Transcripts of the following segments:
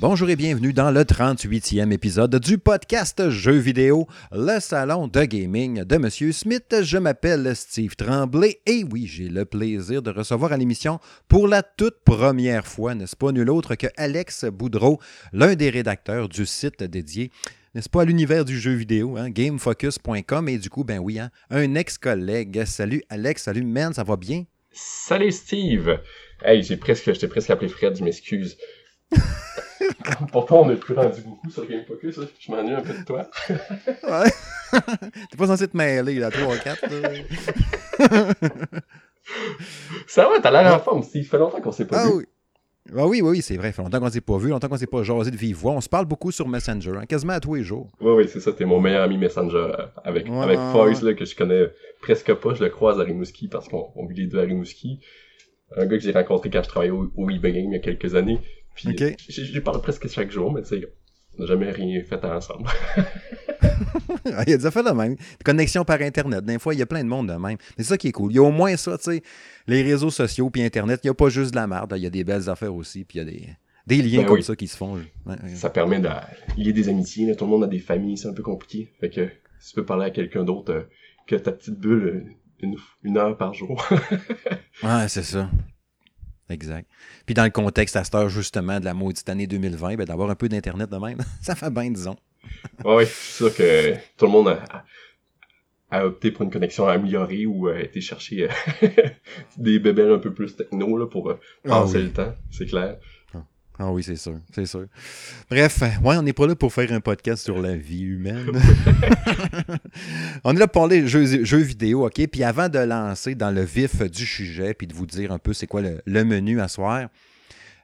Bonjour et bienvenue dans le 38e épisode du podcast Jeux vidéo, le salon de gaming de Monsieur Smith. Je m'appelle Steve Tremblay et oui, j'ai le plaisir de recevoir à l'émission pour la toute première fois, n'est-ce pas, nul autre que Alex Boudreau, l'un des rédacteurs du site dédié n'est-ce pas, à l'univers du jeu vidéo, hein, gamefocus.com, et du coup, ben oui, hein, un ex-collègue. Salut Alex, salut man, ça va bien? Salut Steve! Hey, j'ai presque, j'étais presque appelé Fred, je m'excuse. Pourtant, on n'est plus rendu beaucoup sur Game Focus. Hein. Je m'ennuie un peu de toi. ouais. T'es pas censé te mêler, là, 3 ou 4. Ça va, t'as l'air en forme. Il fait longtemps qu'on s'est pas ah, vu. Oui. Ah oui, oui, c'est vrai. Il fait longtemps qu'on s'est pas vu, longtemps qu'on s'est pas jasé de vive voix. On se parle beaucoup sur Messenger, hein, quasiment à tous les jours. Oui, oui, c'est ça. T'es mon meilleur ami Messenger euh, avec, ouais. avec Foyce, là, que je connais presque pas. Je le croise à Rimouski parce qu'on vit les deux à Rimouski. Un gars que j'ai rencontré quand je travaillais au, au eBay Game il y a quelques années. Puis okay. je lui parle presque chaque jour, mais tu sais, on n'a jamais rien fait ensemble. il y a des affaires de même. Connexion par Internet. Des fois, il y a plein de monde de même. Mais c'est ça qui est cool. Il y a au moins ça, tu sais. Les réseaux sociaux puis Internet, il n'y a pas juste de la merde. Il y a des belles affaires aussi. Puis il y a des, des liens ben comme oui. ça qui se font. Ouais, ça permet de lier des amitiés. Là. Tout le monde a des familles. C'est un peu compliqué. Fait que si tu peux parler à quelqu'un d'autre euh, que ta petite bulle une, une heure par jour. ouais, c'est ça. Exact. Puis dans le contexte à cette heure, justement, de la maudite année 2020, ben, d'avoir un peu d'Internet de même, ça fait bien, disons. oui, c'est sûr que tout le monde a, a, opté pour une connexion améliorée ou a été chercher euh, des bébelles un peu plus techno là, pour euh, passer ah oui. le temps, c'est clair. Ah oui, c'est sûr, c'est sûr. Bref, ouais, on n'est pas là pour faire un podcast sur la vie humaine. on est là pour parler jeux, jeux vidéo, OK? Puis avant de lancer dans le vif du sujet, puis de vous dire un peu c'est quoi le, menu à soir,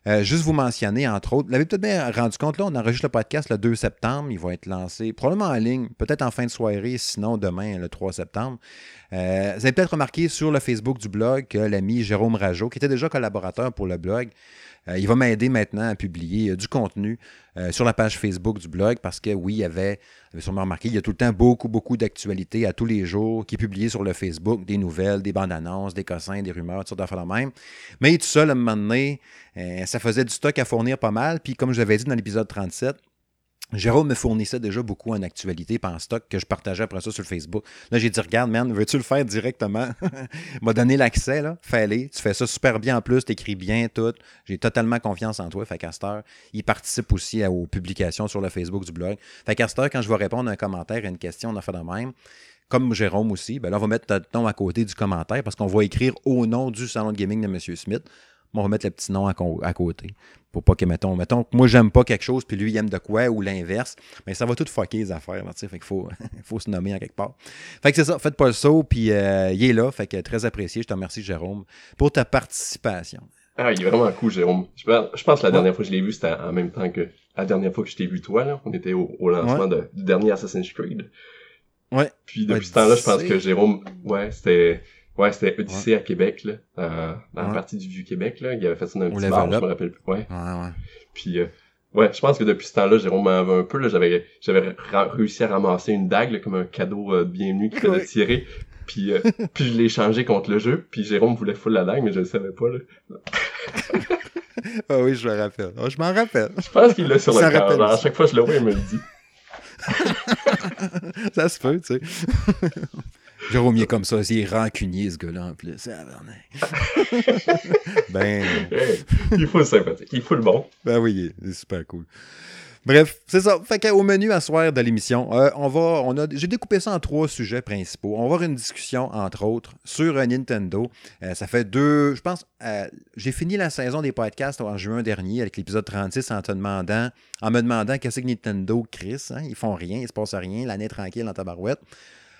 euh, juste vous mentionner, entre autres, vous l'avez peut-être bien rendu compte, là, on enregistre le podcast le 2 septembre, il va être lancé probablement en ligne, peut-être en fin de soirée, sinon demain, le 3 septembre. Euh, vous avez peut-être remarqué sur le Facebook du blog que l'ami Jérôme Rajot, qui était déjà collaborateur pour le blog, euh, il va m'aider maintenant à publier euh, du contenu euh, sur la page Facebook du blog parce que oui, il y avait, vous avez sûrement remarqué, il y a tout le temps beaucoup, beaucoup d'actualités à tous les jours qui est publié sur le Facebook, des nouvelles, des bandes annonces, des cossins, des rumeurs, toutes sortes d'affaires de même. Mais tout seul, à un moment donné, ça faisait du stock à fournir pas mal. Puis comme je l'avais dit dans l'épisode 37, Jérôme me fournissait déjà beaucoup en actualité et en stock que je partageais après ça sur Facebook. Là, j'ai dit, regarde, man, veux-tu le faire directement? m'a donné l'accès, là. Fais-le. Tu fais ça super bien en plus, t'écris bien tout. J'ai totalement confiance en toi. Fait il participe aussi aux publications sur le Facebook du blog. Fait quand je vais répondre à un commentaire, à une question, on a fait de même. Comme Jérôme aussi, ben là, on va mettre ton nom à côté du commentaire parce qu'on va écrire au nom du salon de gaming de M. Smith. On va mettre le petit nom à, à côté. Pour pas que, mettons, mettons que moi, j'aime pas quelque chose, puis lui, il aime de quoi, ou l'inverse. Mais ça va tout fucker les affaires, tu sais. Fait qu'il faut, faut se nommer en quelque part. Fait que c'est ça, faites pas le saut, puis euh, il est là. Fait que très apprécié. Je te remercie, Jérôme, pour ta participation. Ah, il est vraiment cool, Jérôme. Je pense que la dernière fois que je l'ai vu, c'était en même temps que la dernière fois que je t'ai vu toi, là. On était au, au lancement ouais. de, du dernier Assassin's Creed. Ouais. Puis depuis ouais, ce temps-là, je pense que Jérôme, ouais, c'était, ouais, c'était Odyssée ouais. à Québec, là, euh, dans la partie du Vieux-Québec, là. Il avait fait ça dans un petit bar, je me rappelle plus. Ouais. Ouais, ouais. Puis, euh, ouais, je pense que depuis ce temps-là, Jérôme m'en avait un peu, là. J'avais, j'avais réussi à ramasser une dague, là, comme un cadeau euh, de bienvenue qu'il faisait tirer. Puis, euh, puis je l'ai changé contre le jeu. Puis Jérôme voulait full la dague, mais je le savais pas, là. ah oui, je me rappelle. Oh, je m'en rappelle. Je pense qu'il l'a sur le cœur. À chaque fois que je le vois, il me le dit. ça se peut, tu sais. Jérôme, il est comme ça, il est rancunier, ce gars-là, en plus. ben. Il faut le sympathique, il faut le bon. Ben oui, il est super cool. Bref, c'est ça. Fait qu'au menu à soir de l'émission, euh, on va, on a, j'ai découpé ça en trois sujets principaux. On va avoir une discussion, entre autres, sur euh, Nintendo. Euh, ça fait deux, je pense, euh, j'ai fini la saison des podcasts en juin dernier avec l'épisode 36 en te demandant, en me demandant qu'est-ce que Nintendo, Chris, hein? ils font rien, il se passe rien, l'année tranquille dans ta barouette.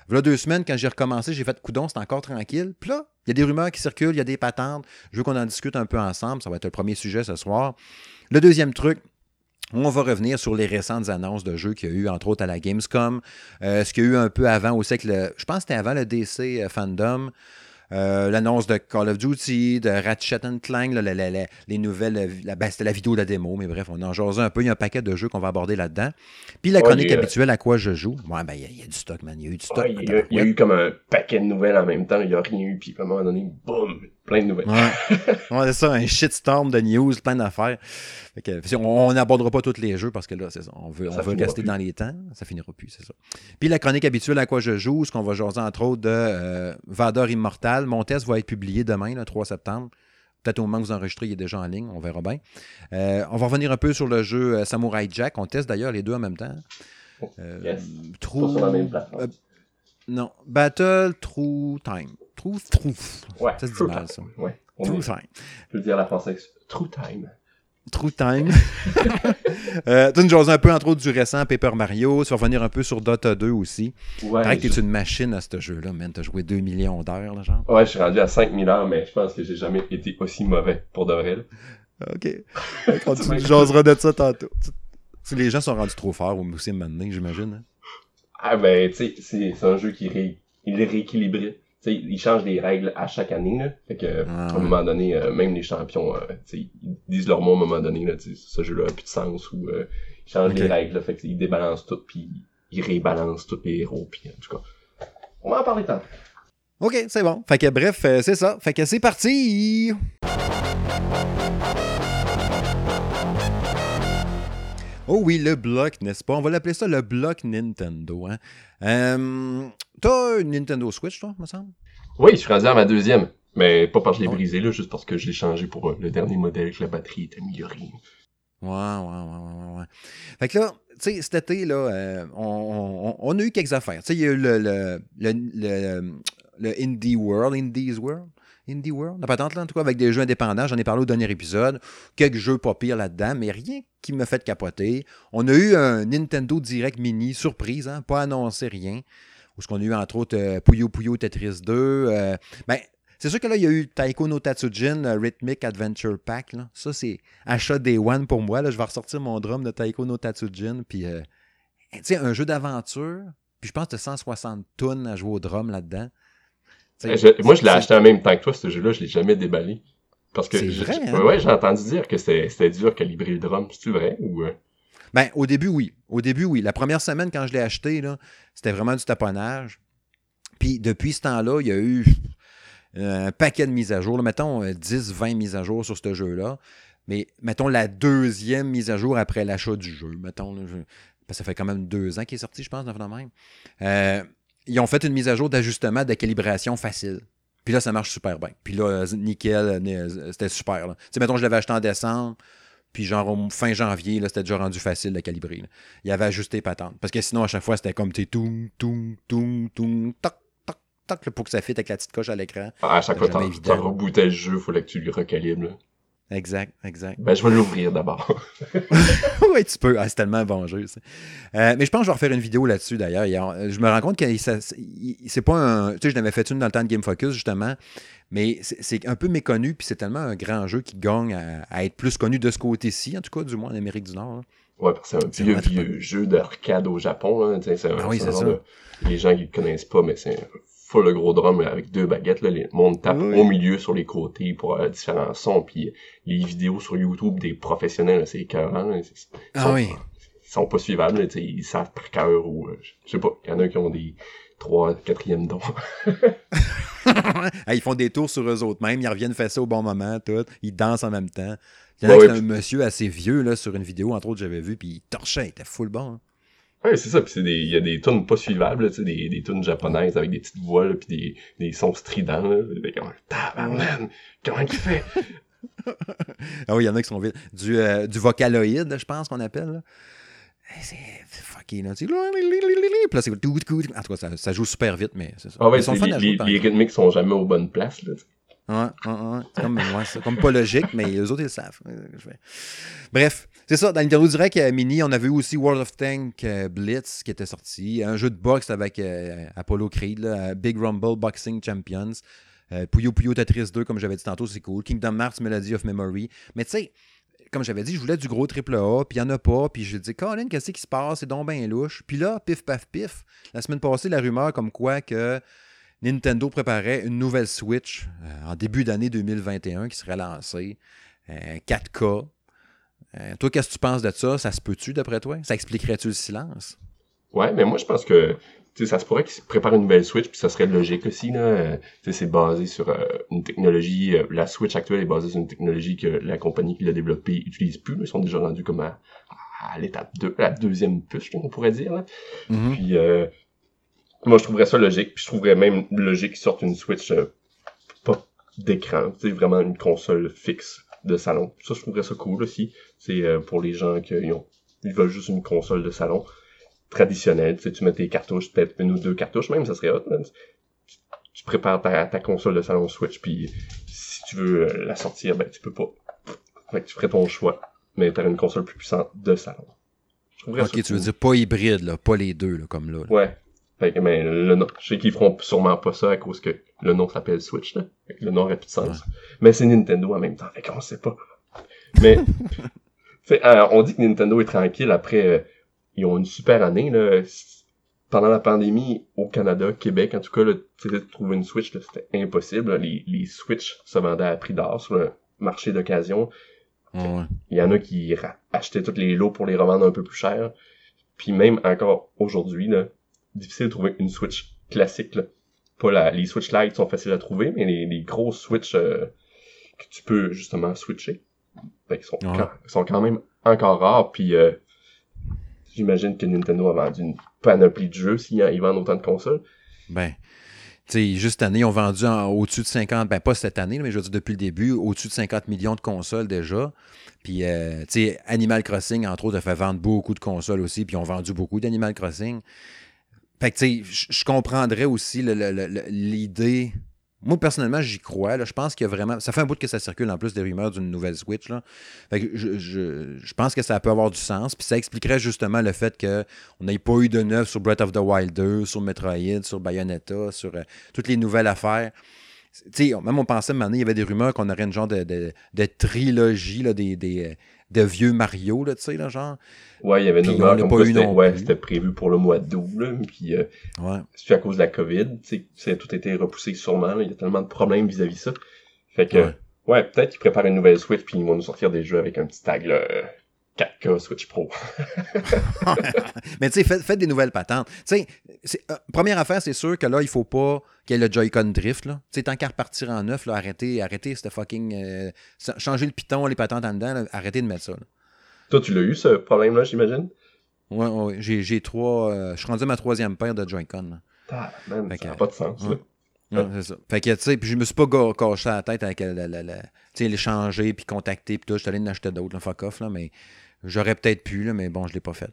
Voilà deux semaines, quand j'ai recommencé, j'ai fait coudon, c'est encore tranquille. Puis là, il y a des rumeurs qui circulent, il y a des patentes. Je veux qu'on en discute un peu ensemble. Ça va être le premier sujet ce soir. Le deuxième truc, on va revenir sur les récentes annonces de jeux qu'il y a eu, entre autres à la Gamescom. Euh, ce qu'il y a eu un peu avant aussi, avec je pense que c'était avant le DC euh, Fandom. Euh, l'annonce de Call of Duty, de Ratchet Clank, là, la, la, la, les nouvelles, la, ben, c'était la vidéo de la démo, mais bref, on en jasé un peu. Il y a un paquet de jeux qu'on va aborder là-dedans. Puis la chronique oh, habituelle à quoi je joue? Ouais, ben, il y, y, a du stock, man. Il y a eu du stock. Oh, il, y a, il, y a, eu comme un paquet de nouvelles en même temps. Il n'y a rien eu. Puis à un moment donné, boum, plein de nouvelles. Ouais, ouais c'est ça, un shitstorm de news, plein d'affaires. on n'abordera pas tous les jeux parce que là, c'est ça. On veut, on veut rester dans les temps. Ça finira plus, c'est ça. Puis la chronique habituelle à quoi je joue, ce qu'on va jaser entre autres de euh, Vador Immortal. Mon test va être publié demain, le 3 septembre. Peut-être au moment où vous enregistrez, il est déjà en ligne, on verra bien. Euh, on va revenir un peu sur le jeu euh, Samurai Jack. On teste d'ailleurs les deux en même temps. Euh, yes. True... sur la même plateforme. non, Battle True Time. True, true. Ouais, ça se dit mal, ça. Ouais. True Time. Je veux dire la française. True Time. True Time. euh, tu nous un peu, entre autres, du récent Paper Mario. Tu vas revenir un peu sur Dota 2 aussi. Ouais. Pareil que tu es une machine à ce jeu-là, man. T'as joué 2 millions d'heures, là, genre. Ouais, je suis rendu à 5000 heures, mais je pense que j'ai jamais été aussi mauvais pour de vrai. OK. tu jaseras de ça tantôt. Les gens sont rendus trop forts aussi maintenant, j'imagine. Hein? Ah ben, tu sais, c'est un jeu qui ré... il est rééquilibré ils changent les règles à chaque année. Là. Fait que, ah, à un moment donné, euh, même les champions, euh, ils disent leur mot à un moment donné. Là, ce jeu-là a plus de sens. Ou euh, ils changent les règles. Là, fait ils débalancent tout, puis ils rebalancent tous les héros. Puis, en tout cas, on va en parler tant. OK, c'est bon. Fait que bref, c'est ça. Fait que c'est parti! Oh oui, le bloc, n'est-ce pas? On va l'appeler ça le bloc Nintendo. Hein? Euh, T'as une Nintendo Switch, toi, me semble? Oui, je suis rendu à ma deuxième. Mais pas parce que je l'ai brisé, là, juste parce que je l'ai changé pour euh, le dernier modèle, que la batterie est améliorée. Ouais, ouais, ouais, ouais, ouais. Fait que là, tu sais, cet été, là, euh, on, on, on, a eu quelques affaires. Tu sais, il y a eu le, le, le, le, le Indie World, Indies World? Indie World? La en tout cas, avec des jeux indépendants. J'en ai parlé au dernier épisode. Quelques jeux pas pires là-dedans, mais rien qui me fait capoter. On a eu un Nintendo Direct Mini, surprise, hein, pas annoncé rien. Où ce qu'on a eu, entre autres, euh, Puyo Puyo Tetris 2. Euh, ben, c'est sûr que là, il y a eu Taiko no Tatsujin euh, Rhythmic Adventure Pack. Ça, c'est achat Day One pour moi. Je vais ressortir mon drum de Taiko no Tatsujin. Puis, sais, un jeu d'aventure. Puis je pense que tu 160 tonnes à jouer au drum là-dedans. Moi, je l'ai acheté en même temps que toi, ce jeu-là. Je l'ai jamais déballé. Parce que hein? ouais, j'ai entendu dire que c'était dur calibrer le drum. C'est-tu vrai ou... Ben, au début, oui. Au début, oui. La première semaine, quand je l'ai acheté, c'était vraiment du taponnage. Puis depuis ce temps-là, il y a eu euh, un paquet de mises à jour. mettons 10, euh, 20 mises à jour sur ce jeu-là. Mais mettons la deuxième mise à jour après l'achat du jeu. Mettons, ça fait quand même deux ans qu'il est sorti, je pense, dans même. Euh, ils ont fait une mise à jour d'ajustement de calibration facile. Puis là, ça marche super bien. Puis là, nickel, c'était super. Tu sais, mettons, je l'avais acheté en décembre. Puis genre fin janvier, c'était déjà rendu facile de calibrer. Il avait ajusté patente. Parce que sinon, à chaque fois, c'était comme t'es tout, tout, tout, tout, toc, toc, toc, pour que ça fitte avec la petite coche à l'écran. Ah, à chaque fois, tu rebootais le jeu, il fallait que tu le recalibres. Exact, exact. Ben, je vais l'ouvrir d'abord. oui, tu peux. Ah, c'est tellement bon jeu, euh, mais je pense que je vais refaire une vidéo là-dessus, d'ailleurs. Je me rends compte que c'est pas un... Tu sais, je l'avais fait une dans le temps de Game Focus, justement. Mais c'est un peu méconnu, puis c'est tellement un grand jeu qui gagne à, être plus connu de ce côté-ci, en tout cas, du moins en Amérique du Nord. Ouais, parce que c'est un vieux, jeu d'arcade au Japon. Là. C'est ah oui, c'est ça. les gens qui ne connaissent pas, mais c'est full le gros drum avec deux baguettes. Là. Le monde tape au milieu sur les côtés pour avoir différents sons. Puis les vidéos sur YouTube des professionnels, c'est écœurant. Ah oui. Ils sont pas suivables. ils savent par cœur ou... Euh, je sais pas. Il y en a qui ont des trois, quatrième dons. ils font des tours sur eux autres même, ils reviennent faire ça au bon moment, tout. Ils dansent en même temps. Il y en a un monsieur assez vieux là, sur une vidéo, entre autres, j'avais vu, puis il torchait, il était full bon. Hein. Oui, c'est ça. Puis il y a des tunes pas suivables, sais, des, des tunes japonaises avec des petites voix, puis des, des sons stridents. Là. Comme, Tabarnan, comment il fait? ah oui, il y en a qui sont vite. Du, euh, du vocaloïde, je pense qu'on appelle. C'est fucking. Là, puis là, c'est. En tout cas, ça, joue super vite, mais c'est ça. Ah ouais, sont les, les, les rythmiques sont jamais aux bonnes places. Là. Ouais, ouais, ouais. C'est comme, ouais, comme pas logique, mais eux autres, ils le savent. Bref, c'est ça. Dans l'interview direct euh, Mini, on avait aussi World of Tank euh, Blitz qui était sorti. Un jeu de boxe avec euh, Apollo Creed, là, Big Rumble Boxing Champions. Puyo Puyo Tetris 2, comme j'avais dit tantôt, c'est cool. Kingdom Hearts Melody of Memory. Mais tu sais, comme j'avais dit, je voulais du gros triple A, puis il n'y en a pas. Puis je dis, Colin, qu'est-ce qui se passe? C'est donc bien louche. Puis là, pif, paf, pif. La semaine passée, la rumeur comme quoi que Nintendo préparait une nouvelle Switch euh, en début d'année 2021 qui serait lancée. 4K. Euh, euh, toi, qu'est-ce que tu penses de ça? Ça se peut-tu, d'après toi? Ça expliquerait-tu le silence? Ouais, mais moi, je pense que ça se pourrait qu'ils préparent une nouvelle Switch, puis ça serait logique aussi. Là. c'est basé sur euh, une technologie. Euh, la Switch actuelle est basée sur une technologie que la compagnie qui l'a développée utilise plus. Ils sont déjà rendus comme à, l'étape 2, la deuxième puce, on pourrait dire. Là. Mm-hmm. Puis euh, moi, je trouverais ça logique. Puis je trouverais même logique qu'ils sortent une Switch pas d'écran, c'est vraiment une console fixe de salon. Ça, je trouverais ça cool aussi. C'est pour les gens qui ont, ils veulent juste une console de salon traditionnel. Tu, sais, tu mets tes cartouches, peut-être une ou deux cartouches même, ça serait hot. Tu, prépares ta, ta, console de salon Switch, puis si tu veux euh, la sortir, ben tu peux pas. Fait que tu ferais ton choix, mais tu une console plus puissante de salon. Ok, tu veux dire pas hybride, là, pas les deux, là, comme là. Ouais. Fait que, mais le nom, je sais qu'ils feront sûrement pas ça à cause que le nom s'appelle Switch, là. Le nom aurait plus de sens. Mais c'est Nintendo en même temps, fait qu'on sait pas. Mais, euh, on dit que Nintendo est tranquille après euh, ils ont une super année. Là. Pendant la pandémie, au Canada, Québec, en tout cas, là, de trouver une Switch, c'était impossible. Les, les Switch se vendaient à prix d'or sur le marché d'occasion. Il y en a qui achetaient tous les lots pour les revendre un peu plus cher. Puis même encore aujourd'hui, là, difficile de trouver une Switch classique. Là. Pas la, les Switch Lite sont faciles à trouver, mais les, les gros Switch euh, que tu peux justement switcher, ben, ils, sont quand, sont quand même encore rares. Puis euh, j'imagine que Nintendo a vendu une panoplie de jeux s'ils vendent autant de consoles. Ben, tu sais, juste cette année, ils ont vendu au-dessus de 50, ben pas cette année, mais je veux dire depuis le début, au-dessus de 50 millions de consoles déjà. Puis, euh, tu sais, Animal Crossing, entre autres, a fait vendre beaucoup de consoles aussi, puis ils ont vendu beaucoup d'Animal Crossing. Fait que, je comprendrais aussi l'idée moi, personnellement, j'y crois. Je pense qu'il y a vraiment. Ça fait un bout que ça circule en plus des rumeurs d'une nouvelle Switch. Je, pense que ça peut avoir du sens. Puis ça expliquerait justement le fait qu'on n'ait pas eu de neuf sur Breath of the Wild 2, sur Metroid, sur Bayonetta, sur euh, toutes les nouvelles affaires. même on pensait, maintenant, il y avait des rumeurs qu'on aurait une genre de, trilogie des, des, de vieux Mario, là, tu sais, là, genre. Ouais, il y avait une rumeur comme quoi c'était, ouais, c'était prévu pour le mois d'août, là, puis euh, ouais. c'est à cause de la COVID, tu sais, ça a tout été repoussé sûrement, là, il y a tellement de problèmes vis-à-vis ça. Fait que, ouais, peut-être qu'ils préparent une nouvelle Switch, puis ils vont nous sortir des jeux avec un petit tag, là, 4K Switch Pro. Mais tu sais, faites, des nouvelles patentes. Tu sais, euh, première affaire, c'est sûr que là, il faut pas qu'il y ait le Joy-Con drift. Là. Tu sais, tant qu'à repartir en neuf, là, arrêtez, arrêtez cette fucking. Euh, changer le piton, les patentes en dedans, arrêtez de mettre ça. Toi, tu l'as eu, ce problème-là, j'imagine? Ouais, ouais, j'ai trois. Euh, je suis rendu à ma troisième paire de Joy-Con. Ah, man, ça n'a pas de sens, là. c'est ça. Fait que, tu sais, puis je me suis pas caché la tête avec la, la, la, tu sais, les changer, puis contacter, puis tout. Je suis allé en acheter d'autres, fuck off, là, mais J'aurais peut-être pu, là, mais bon, je l'ai pas fait.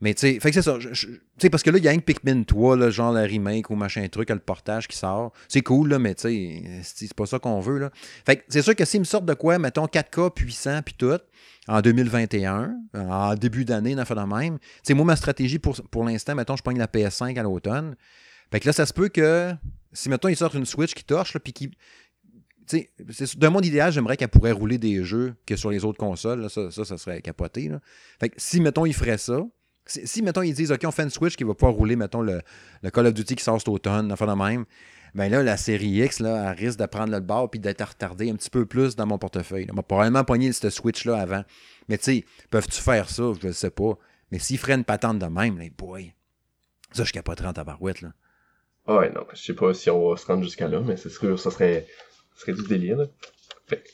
Mais tu sais, c'est ça. Tu sais, parce que là, il y a un Pikmin 3, là, genre le remake ou machin truc, le portage qui sort. C'est cool, là, mais tu sais, c'est pas ça qu'on veut, là. Fait que c'est sûr que s'ils me sortent de quoi, mettons 4K puissant puis tout, en 2021, en début d'année, dans fait de même. Tu sais, moi, ma stratégie pour, pour l'instant, mettons, je prends la PS5 à l'automne. Fait que là, ça se peut que si, mettons, ils sortent une Switch qui torche, puis qui d'un monde idéal, j'aimerais qu'elle pourrait rouler des jeux que sur les autres consoles. ça, ça, serait capoté. Fait que si, mettons, ils feraient ça, si, mettons, ils disent, OK, on fait une Switch qui va pouvoir rouler, mettons, le, Call of Duty qui sort cet automne, enfin de même, ben là, la série X, là, elle risque de prendre le bord puis d'être retardée un petit peu plus dans mon portefeuille. On va probablement pogner cette Switch-là avant. Mais tu sais, peuvent-tu faire ça? Je ne sais pas. Mais s'ils feraient une patente de même, les boy, ça, je capoterais en tabarouette, là. Ah ouais, non, je sais pas si on va se rendre jusqu'à là, mais c'est sûr, ça serait ce serait du délire. Là.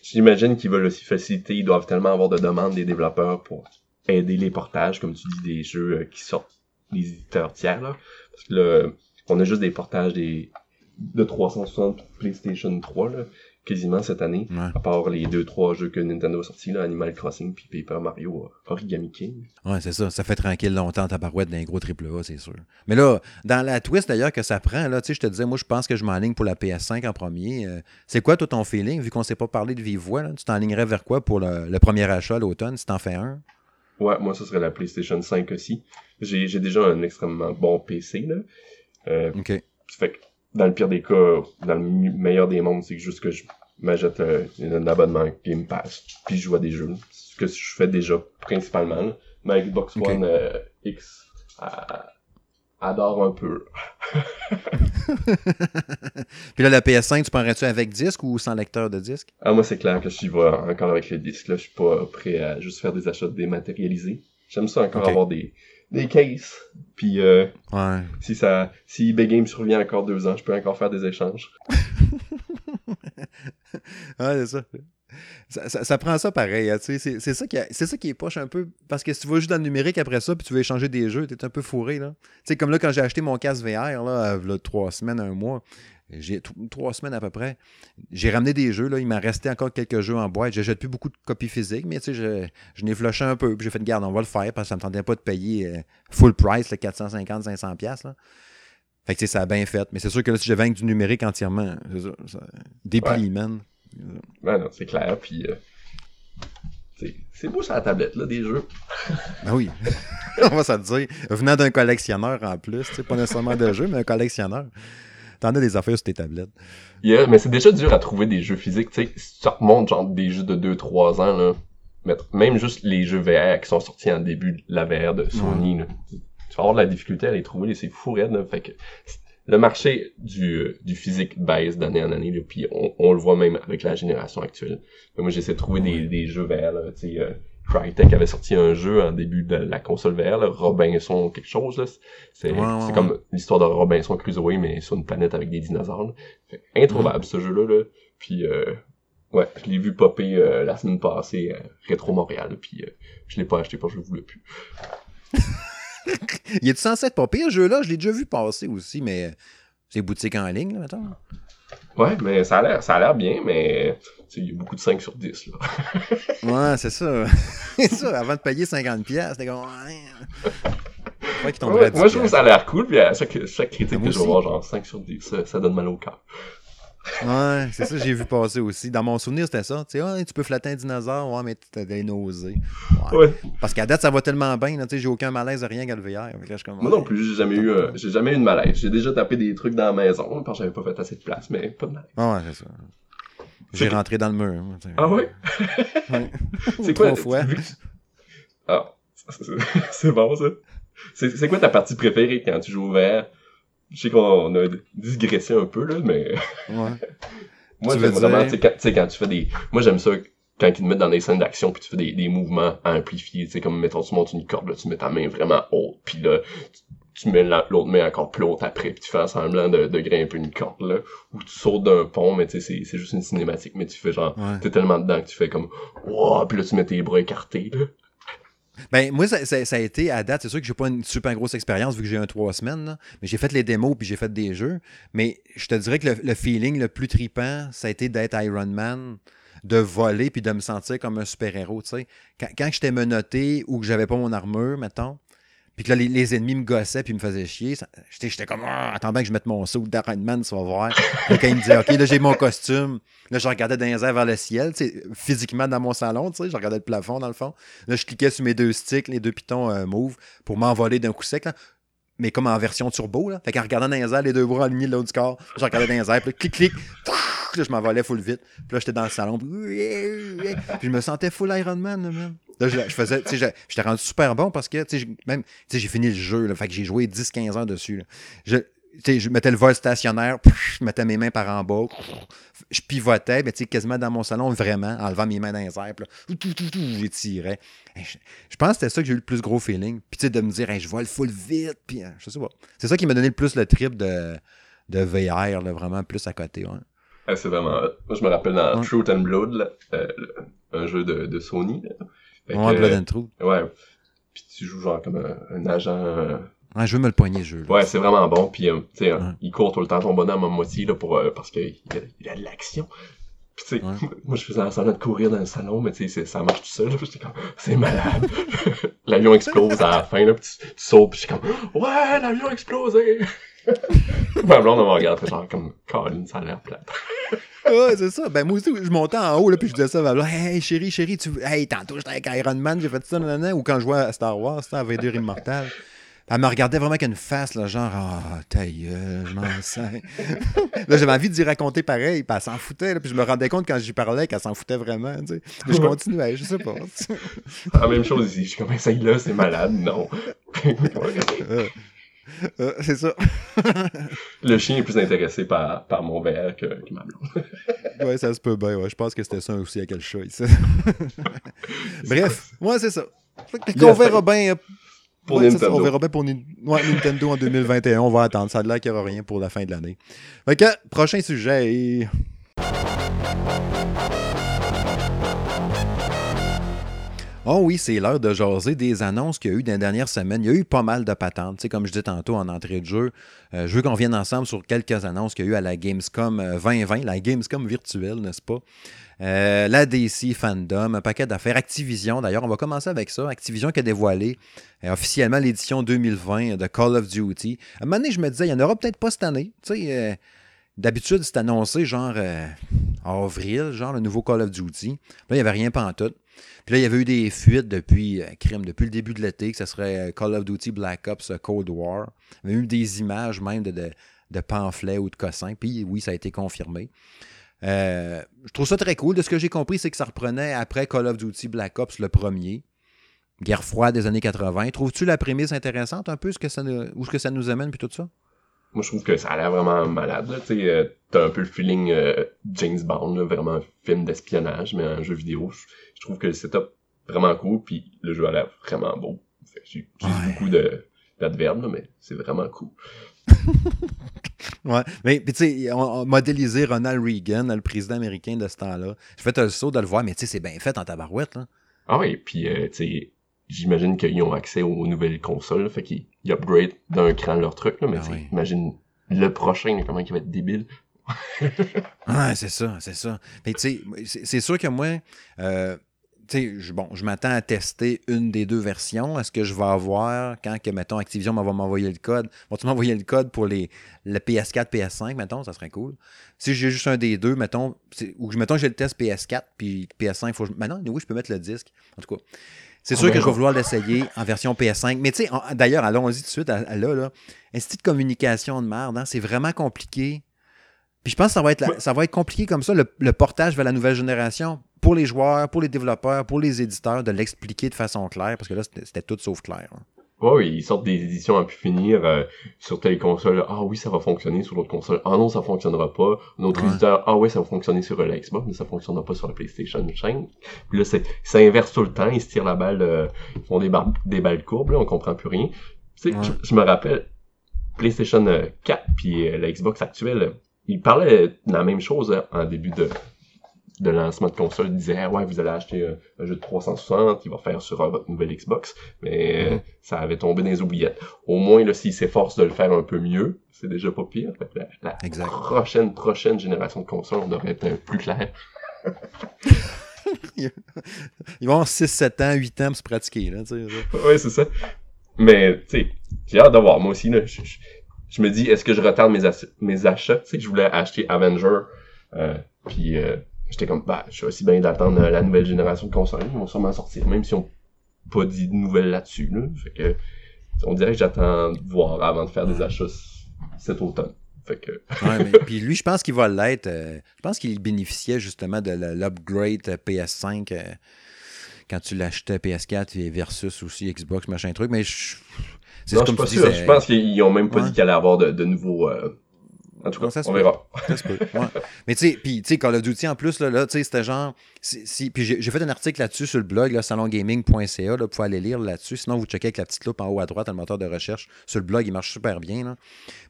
j'imagine qu'ils veulent aussi faciliter, ils doivent tellement avoir de demandes des développeurs pour aider les portages, comme tu dis, des jeux euh, qui sortent des éditeurs tiers. Là. Parce que là, on a juste des portages des de 360 PlayStation 3. Là quasiment cette année, à part les deux trois jeux que Nintendo a sortis, là, Animal Crossing puis Paper Mario euh, Origami King. Ouais, c'est ça. Ça fait tranquille longtemps ta barouette d'un gros triple A, c'est sûr. Mais là, dans la twist d'ailleurs que ça prend, là, tu sais, je te disais, moi, je pense que je m'enligne pour la PS5 en premier. Euh, c'est quoi, toi, ton feeling, vu qu'on ne s'est pas parlé de vive voix, là, tu t'enlignerais vers quoi pour le, premier achat l'automne, si t'en fais un? Ouais, moi, ce serait la PlayStation 5 aussi. J'ai, déjà un extrêmement bon PC, là. Euh, OK. Fait que dans le pire des cas, dans le meilleur des mondes, c'est juste que je m'achète euh, un abonnement Game Pass, puis je joue à des jeux. Ce que je fais déjà principalement. Ma Xbox One euh, X adore un peu. puis là, la PS5, tu prendrais-tu avec disque ou sans lecteur de disque? Ah, moi, c'est clair que je suis encore avec le disque. Là. Je suis pas prêt à juste faire des achats dématérialisés. J'aime ça encore avoir des, des cases. Puis euh, Ouais. si ça, si eBay Game survient encore deux ans, je peux encore faire des échanges. Ouais, c'est ça. Ça, ça- ça prend ça pareil. hein, tu sais, C'est c'est ça, qui a- c'est ça qui est poche un peu. Parce que si tu vas juste dans le numérique après ça, puis tu veux échanger des jeux, t'es un peu fourré. là. Tu sais, comme là, quand j'ai acheté mon casque VR, là, euh, là, trois semaines, un mois, j'ai trois semaines à peu près, j'ai ramené des jeux. Là, il m'en restait encore quelques jeux en boîte. Je jette plus beaucoup de copies physiques, mais tu sais, je, je n'ai flushé un peu. Puis j'ai fait, garde, on va le faire parce que ça me tentait pas de payer euh, full price, 450-500$. piastres, Là. Fait que tu sais, ça a bien fait. Mais c'est sûr que là, si je vends avec du numérique entièrement, c'est ça. déplie, man. Ben non, c'est clair. Puis euh, c'est- beau sur la tablette là, des jeux. Ben oui, on va se le dire. Venant d'un collectionneur en plus, pas nécessairement de jeu, mais un collectionneur. T'en as des affaires sur tes tablettes. Yeah, mais c'est déjà dur à trouver des jeux physiques. Tu sais, si tu remontes genre des jeux de 2-3 ans, là, mettre- même juste les jeux VR qui sont sortis en début de la VR de Sony, là, tu tu vas avoir de la difficulté à les trouver, c'est fou raide. Là, fait que le marché du, euh, du physique baisse d'année en année, là, puis on, on le voit même avec la génération actuelle. Mais moi, j'essaie de trouver des, des jeux VR, là, tu sais, euh, Crytek avait sorti un jeu en début de la console VR, là, Robinson quelque chose, là. C'est Ouais, ouais, c'est ouais. comme l'histoire de Robinson Crusoe, mais sur une planète avec des dinosaures. Fait, introuvable, ce jeu-là, là. Puis, euh, ouais, je l'ai vu popper euh, la semaine passée à Rétro Montréal, puis euh, je l'ai pas acheté parce que je voulais plus. Il est censé être pas pire, ce jeu-là? Je l'ai déjà vu passer aussi, mais c'est boutique en ligne, là, mettons. Ouais, mais ça a l'air, ça a l'air bien, mais il y a beaucoup de 5 sur 10, là. Ouais, c'est ça. c'est ça, avant de payer 50$, piastres, t'es comme... Ouais. Faudrait qu'il tomberait Ouais, à 10 moi, je trouve que ça a l'air cool, puis à chaque, chaque critique que je voir, genre 5 sur 10, ça, ça donne mal au cœur. Ouais, c'est ça, j'ai vu passer aussi. Dans mon souvenir, c'était ça. Tu sais, ah, tu peux flatter un dinosaure, ouais, mais t'as des nausées. Ouais. Ouais. Parce qu'à date, ça va tellement bien, tu sais, j'ai aucun malaise, rien qu'à le VR. Que Moi non plus, j'ai jamais eu, euh, j'ai jamais eu de malaise. J'ai déjà tapé des trucs dans la maison, parce que j'avais pas fait assez de place, mais pas de malaise. Ah ouais, c'est ça. J'ai rentré dans le mur. moi. Ah ouais? Ouais. C'est quoi? Trois fois. que Ah, c'est- bon ça. C'est c'est quoi ta partie préférée quand tu joues au VR? Je sais qu'on a digressé un peu là, mais Ouais. moi Tu j'aime vraiment, tu sais, quand, tu fais des... Moi j'aime ça quand ils te mettent dans des scènes d'action puis tu fais des, des mouvements amplifiés, tu sais, comme mettons tu montes une corde, là, tu mets ta main vraiment haute, puis là, tu, tu mets la- l'autre main encore plus haute après, puis tu fais semblant de, de grimper une corde, là, ou tu sautes d'un pont, mais tu sais, c'est- c'est juste une cinématique, mais tu fais genre, Ouais. t'es tellement dedans que tu fais comme, wow, puis là tu mets tes bras écartés, là. Ben, moi, ça, a été à date. C'est sûr que j'ai pas une super grosse expérience vu que j'ai un trois semaines, mais j'ai fait les démos puis j'ai fait des jeux. Mais je te dirais que le, feeling le plus tripant, ça a été d'être Iron Man, de voler puis de me sentir comme un super-héros. tu. Quand, quand j'étais menotté ou que j'avais pas mon armure, mettons, puis que là, les, ennemis me gossaient puis me faisaient chier, j'étais comme Ah, attends bien que je mette mon saut d'Iron Man, tu voir. Puis quand il me disait OK, là, j'ai mon costume, là, je regardais dans les airs vers le ciel, physiquement dans mon salon, tu sais, je regardais le plafond dans le fond. Là, je cliquais sur mes deux sticks, les deux pitons euh, move, pour m'envoler d'un coup sec, là. Mais comme en version turbo, là. Fait qu'en regardant dans les airs, les deux bras alignés de l'autre du corps, je regardais dans les airs, puis là, clic, clic, là, je m'envolais full vite. Puis là, j'étais dans le salon, puis, je me sentais full Iron Man, là. Là, je, faisais, tu sais, j'étais rendu super bon parce que, tu sais, même, tu sais, j'ai fini le jeu, là. Fait que j'ai joué 10-15 heures dessus. Je, je mettais le vol stationnaire, je mettais mes mains par en bas, je pivotais, mais quasiment dans mon salon, vraiment, en levant mes mains dans les airs, puis j'étirais. Je, pense que c'était ça que j'ai eu le plus gros feeling. Puis de me dire, je vole full vite, puis euh, je sais pas. C'est ça qui m'a donné le plus le trip de, de VR, là, vraiment plus à côté. Ah, c'est vraiment hot. Moi, je me rappelle dans Ouais. Truth and Blood, là, euh, un jeu de, de Sony. Que, Ouais, Blood euh, and Truth. ouais. Puis tu joues genre comme un, un agent. euh, Ouais, je veux me le poigner, jeu. là. Ouais, c'est vraiment bon. Puis euh, tu sais, euh, Ouais. il court tout le temps ton bonhomme à moitié là pour euh, parce qu'il a- il a de l'action. Puis tu sais, Ouais. moi je faisais en semblant de courir dans le salon, mais tu sais, ça marche tout seul. J'étais comme, c'est malade. l'avion explose à la fin là, puis tu, tu sautes, puis j'étais comme, ouais, l'avion a explosé. Ma blonde elle me regarde, genre comme, Colin, ça a l'air plate. Ouais, c'est ça. Ben, moi aussi, je montais en haut, là, puis je disais ça à ma blonde, Hey, chérie, chérie, tu veux- Hey, tantôt, j'étais avec Iron Man, j'ai fait ça, nanana. Ou quand je jouais à Star Wars, à Vader Immortal. Elle me regardait vraiment avec une face, là, genre, ah, ta gueule, je m'en sers. là, j'avais envie d'y raconter pareil, puis elle s'en foutait, là, puis je me rendais compte quand j'y parlais qu'elle s'en foutait vraiment, tu sais. Mais je continuais, je sais pas. La même chose ici. Je suis comme, essaye là, c'est malade. Non. Euh, euh, c'est ça. Le chien est plus intéressé par, par mon VR que, que ma blonde. Ouais, ça se peut bien, ouais. Je pense que c'était ça aussi à quel chat, ici. Bref, ouais, c'est ça. Fait que On verra bien. euh, pour Nintendo. on verra bien pour Nintendo en 2021. On va attendre. Ça a l'air qu'il n'y aura rien pour la fin de l'année. Ok, prochain sujet. Oh oui, c'est l'heure de jaser des annonces qu'il y a eu dans les dernières semaines. Il y a eu pas mal de patentes. Comme je disais tantôt en entrée de jeu, euh, je veux qu'on vienne ensemble sur quelques annonces qu'il y a eu à la Gamescom 2020, euh, la Gamescom virtuelle, n'est-ce pas? Euh, la DC Fandom, un paquet d'affaires. Activision, d'ailleurs, on va commencer avec ça. Activision qui a dévoilé officiellement l'édition 2020 de Call of Duty. À un moment donné, je me disais, il n'y en aura peut-être pas cette année. D'habitude, c'est annoncé genre avril, genre le nouveau Call of Duty. Là, il n'y avait rien tout. Puis là, il y avait eu des fuites depuis, euh, crime, depuis le début de l'été, que ce serait euh, Call of Duty Black Ops euh, Cold War. Il y avait eu des images même de, de, pamphlets ou de cossins. Puis oui, ça a été confirmé. je trouve ça très cool. De ce que j'ai compris, c'est que ça reprenait après Call of Duty Black Ops le premier. Guerre froide des années 80. Trouves-tu la prémisse intéressante un peu, ce que ça, où ce que ça nous amène, puis tout ça? Moi, je trouve que ça a l'air vraiment malade. Tu t'as un peu le feeling James Bond, vraiment un film d'espionnage, mais un jeu vidéo je trouve que le setup vraiment cool, puis le jeu a l'air vraiment beau. J'ai beaucoup d'adverbes, mais c'est vraiment cool. ouais, mais tu sais, on, a modélisé Ronald Reagan, le président américain de ce temps-là. J'ai fait un saut de le voir, mais tu sais, c'est bien fait en tabarouette. Là. Ah oui, puis euh, tu sais, j'imagine qu'ils ont accès aux nouvelles consoles, fait qu'ils upgrade d'un cran leur truc, là, mais ah imagine le prochain, comment il va être débile. ouais, c'est ça, c'est ça. Mais tu sais, c'est sûr que moi, euh, je, bon, je m'attends à tester une des deux versions. Est-ce que je vais avoir, quand, que, mettons, Activision va m'envoyer le code, vont-ils m'envoyer le code pour les, le PS4, PS5, mettons, ça serait cool. Si j'ai juste un des deux, mettons, ou mettons j'ai le test PS4, puis PS5, faut. Maintenant, oui, je peux mettre le disque. En tout cas, c'est sûr que je vais vouloir l'essayer en version PS5. Mais tu sais, d'ailleurs, allons-y tout de suite à, là, là. Un style de communication de merde, hein, c'est vraiment compliqué. Puis je pense que ça va être, ça va être compliqué comme ça, le portage vers la nouvelle génération pour les joueurs, pour les développeurs, pour les éditeurs, de l'expliquer de façon claire, parce que là, c'était tout sauf clair. Hein. Oui, ils sortent des éditions à pu finir euh, sur telle console. Ah oui, ça va fonctionner sur l'autre console. Ah non, ça fonctionnera pas. Notre éditeur, ah oui, ça va fonctionner sur la Xbox, mais ça fonctionnera pas sur la PlayStation 5. Puis là, c'est, ça inverse tout le temps. Ils se tirent la balle, euh, ils font des, des balles courbes, là, on comprend plus rien. Tu sais, je, me rappelle, PlayStation 4 puis la Xbox actuelle, ils parlaient de la même chose hein, en début de, de lancement de console disait ouais vous allez acheter un, jeu de 360 qui va faire sur votre nouvelle Xbox. Mais mm-hmm. ça avait tombé dans les oubliettes. Au moins là s'ils s'efforcent de le faire un peu mieux c'est déjà pas pire. La, prochaine prochaine génération de consoles on devrait être plus clair ils vont avoir 6 7 ans 8 ans pour se pratiquer là ouais c'est ça. Mais tu sais j'ai hâte d'avoir moi aussi là je, me dis est-ce que je retarde mes, mes achats? Tu sais je voulais acheter Avenger euh, puis euh, j'étais comme, bah, je suis aussi bien d'attendre la nouvelle génération de consoles. Ils vont sûrement sortir, même si on pas dit de nouvelles là-dessus. Là. Fait que, on dirait que j'attends de voir avant de faire des achats cet automne. Fait que... ouais, mais, puis lui, je pense qu'il va l'être. Euh, je pense qu'il bénéficiait justement de l'upgrade PS5 euh, quand tu l'achetais PS4 versus aussi Xbox, machin truc. Mais je, c'est comme je suis pas sûr. Je pense qu'ils ont même pas dit qu'il allait avoir de, de nouveaux. Euh, en tout cas, on verra. Mais tu sais, puis tu sais, Call of Duty en plus, là, là tu sais, c'était genre. Si, puis j'ai fait un article là-dessus sur le blog, là, salongaming.ca, là, vous pouvez aller lire là-dessus. Sinon, vous checkez avec la petite loupe en haut à droite, le moteur de recherche. Sur le blog, il marche super bien. Là.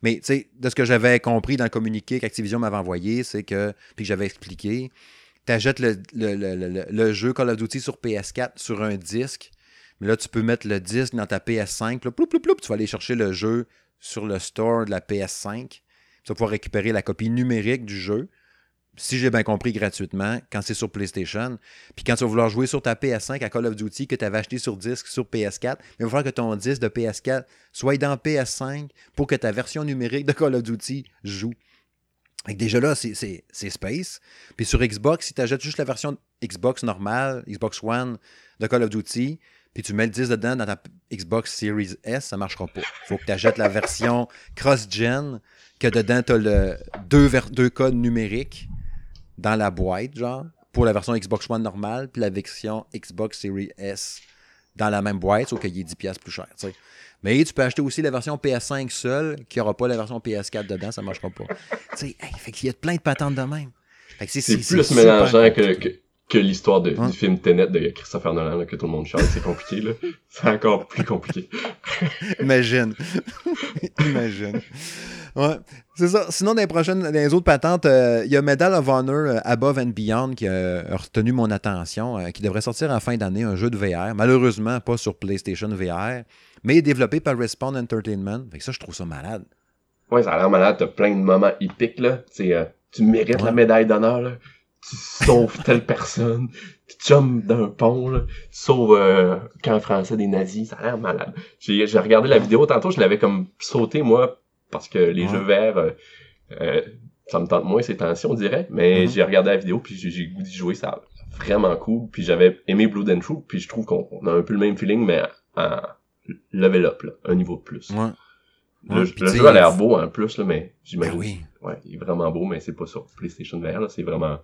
Mais tu sais, de ce que j'avais compris dans le communiqué qu'Activision m'avait envoyé, c'est que. Puis que j'avais expliqué, tu achètes le, le, le, le, jeu Call of Duty sur PS4 sur un disque. Mais là, tu peux mettre le disque dans ta PS5. Là, ploup, ploup, ploup, tu vas aller chercher le jeu sur le store de la PS5 tu vas pouvoir récupérer la copie numérique du jeu, si j'ai bien compris, gratuitement, quand c'est sur PlayStation. Puis quand tu vas vouloir jouer sur ta PS5 à Call of Duty que tu avais acheté sur disque sur PS4, mais il va falloir que ton disque de PS4 soit dans PS5 pour que ta version numérique de Call of Duty joue. Déjà là, c'est Space. Puis sur Xbox, si tu achètes juste la version Xbox normale, Xbox One de Call of Duty, puis tu mets le disque dedans dans ta Xbox Series S, ça ne marchera pas. Il faut que tu achètes la version cross-gen que dedans, tu as le deux, deux codes numériques dans la boîte, genre, pour la version Xbox One normale, puis la version Xbox Series S dans la même boîte, sauf qu'il est 10$ plus cher. Mais tu peux acheter aussi la version PS5 seule, qui n'aura pas la version PS4 dedans, ça ne marchera pas. sais, fait qu'il y a plein de patentes de même. C'est plus mélangeant que, que, l'histoire du film Tenet de Christopher Nolan, que tout le monde chante. C'est compliqué, là. C'est encore plus compliqué. Imagine. Imagine. Ouais, c'est ça. Sinon, dans les prochaines, dans les autres patentes, euh, il y a Medal of Honor euh, Above and Beyond qui a retenu mon attention, euh, qui devrait sortir en fin d'année, un jeu de VR. Malheureusement, pas sur PlayStation VR, mais développé par Respawn Entertainment. Fait que ça, je trouve ça malade. Ouais, ça a l'air malade. T'as plein de moments épiques, là. tu mérites la médaille d'honneur, là. Tu sauves telle personne. Tu jumps d'un pont, là. Tu sauves, camp français des nazis. Ça a l'air malade. J'ai regardé la vidéo tantôt, je l'avais comme sauté, moi, parce que les jeux verts, euh, euh, ça me tente moins ces temps-ci, on dirait. Mais mm-hmm. j'ai regardé la vidéo, puis j'ai goût d'y jouer, ça vraiment cool. Puis j'avais aimé Blue and True, puis je trouve qu'on a un peu le même feeling, mais à level up, là, un niveau de plus. Ouais. Le, jeu a l'air beau en plus, là, mais j'imagine. Ben oui. Ouais, il est vraiment beau, mais c'est pas sur PlayStation VR, c'est vraiment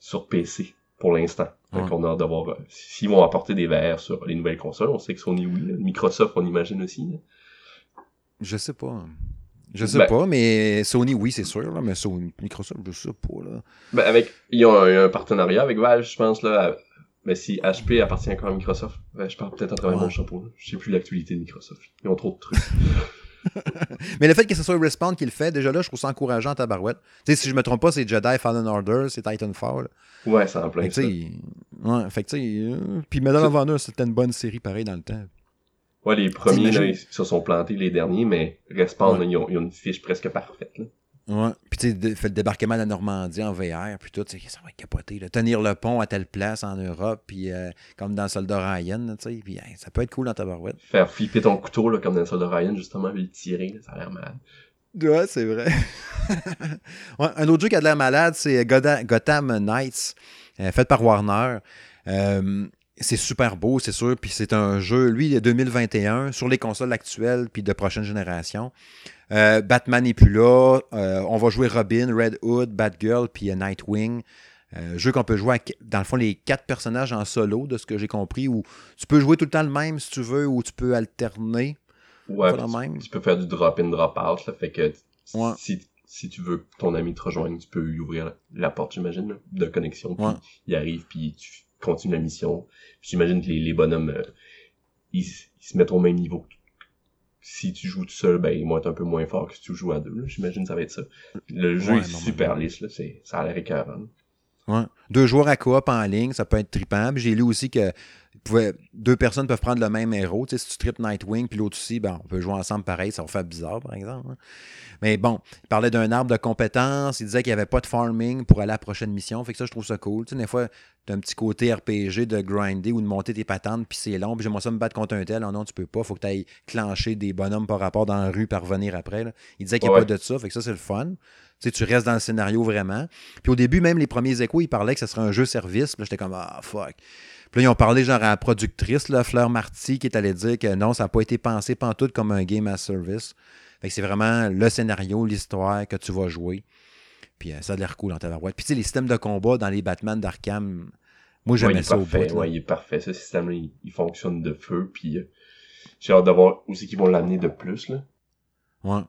sur PC pour l'instant. Donc on a hâte de voir euh, s'ils vont apporter des VR sur les nouvelles consoles. On sait que Sony oui, Microsoft on imagine aussi. Je sais pas. Je sais ben- pas, mais Sony, oui, c'est sûr, là, mais Sony, Microsoft, je sais pas. Là. Ben avec, ils ont un, partenariat avec Valve, je pense, là. Mais si HP appartient encore à Microsoft, ben, je parle peut-être à travers mon chapeau. Là. Je sais plus l'actualité de Microsoft. Ils ont trop de trucs. mais le fait que ce soit Respawn qui le fait, déjà là, je trouve ça encourageant à barouette. Tu sais, si je me trompe pas, c'est Jedi Fallen Order, c'est Titanfall. Ouais, c'est en plein ça. Ouais, fait que tu sais, euh, puis Medal of Honor, c'était une bonne série pareil dans le temps. Ouais, les premiers, là, ils se sont plantés, les derniers, mais Respawn, ils, ont, ils, ont, une fiche presque parfaite. Là. Ouais. Puis tu sais, fait le débarquement de la Normandie en VR, puis tout, ça va être capoté. Là. Tenir le pont à telle place en Europe, puis euh, comme dans le Soldat Ryan, tu sais, puis ça peut être cool dans ta barouette. Faire flipper ton couteau, là, comme dans le Soldat Ryan, justement, puis le tirer, ça a l'air malade. Ouais, c'est vrai. ouais, un autre jeu qui a de l'air malade, c'est Gotham Knights, euh, fait par Warner. Euh, c'est super beau, c'est sûr. Puis c'est un jeu, lui, de 2021 sur les consoles actuelles puis de prochaine génération. Euh, Batman n'est plus là. Euh, on va jouer Robin, Red Hood, Batgirl puis euh, Nightwing. jeu qu'on peut jouer, dans le fond, les quatre personnages en solo, de ce que j'ai compris, où tu peux jouer tout le temps le même si tu veux, ou tu peux alterner. Ouais, tu, peux faire du drop-in, drop-out. Fait que si, si tu veux que ton ami te rejoigne, tu peux lui ouvrir la porte, j'imagine, de connexion. Puis il arrive, puis tu continues la mission. J'imagine que les, bonhommes, euh, ils, se mettent au même niveau. Si tu joues tout seul, ben, ils vont être un peu moins forts que si tu joues à deux. J'imagine que ça va être ça. Le jeu est super lisse, là. Ça a l'air écœurant. Ouais. Deux joueurs à coop en ligne, ça peut être trippant. J'ai lu aussi que deux personnes peuvent prendre le même héros. si tu tripes Nightwing, puis l'autre aussi, ben, on peut jouer ensemble pareil, ça va faire bizarre, par exemple. Hein. Mais bon, il parlait d'un arbre de compétences, il disait qu'il n'y avait pas de farming pour aller à la prochaine mission. Fait que ça, je trouve ça cool. des fois, tu as un petit côté RPG de grinder ou de monter tes patentes, puis c'est long, puis j'aimerais ça me battre contre un tel. Non, non, tu peux pas. faut que tu ailles clencher des bonhommes par rapport dans la rue par revenir après. Il disait qu'il n'y a pas de ça. Fait que ça, c'est le fun. tu restes dans le scénario vraiment. Puis au début, même les premiers échos, ils parlaient que ça serait un jeu service. Puis j'étais comme, ah, fuck. Puis là, ils ont parlé genre à la productrice, là, Fleur Marty, qui est allée dire que non, ça n'a pas été pensé pantoute comme un game as service. Fait que c'est vraiment le scénario, l'histoire que tu vas jouer. Puis euh, ça a l'air cool dans ta Puis tu sais, les systèmes de combat dans les Batman d'Arkham, moi j'aimais ça au bout. Ouais, il est parfait. Ce système-là, il, fonctionne de feu. Puis euh, j'ai hâte de voir aussi qu'ils vont l'amener de plus. Là. Ouais.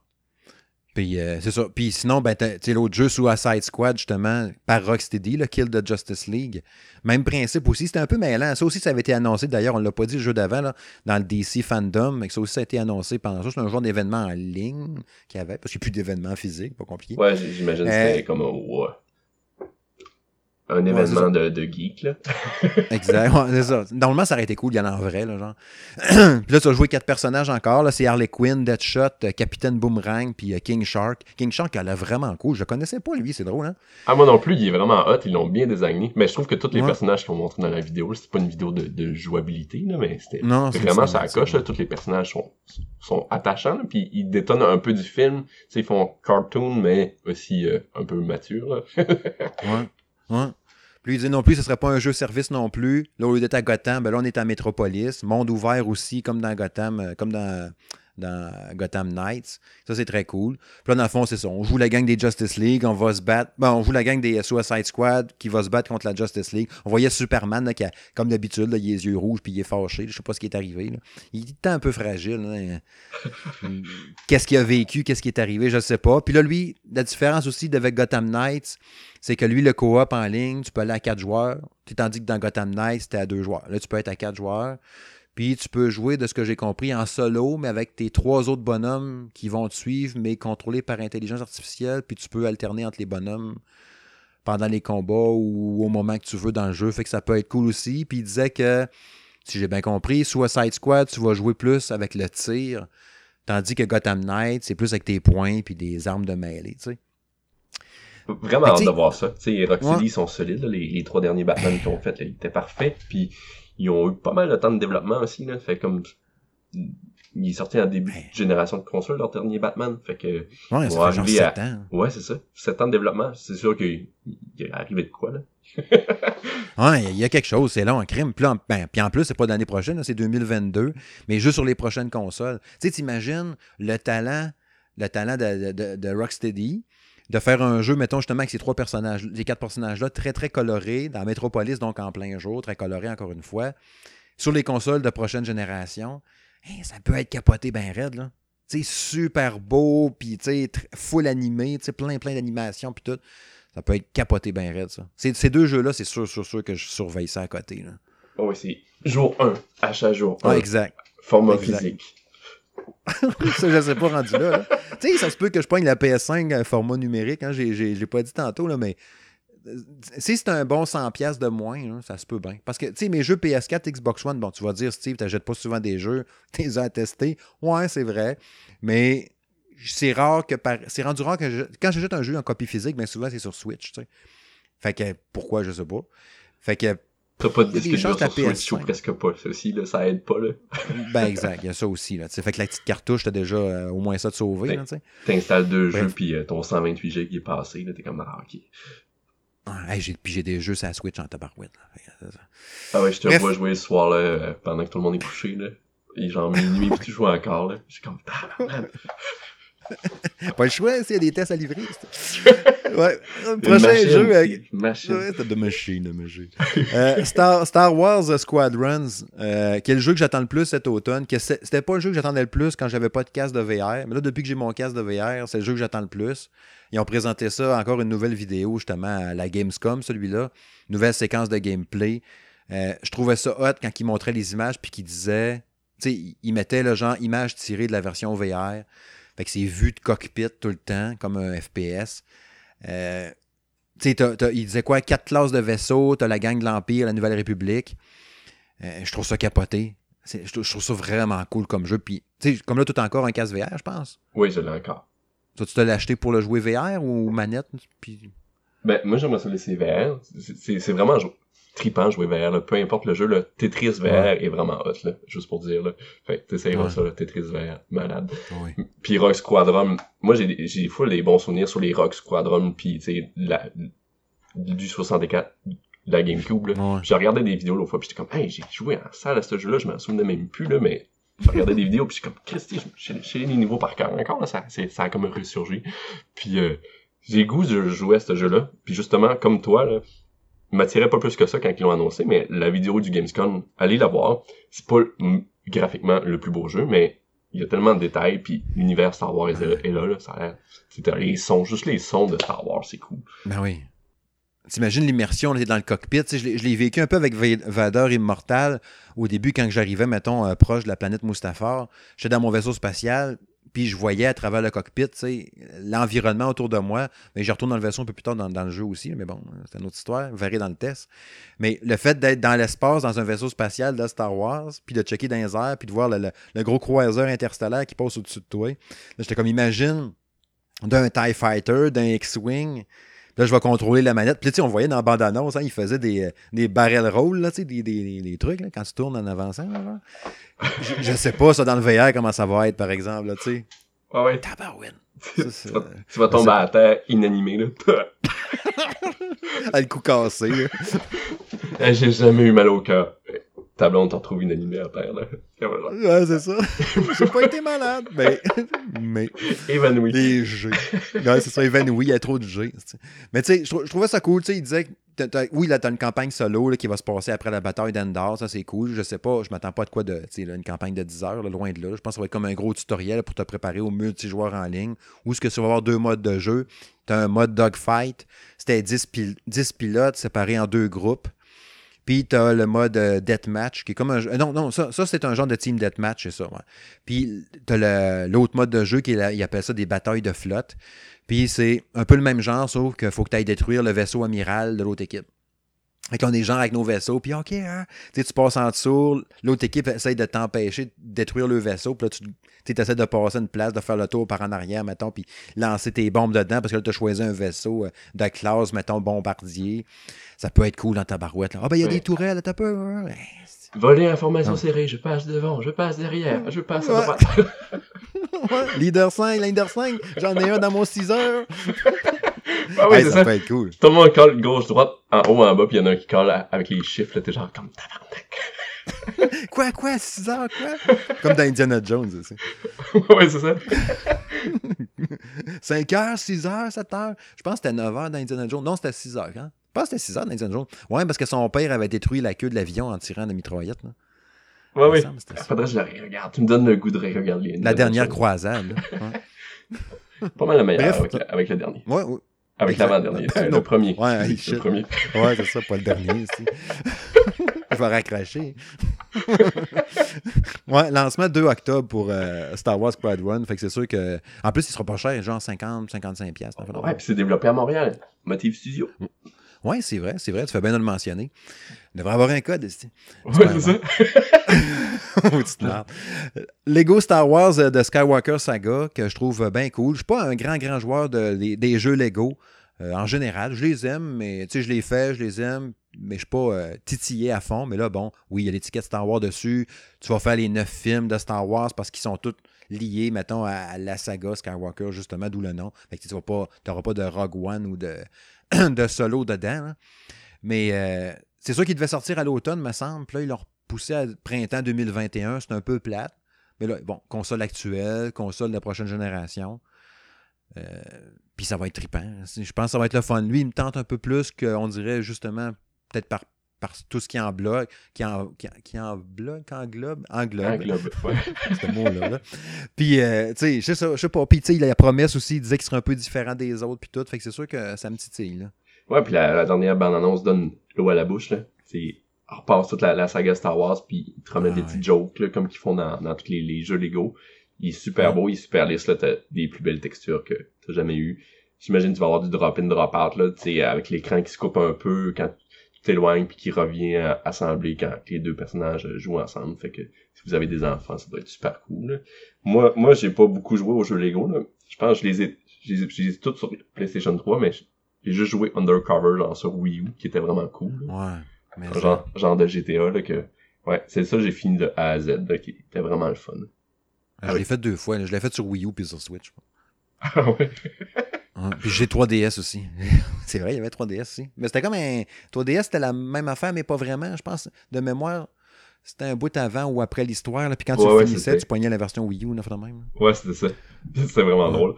Puis euh, c'est ça. Puis sinon, ben, tu l'autre jeu Suicide Squad, justement, par Rocksteady, le Kill the Justice League. Même principe aussi. C'était un peu mêlant. Ça aussi, ça avait été annoncé. D'ailleurs, on ne l'a pas dit le jeu d'avant, dans le DC Fandom. Mais ça aussi, ça a été annoncé pendant ça. C'est un genre d'événement en ligne qu'il y avait. Parce qu'il n'y a plus d'événements physiques, pas compliqué. Ouais, j'imagine que c'était euh, comme un un événement de, de, geek, là. exact, c'est ça. Normalement, ça aurait été cool, il y en a en vrai, là, genre. puis là, tu as joué quatre personnages encore, là, c'est Harley Quinn, Deadshot, euh, Capitaine Boomerang, puis euh, King Shark. King Shark, elle a vraiment cool. Je le connaissais pas, lui, c'est drôle, hein. Ah, moi non plus, il est vraiment hot, ils l'ont bien désigné. Mais je trouve que tous les personnages qu'on montre dans la vidéo, c'est pas une vidéo de, de jouabilité, là, mais c'était vraiment ça, coche. Tous les personnages sont, sont attachants, puis ils détonnent un peu du film. Ils font cartoon, mais aussi euh, un peu mature, là. ouais. Ouais. Puis il dit non plus, ce ne serait pas un jeu service non plus. Là, au lieu d'être à Gotham, ben là, on est à Metropolis. Monde ouvert aussi, comme dans Gotham, euh, comme dans, dans Gotham Knights. Ça, c'est très cool. Puis là, dans le fond, c'est ça. On joue la gang des Justice League, on va se battre. Bon, on joue la gang des Suicide Squad qui va se battre contre la Justice League. On voyait Superman, qui a, comme d'habitude, il a les yeux rouges puis il est fâché. Je sais pas ce qui est arrivé. Il est un peu fragile. qu'est-ce qu'il a vécu, qu'est-ce qui est arrivé, je ne sais pas. Puis là, lui, la différence aussi avec Gotham Knights, c'est que lui, le co-op en ligne, tu peux aller à quatre joueurs, tandis que dans Gotham Knights, c'était à deux joueurs. Là, tu peux être à quatre joueurs. Puis tu peux jouer, de ce que j'ai compris, en solo, mais avec tes trois autres bonhommes qui vont te suivre, mais contrôlés par intelligence artificielle. Puis tu peux alterner entre les bonhommes pendant les combats ou au moment que tu veux dans le jeu. Fait que ça peut être cool aussi. Puis il disait que, si j'ai bien compris, Suicide Squad, tu vas jouer plus avec le tir, tandis que Gotham Knight, c'est plus avec tes points puis des armes de mêlée, tu sais. Vraiment hâte de voir ça. Tu sais, Rocksteady sont solides, les, trois derniers Batman qu'ils ont fait, ils étaient parfaits. Puis ils ont eu pas mal de temps de développement aussi, là. Fait comme il est sorti en début de génération de console, leur dernier Batman. Fait que. Ouais, ça fait genre 7 ans. Ouais, c'est ça. 7 ans de développement. C'est sûr qu'il est arrivé de quoi, là. ouais, il y a quelque chose, c'est long, en crime. Puis en, ben, puis en plus, c'est pas l'année prochaine, c'est 2022, mais juste sur les prochaines consoles. Tu sais, t'imagines le talent, le talent de, de, de, Rocksteady de faire un jeu, mettons justement, avec ces trois personnages, les quatre personnages-là, très très colorés, dans Metropolis, donc en plein jour, très colorés encore une fois, sur les consoles de prochaine génération ça peut être capoté bien raide, là. sais, super beau, puis full animé, plein, plein d'animations, puis tout. Ça peut être capoté bien raide, ça. Ces deux jeux-là, c'est sûr, sûr, sûr que je surveille ça à côté. Là. Oh oui, c'est jour 1, achat jour 1. exact. Format physique. ça, je sais pas rendu là. Tu sais, ça se peut que je prenne la PS5 euh, format numérique. Hein, J'ai pas dit tantôt, là, mais si c'est un bon 100$ de moins, ça se peut bien. Parce que, tu sais, mes jeux PS4, Xbox One, bon, tu vas dire, Steve, tu n'achètes pas souvent des jeux, tu les as testés. Ouais, c'est vrai. Mais c'est rare que. C'est rendu rare que. Je... Quand j'achète un jeu en copie physique, bien souvent, c'est sur Switch. Fait que, pourquoi, je sais pas. Fait que. T'as pas de disque dur sur Switch ou presque pas. Ça aussi, là, ça aide pas. Là. ben exact, il y a ça aussi. Là. Fait que la petite cartouche, t'as déjà euh, au moins ça de sauver. Ben, T'installes deux jeux, puis euh, ton 128 GB est passé. T'es comme, ah, ok. Ah, j'ai, puis j'ai des jeux sur la Switch en tabarouette. Ah ouais, je te vois jouer ce soir là, euh, pendant que tout le monde est couché. Là. Et genre minuit, puis tu joues encore. Là. J'ai comme, Pas le choix, s'il y a des tests à livrer. ouais. Prochain jeu. Euh, machine. Ouais, de machine, de machine. euh, Star, Star Wars Squadrons, euh, qui est le jeu que j'attends le plus cet automne? Que c'était pas le jeu que j'attendais le plus quand j'avais pas de casque de VR. Mais là, depuis que j'ai mon casque de VR, c'est le jeu que j'attends le plus. Ils ont présenté ça, encore une nouvelle vidéo, justement, à la Gamescom, celui-là. Nouvelle séquence de gameplay. Euh, je trouvais ça hot quand ils montraient les images puis qu'ils disaient. Tu sais, ils mettaient le genre image tirée de la version VR. Fait que c'est vu de cockpit tout le temps, comme un FPS. Euh, tu sais, il disait quoi? Quatre classes de vaisseaux, t'as la gang de l'Empire, la Nouvelle République. Euh, je trouve ça capoté. Je, trouve ça vraiment cool comme jeu. Puis, tu sais, comme là, tout encore un casque VR, je pense. Oui, je l'ai encore. Toi, tu te l'as acheté pour le jouer VR ou manette? Puis... Ben, moi, j'aimerais ça laisser VR. C'est vraiment tripant jouer VR, peu importe le jeu, le Tetris VR est vraiment hot, là, juste pour dire. Là. Fait t'essayeras ça, le Tetris VR, malade. Puis Rock Squadron, moi j'ai j'ai full des bons souvenirs sur les Rock Squadron, puis la, du 64, la GameCube. Là. J'ai regardé des vidéos l'autre fois, puis j'étais comme, hey, j'ai joué en salle à ce jeu-là, je m'en souvenais même plus, là, mais je regardais des vidéos, puis j'étais comme, Christy, j'ai les niveaux par cœur. Encore, là, ça, ça a comme ressurgi. Puis euh, j'ai goût de jouer à ce jeu-là. Puis justement, comme toi, là, m'attirait pas plus que ça quand ils l'ont annoncé, mais la vidéo du Gamescom, allez la voir. C'est pas graphiquement le plus beau jeu, mais il y a tellement de détails, puis l'univers Star Wars est, là, là, ça a l'air... Les sons, juste les sons de Star Wars, c'est cool. Ben oui. T'imagines l'immersion, on était dans le cockpit. Je l'ai vécu un peu avec Vader Immortal au début, quand j'arrivais, mettons, euh, proche de la planète Mustafar. J'étais dans mon vaisseau spatial, puis je voyais à travers le cockpit l'environnement autour de moi. Mais je retourne dans le vaisseau un peu plus tard dans, le jeu aussi, mais bon, c'est une autre histoire, verrez dans le test. Mais le fait d'être dans l'espace, dans un vaisseau spatial de Star Wars, puis de checker dans les airs, puis de voir le, gros croiseur interstellaire qui passe au-dessus de toi, j'étais comme, imagine d'un TIE Fighter, d'un X-Wing, là, je vais contrôler la manette. Puis, tu sais, on voyait dans la bande-annonce, hein, il faisait des, des barrel rolls, là, tu sais, des, des, des, trucs, là, quand tu tournes en avançant. je, je, sais pas, ça, dans le VR, comment ça va être, par exemple, là, tu sais. Ah ouais. Tabarouine. tu, vas, tomber à terre inanimé, là. à le coup cassé, J'ai jamais eu mal au cœur ta blonde t'en trouve inanimé à terre, là. Ouais, c'est ça. J'ai pas été malade, mais. mais évanoui. Les G. Ouais, c'est ça, évanoui, il y a trop de G. Mais tu sais, je trouvais ça cool, tu sais, il disait que. oui, là, t'as une campagne solo là, qui va se passer après la bataille d'Endor, ça c'est cool. Je sais pas, je m'attends pas de quoi de. Tu sais, une campagne de 10 heures, loin de là. Je pense que ça va être comme un gros tutoriel pour te préparer au multijoueur en ligne. Ou ce que tu vas avoir deux modes de jeu. T'as un mode dogfight, c'était 10, 10 pilotes séparés en deux groupes. Puis tu le mode euh, Deathmatch, qui est comme un jeu. Non, non, ça, c'est un genre de team Deathmatch, c'est ça. Puis tu as l'autre mode de jeu qui est, il appelle ça des batailles de flotte. Puis c'est un peu le même genre, sauf qu'il faut que tu ailles détruire le vaisseau amiral de l'autre équipe. Fait qu'on est des gens avec nos vaisseaux, puis OK, hein, tu passes en dessous, l'autre équipe essaye de t'empêcher de détruire le vaisseau, puis là, tu essaies de passer une place, de faire le tour par en arrière, mettons, puis lancer tes bombes dedans, parce que là, tu as choisi un vaisseau euh, de classe, mettons, bombardier. Ça peut être cool dans ta barouette. Ah, ben, il y a des tourelles, t'as peu. Hein? Voler information serrée, je passe devant, je passe derrière, je passe à droite. Leader 5, leader 5, j'en ai un dans mon 6 heures. Ah oui, ça, peut être cool. Tout le monde colle gauche-droite, en haut, en bas, puis il y en a un qui colle avec les chiffres, t'es genre comme tabarnak. quoi, quoi, 6 heures, quoi? Comme dans Indiana Jones aussi. ouais, c'est ça. 5 heures, 6 heures, 7 heures? Je pense que c'était 9 heures dans Indiana Jones. Non, c'était 6 heures, hein? Je pense que c'était 6 heures dans Indiana Jones. Ouais, parce que son père avait détruit la queue de l'avion en tirant la mitraillette, là. Ouais, oui. Faudrait que je la regarde. Tu me donnes le goût de regarder. La dernière croisade. Pas mal la meilleure avec, avec, le dernier. Ouais, ouais. Avec l'avant-dernier. Euh, le premier. Ouais, le premier. Ouais, c'est ça, pas le dernier aussi. je vais raccrocher. ouais, lancement 2 octobre pour euh, Star Wars Squad One. Fait que c'est sûr que. En plus, il sera pas cher, genre 50, 55 pièces. Ouais, puis c'est développé à Montréal. Motive Studio. Oui, c'est vrai, c'est vrai. Tu fais bien de le mentionner. Il devrait avoir un code ici. Oui, c'est ça. Lego Star Wars euh, de Skywalker Saga, que je trouve bien cool. Je ne suis pas un grand, grand joueur de, des, jeux Lego. Euh, en général, je les aime, mais tu sais, je les fais, je les aime, mais je ne suis pas euh, titillé à fond. Mais là, bon, oui, il y a l'étiquette Star Wars dessus. Tu vas faire les neuf films de Star Wars parce qu'ils sont tous liés, mettons, à, la saga Skywalker, justement, d'où le nom. Fait que tu n'auras pas, de Rogue One ou de, de Solo dedans. Mais c'est sûr qu'il devait sortir à l'automne, me semble. Puis là, ils l'ont repoussé à printemps 2021. C'est un peu plate. Mais là, bon, console actuelle, console de la prochaine génération. Euh, puis ça va être trippant. Je pense que ça va être le fun. Lui, il me tente un peu plus qu'on dirait justement, peut-être par, par tout ce qui en bloque, qui en, qui, en bloque, englobe, englobe. Englobe, ouais. ce mot-là. Puis, euh, tu sais, je sais, sais pas. Puis, tu sais, il a la promesse aussi, il disait qu'il serait un peu différent des autres, puis tout. Fait que c'est sûr que ça me titille, là. Ouais, puis la, dernière bande-annonce donne l'eau à la bouche, là. C'est, on repasse toute la, saga Star Wars, puis ils te ramènent ah des petits jokes, là, comme qu'ils font dans, dans tous les, jeux Lego. Il est super beau, il est super lisse, là. T'as des plus belles textures que t'as jamais eu. J'imagine que tu vas avoir du drop-in, drop-out, là, tu sais, avec l'écran qui se coupe un peu quand tu t'éloignes, puis qui revient à assembler quand les deux personnages jouent ensemble. Fait que si vous avez des enfants, ça doit être super cool. Moi, moi j'ai pas beaucoup joué aux jeux Lego. Là. Je pense que je les ai, je les ai, je les ai tous sur PlayStation 3, mais j'ai juste joué Undercover genre sur Wii U, qui était vraiment cool. Ouais. genre, genre de GTA là que. Ouais, c'est ça j'ai fini de A à Z, là, qui était vraiment le fun. Ah, je l'ai fait deux fois. Je l'ai fait sur Wii U puis sur Switch. Ah ouais. puis j'ai 3DS aussi. c'est vrai, il y avait 3DS aussi. Mais c'était comme un. 3DS, c'était la même affaire, mais pas vraiment. Je pense, de mémoire, c'était un bout avant ou après l'histoire. Puis quand tu finissais, tu poignais la version Wii U, de même. Ouais, c'était ça. C'était vraiment drôle.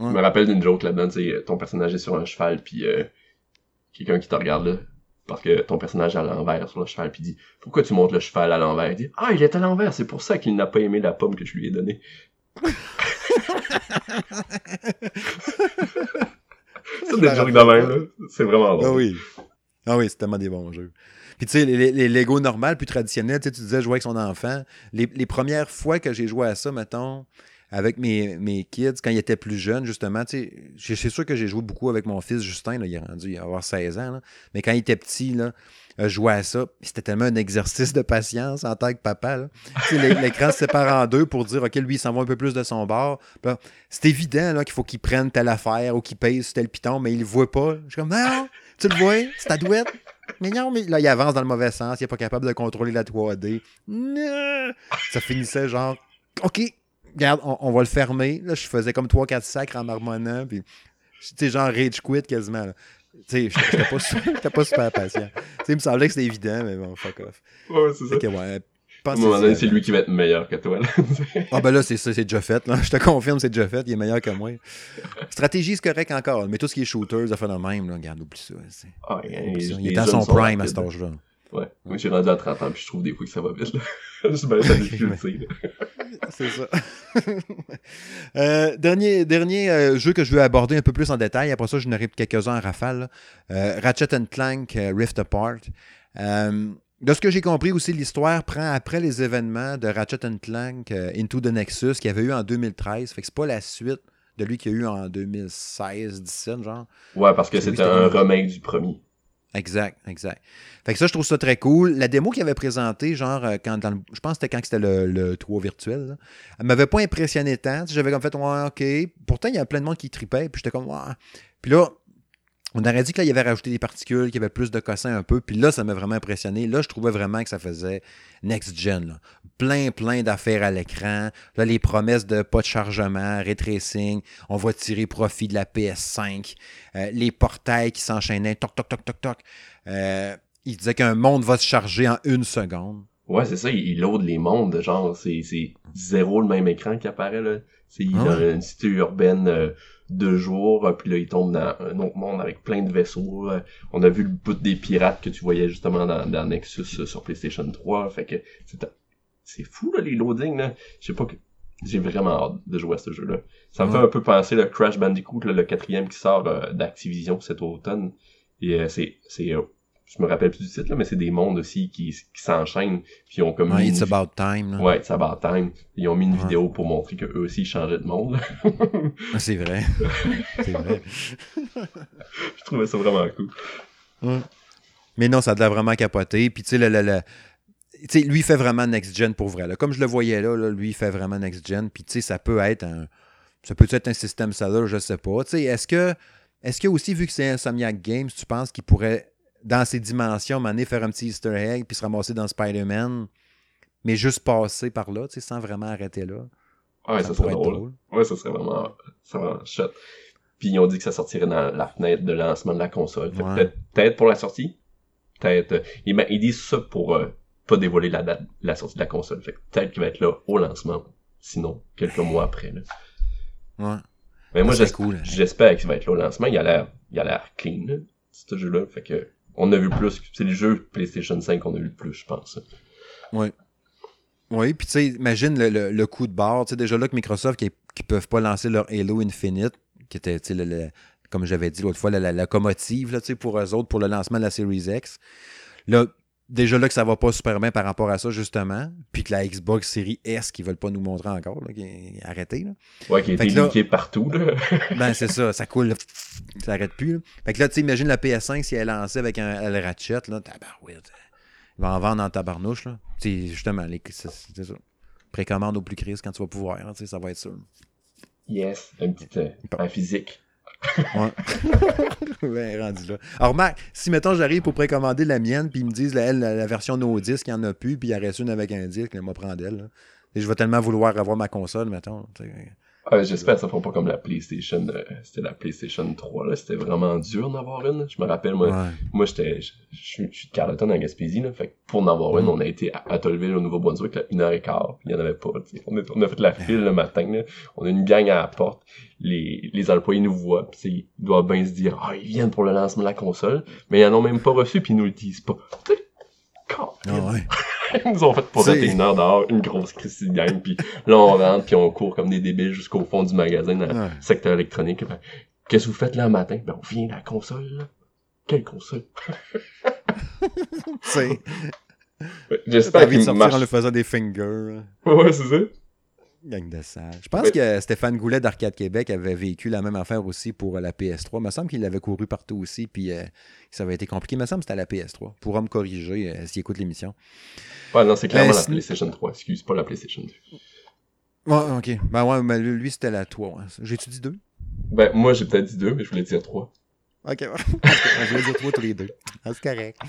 Je me rappelle d'une joke là-dedans, tu sais, ton personnage est sur un cheval, puis euh, quelqu'un qui te regarde là, parce que ton personnage est à l'envers sur le cheval, puis dit « Pourquoi tu montes le cheval à l'envers? » Il dit « Ah, il est à l'envers, c'est pour ça qu'il n'a pas aimé la pomme que je lui ai donnée. C'est des jokes de même. C'est vraiment bon. Ah oui. Ah oui, c'est tellement des bons jeux. Puis tu sais, les, les, Lego normales, plus traditionnels, tu disais jouer avec son enfant. Les, les premières fois que j'ai joué à ça, mettons, avec mes, mes kids, quand ils étaient plus jeunes, justement, c'est sûr que j'ai joué beaucoup avec mon fils Justin, là, il est rendu à avoir 16 ans, mais quand il était petit, là, je jouais à ça. C'était tellement un exercice de patience en tant que papa. L'écran se sépare en deux pour dire, OK, lui, il s'en va un peu plus de son bord. C'est évident qu'il faut qu'il prenne telle affaire ou qu'il sur tel piton, mais il le voit pas. Je suis comme, non, tu le vois, c'est ta douette. Mais non, mais là, il avance dans le mauvais sens, il n'est pas capable de contrôler la 3D. Ça finissait genre, OK, regarde, on, va le fermer. Là, je faisais comme 3-4 sacres en marmonnant. Puis, tu sais, genre rage quit quasiment. Tu sais, j'étais pas, pas super patient. Tu sais, il me semblait que c'était évident, mais bon, fuck off. Ouais, c'est ça. Ok, ouais. À un moment donné, c'est lui qui va être meilleur que toi. ah ben là, c'est ça, c'est déjà fait. Là. Je te confirme, c'est déjà fait. Il est meilleur que moi. Stratégie, c'est correct encore. Mais tout ce qui est shooters, ça fait le même. Là. Regarde, oublie ça. Ah, il, est à son prime à cet âge-là. Ouais. Moi, j'ai rendu à 30 ans, puis je trouve des fois que ça va vite. Là. difficulté. C'est ça. euh, dernier dernier euh, jeu que je veux aborder un peu plus en détail. Après ça, je n'aurai quelques-uns en rafale. Euh, Ratchet Clank euh, Rift Apart. De ce que j'ai compris aussi, l'histoire prend après les événements de Ratchet Clank euh, Into the Nexus qu'il y avait eu en 2013. Fait que c'est pas la suite de lui qu'il y a eu en 2016-17, genre. Ouais, parce que c'était un remake du premier. Exact, exact. Fait que ça, je trouve ça très cool. La démo qu'il avait présentée, genre, euh, quand je pense que c'était quand c'était le, le 3 virtuel, elle m'avait pas impressionné tant. J'avais comme fait, ouais, ok. Pourtant, il y a plein de monde qui tripait, puis j'étais comme, ouais. Puis là, on aurait dit que là, il avait rajouté des particules, qu'il y avait plus de cossins un peu. Puis là, ça m'a vraiment impressionné. Là, je trouvais vraiment que ça faisait next-gen. Plein, plein d'affaires à l'écran. Là, les promesses de pas de chargement, ray tracing. On va tirer profit de la PS5. Euh, les portails qui s'enchaînaient. Toc, toc, toc, toc, toc. Euh, il disait qu'un monde va se charger en une seconde. Ouais, c'est ça. Il load les mondes. Genre, c'est zéro le même écran qui apparaît. là. C'est ah dans une cité urbaine... Euh, deux jours, euh, puis là, il tombe dans un autre monde avec plein de vaisseaux. Euh. On a vu le bout des pirates que tu voyais justement dans, dans Nexus euh, sur PlayStation 3. Fait que c'est fou, là, les loadings, là. Je sais pas que... J'ai vraiment hâte de jouer à ce jeu-là. Ça me fait un peu penser le Crash Bandicoot, le quatrième qui sort d'Activision cet automne. Et c'est c'est je me rappelle plus du titre, là, mais c'est des mondes aussi qui, qui s'enchaînent. Puis ils ont comme. it's about time. Ouais, it's about time. Ils ont mis une vidéo pour montrer qu'eux aussi changeaient de monde. C'est vrai. c'est vrai. je trouvais ça vraiment cool. Mais non, ça a vraiment capoté. Puis tu sais, le, le, le... sais, lui, il fait vraiment next-gen pour vrai. Là. Comme je le voyais là, là lui, il fait vraiment next-gen. Puis, tu sais, ça peut être un... Ça peut être un système seller, je sais pas. Tu sais, est-ce que... Est-ce que aussi, vu que c'est Insomniac Games, tu penses qu'il pourrait dans ces dimensions, m'amener faire un petit easter egg, puis se ramasser dans Spider-Man, mais juste passer par là, tu sais, sans vraiment arrêter là. Ouais, ça, serait drôle. Ouais, ça serait vraiment, ça vraiment chouette. Puis ils ont dit que ça sortirait dans la fenêtre de lancement de la console. Peut-être pour la sortie. Peut-être. Euh, ils, disent ça pour euh, pas dévoiler la date la sortie de la console. Fait peut-être qu'il va être là au lancement. Sinon, quelques mois après. Là. Ouais. Mais moi, hein. j'espère qu'il va être là au lancement. Il a l'air, il a l'air clean, ce jeu-là. Fait que on a vu plus. C'est les jeux PlayStation 5 qu'on a vu le plus, je pense. Oui. Oui, puis tu sais, imagine le, coup de barre. Tu sais, déjà là que Microsoft, qui, qui peuvent pas lancer leur Halo Infinite, qui était, tu sais, comme j'avais dit l'autre fois, la, locomotive là, pour eux autres pour le lancement de la Series X. Là, déjà là que ça va pas super bien par rapport à ça, justement. Puis que la Xbox Series S qui veulent pas nous montrer encore, là, qui est arrêtée. Là. Ouais, qui est été partout. Là. ben, c'est ça, ça coule, ça arrête plus. Là. Fait que là, tu imagines la PS5 si elle est lancée avec un le Ratchet, là, tabarouette. Il va en vendre en tabarnouche, là. sais justement, c'est ça. Précommande au plus crise quand tu vas pouvoir, sais ça va être ça. Yes, un petit euh, physique. Rendu là. Alors, Marc, si mettons j'arrive pour précommander la mienne, puis ils me disent la, la, version no disque, il n'y en a plus, puis il y en reste une avec un disque, je vais prendre elle. Et je vais tellement vouloir avoir ma console, mettons. Ah, j'espère que ça fera pas comme la PlayStation. Euh, c'était la PlayStation 3, là. C'était vraiment dur d'en avoir une. Je me rappelle, moi, moi j'étais, je suis de Carleton en Gaspésie, là. Fait que pour en avoir une, mm. on a été à Tollville, au Nouveau-Brunswick, là, une heure et quart. il y en avait pas, on a, on a, fait la file le matin, là. On a une gang à la porte. Les, les employés nous voient, pis ils doivent bien se dire, ah, ils viennent pour le lancement de la console. Mais ils en ont même pas reçu, puis ils nous le disent pas. Ah ouais. Ils nous ont fait pour être une heure dehors, une grosse crise de gang, puis là on rentre, puis on court comme des débiles jusqu'au fond du magasin dans le secteur électronique. Qu'est-ce que vous faites là le matin? Ben on vient de la console, là. Quelle console? J'espère qu'il sortir en le faisant des fingers. Ouais, c'est ça. Gang de sage. Je pense que Stéphane Goulet d'Arcade Québec avait vécu la même affaire aussi pour la PS3. Il me semble qu'il avait couru partout aussi, puis euh, ça avait été compliqué. Il me semble que c'était à la PS3. Pourra me corriger euh, s'il écoute l'émission. Ouais, non, c'est clairement la PlayStation 3. Excuse, pas la PlayStation 2. Ouais, ok. Ben ouais, mais lui, c'était la 3. J'ai-tu dit 2? Ben, moi, j'ai peut-être dit 2, mais je voulais dire 3. OK. On voulait dire 3 tous les deux. Ah, c'est correct.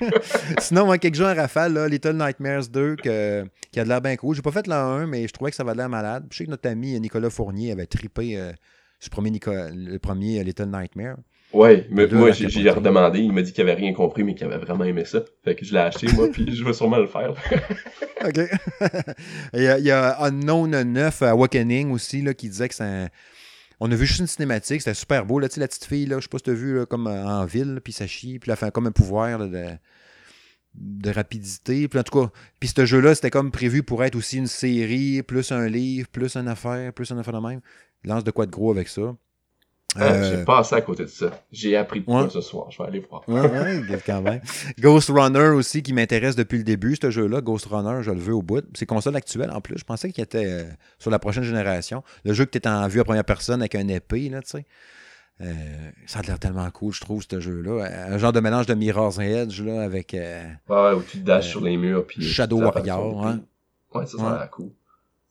Sinon, moi, quelques jours en rafale, là, Little Nightmares 2, que, qui a de l'air bien cool. J'ai pas fait la 1, mais je trouvais que ça avait l'air malade. Je sais que notre ami Nicolas Fournier avait trippé euh, le premier, le premier Little Nightmare. Ouais, mais moi, j'ai redemandé. Il m'a dit qu'il avait rien compris, mais qu'il avait vraiment aimé ça. Fait que je l'ai acheté, moi, puis je vais sûrement le faire. OK. il, y a, il y a Unknown 9 Awakening aussi, là, qui disait que c'est un on a vu juste une cinématique, c'était super beau. Là, la petite fille, là, je sais pas si tu as vu, là, comme euh, en ville, puis ça chie, puis elle fait comme un pouvoir de, rapidité. Puis en tout cas, puis ce jeu-là, c'était comme prévu pour être aussi une série, plus un livre, plus une affaire, plus une affaire de même. Lance de quoi de gros avec ça. Ah, j'ai passé à côté de ça. J'ai appris de quoi ce soir. Je vais aller voir. ouais, ouais, quand même. Ghost Runner aussi, qui m'intéresse depuis le début, ce jeu-là. Ghost Runner, je le veux au bout. C'est console actuelle en plus. Je pensais qu'il était sur la prochaine génération. Le jeu que tu es en vue à première personne avec un épée, là, tu sais. Euh, ça a l'air tellement cool, je trouve, ce jeu-là. Un genre de mélange de Mirror's Edge là, avec. Euh, ouais, où tu dashes sur les murs. Puis Shadow Warrior. Hein. Ouais, ça, ça a l'air cool.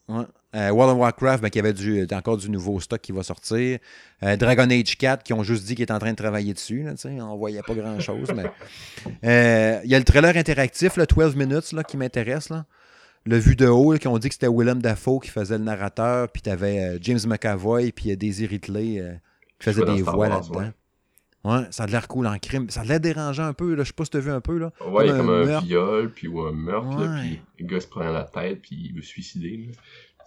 Ouais. Euh, World of Warcraft, ben, qui avait du, encore du nouveau stock qui va sortir. Dragon Age 4, qui ont juste dit qu'ils étaient en train de travailler dessus. Là, on voyait pas grand-chose. mais Il y a le trailer interactif, le 12 minutes, là, qui m'intéresse. Le vu de haut, qui ont dit que c'était Willem Dafoe qui faisait le narrateur, puis tu avais James McAvoy, puis Daisy Ridley qui faisait des voix là-dedans. Ouais. ça a l'air cool en crime. Ça a l'air dérangeant un peu, là. Je sais pas si t'as vu un peu, là. Ouais, il y a comme un, viol, puis ou un meurtre, là, puis le gars se prend la tête, puis il veut se suicider,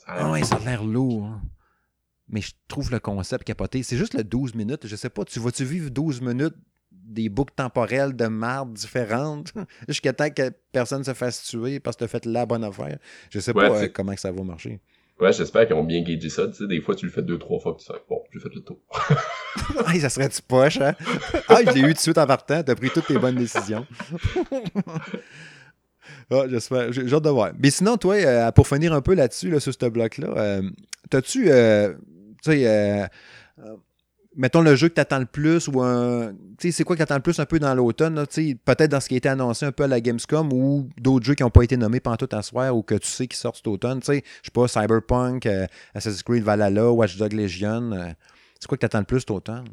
ah ouais, ça a l'air lourd. Hein. Mais je trouve le concept capoté. C'est juste le 12 minutes. Je sais pas, tu vas-tu vivre 12 minutes des boucles temporelles de marde différentes jusqu'à temps que personne se fasse tuer parce que t'as fait la bonne affaire? Je sais pas euh, comment ça va marcher. Ouais, j'espère qu'ils ont bien gagé ça. Tu sais, des fois, tu le fais deux, trois fois, puis tu sais, bon, j'ai fait le tour. ah, ça serait du poche, hein? Ah, je l'ai eu tout de suite en partant. T'as pris toutes tes bonnes décisions. Ah, j'espère. J'ai hâte de voir. Mais sinon, toi, euh, pour finir un peu là-dessus, là, sur ce bloc-là, euh, t'as-tu, euh, tu sais, mettons le jeu que tu attends le plus ou un. Tu sais, c'est quoi que tu attends le plus un peu dans l'automne? Peut-être dans ce qui a été annoncé un peu à la Gamescom ou d'autres jeux qui n'ont pas été nommés pendant tout à soir ou que tu sais qui sortent cet automne. Tu sais, je sais pas, Cyberpunk, Assassin's Creed Valhalla, Watch Dogs Legion. C'est quoi que tu attends le plus cet automne?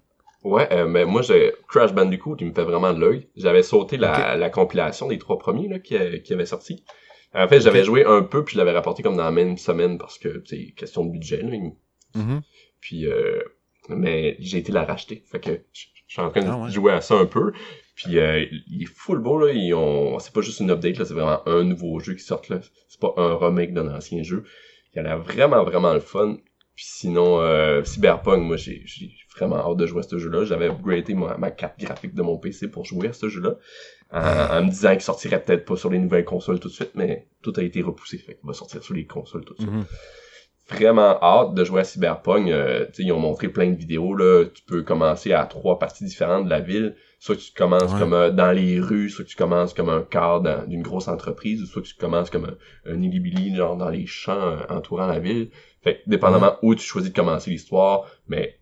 Ouais, euh, mais moi, j'ai Crash Bandicoot, il me fait vraiment de l'œil. J'avais sauté la, compilation des trois premiers là, qui, qui avaient sorti. En fait, j'avais joué un peu, puis je l'avais rapporté comme dans la même semaine parce que, c'est question de budget. Là. Mm-hmm. Puis, euh, mais j'ai été la racheter. Fait que je suis en train de ah jouer à ça un peu. Puis euh, il est full beau là, ils ont c'est pas juste une update là, c'est vraiment un nouveau jeu qui sort là. C'est pas un remake d'un ancien jeu. Il a l'air vraiment vraiment le fun. Puis sinon euh, Cyberpunk, moi j'ai vraiment hâte de jouer à ce jeu-là. J'avais upgradé ma, ma carte graphique de mon PC pour jouer à ce jeu-là. En, me disant qu'il sortirait peut-être pas sur les nouvelles consoles tout de suite, mais tout a été repoussé. Fait qu'il va sortir sur les consoles tout de suite. Mm-hmm vraiment hâte de jouer à Cyberpunk. Euh, ils ont montré plein de vidéos. Là. Tu peux commencer à trois parties différentes de la ville. Soit tu commences comme euh, dans les rues, soit tu commences comme un cadre d'une grosse entreprise, ou soit tu commences comme un, un illibilly, genre dans les champs euh, entourant la ville. Fait dépendamment où tu choisis de commencer l'histoire, mais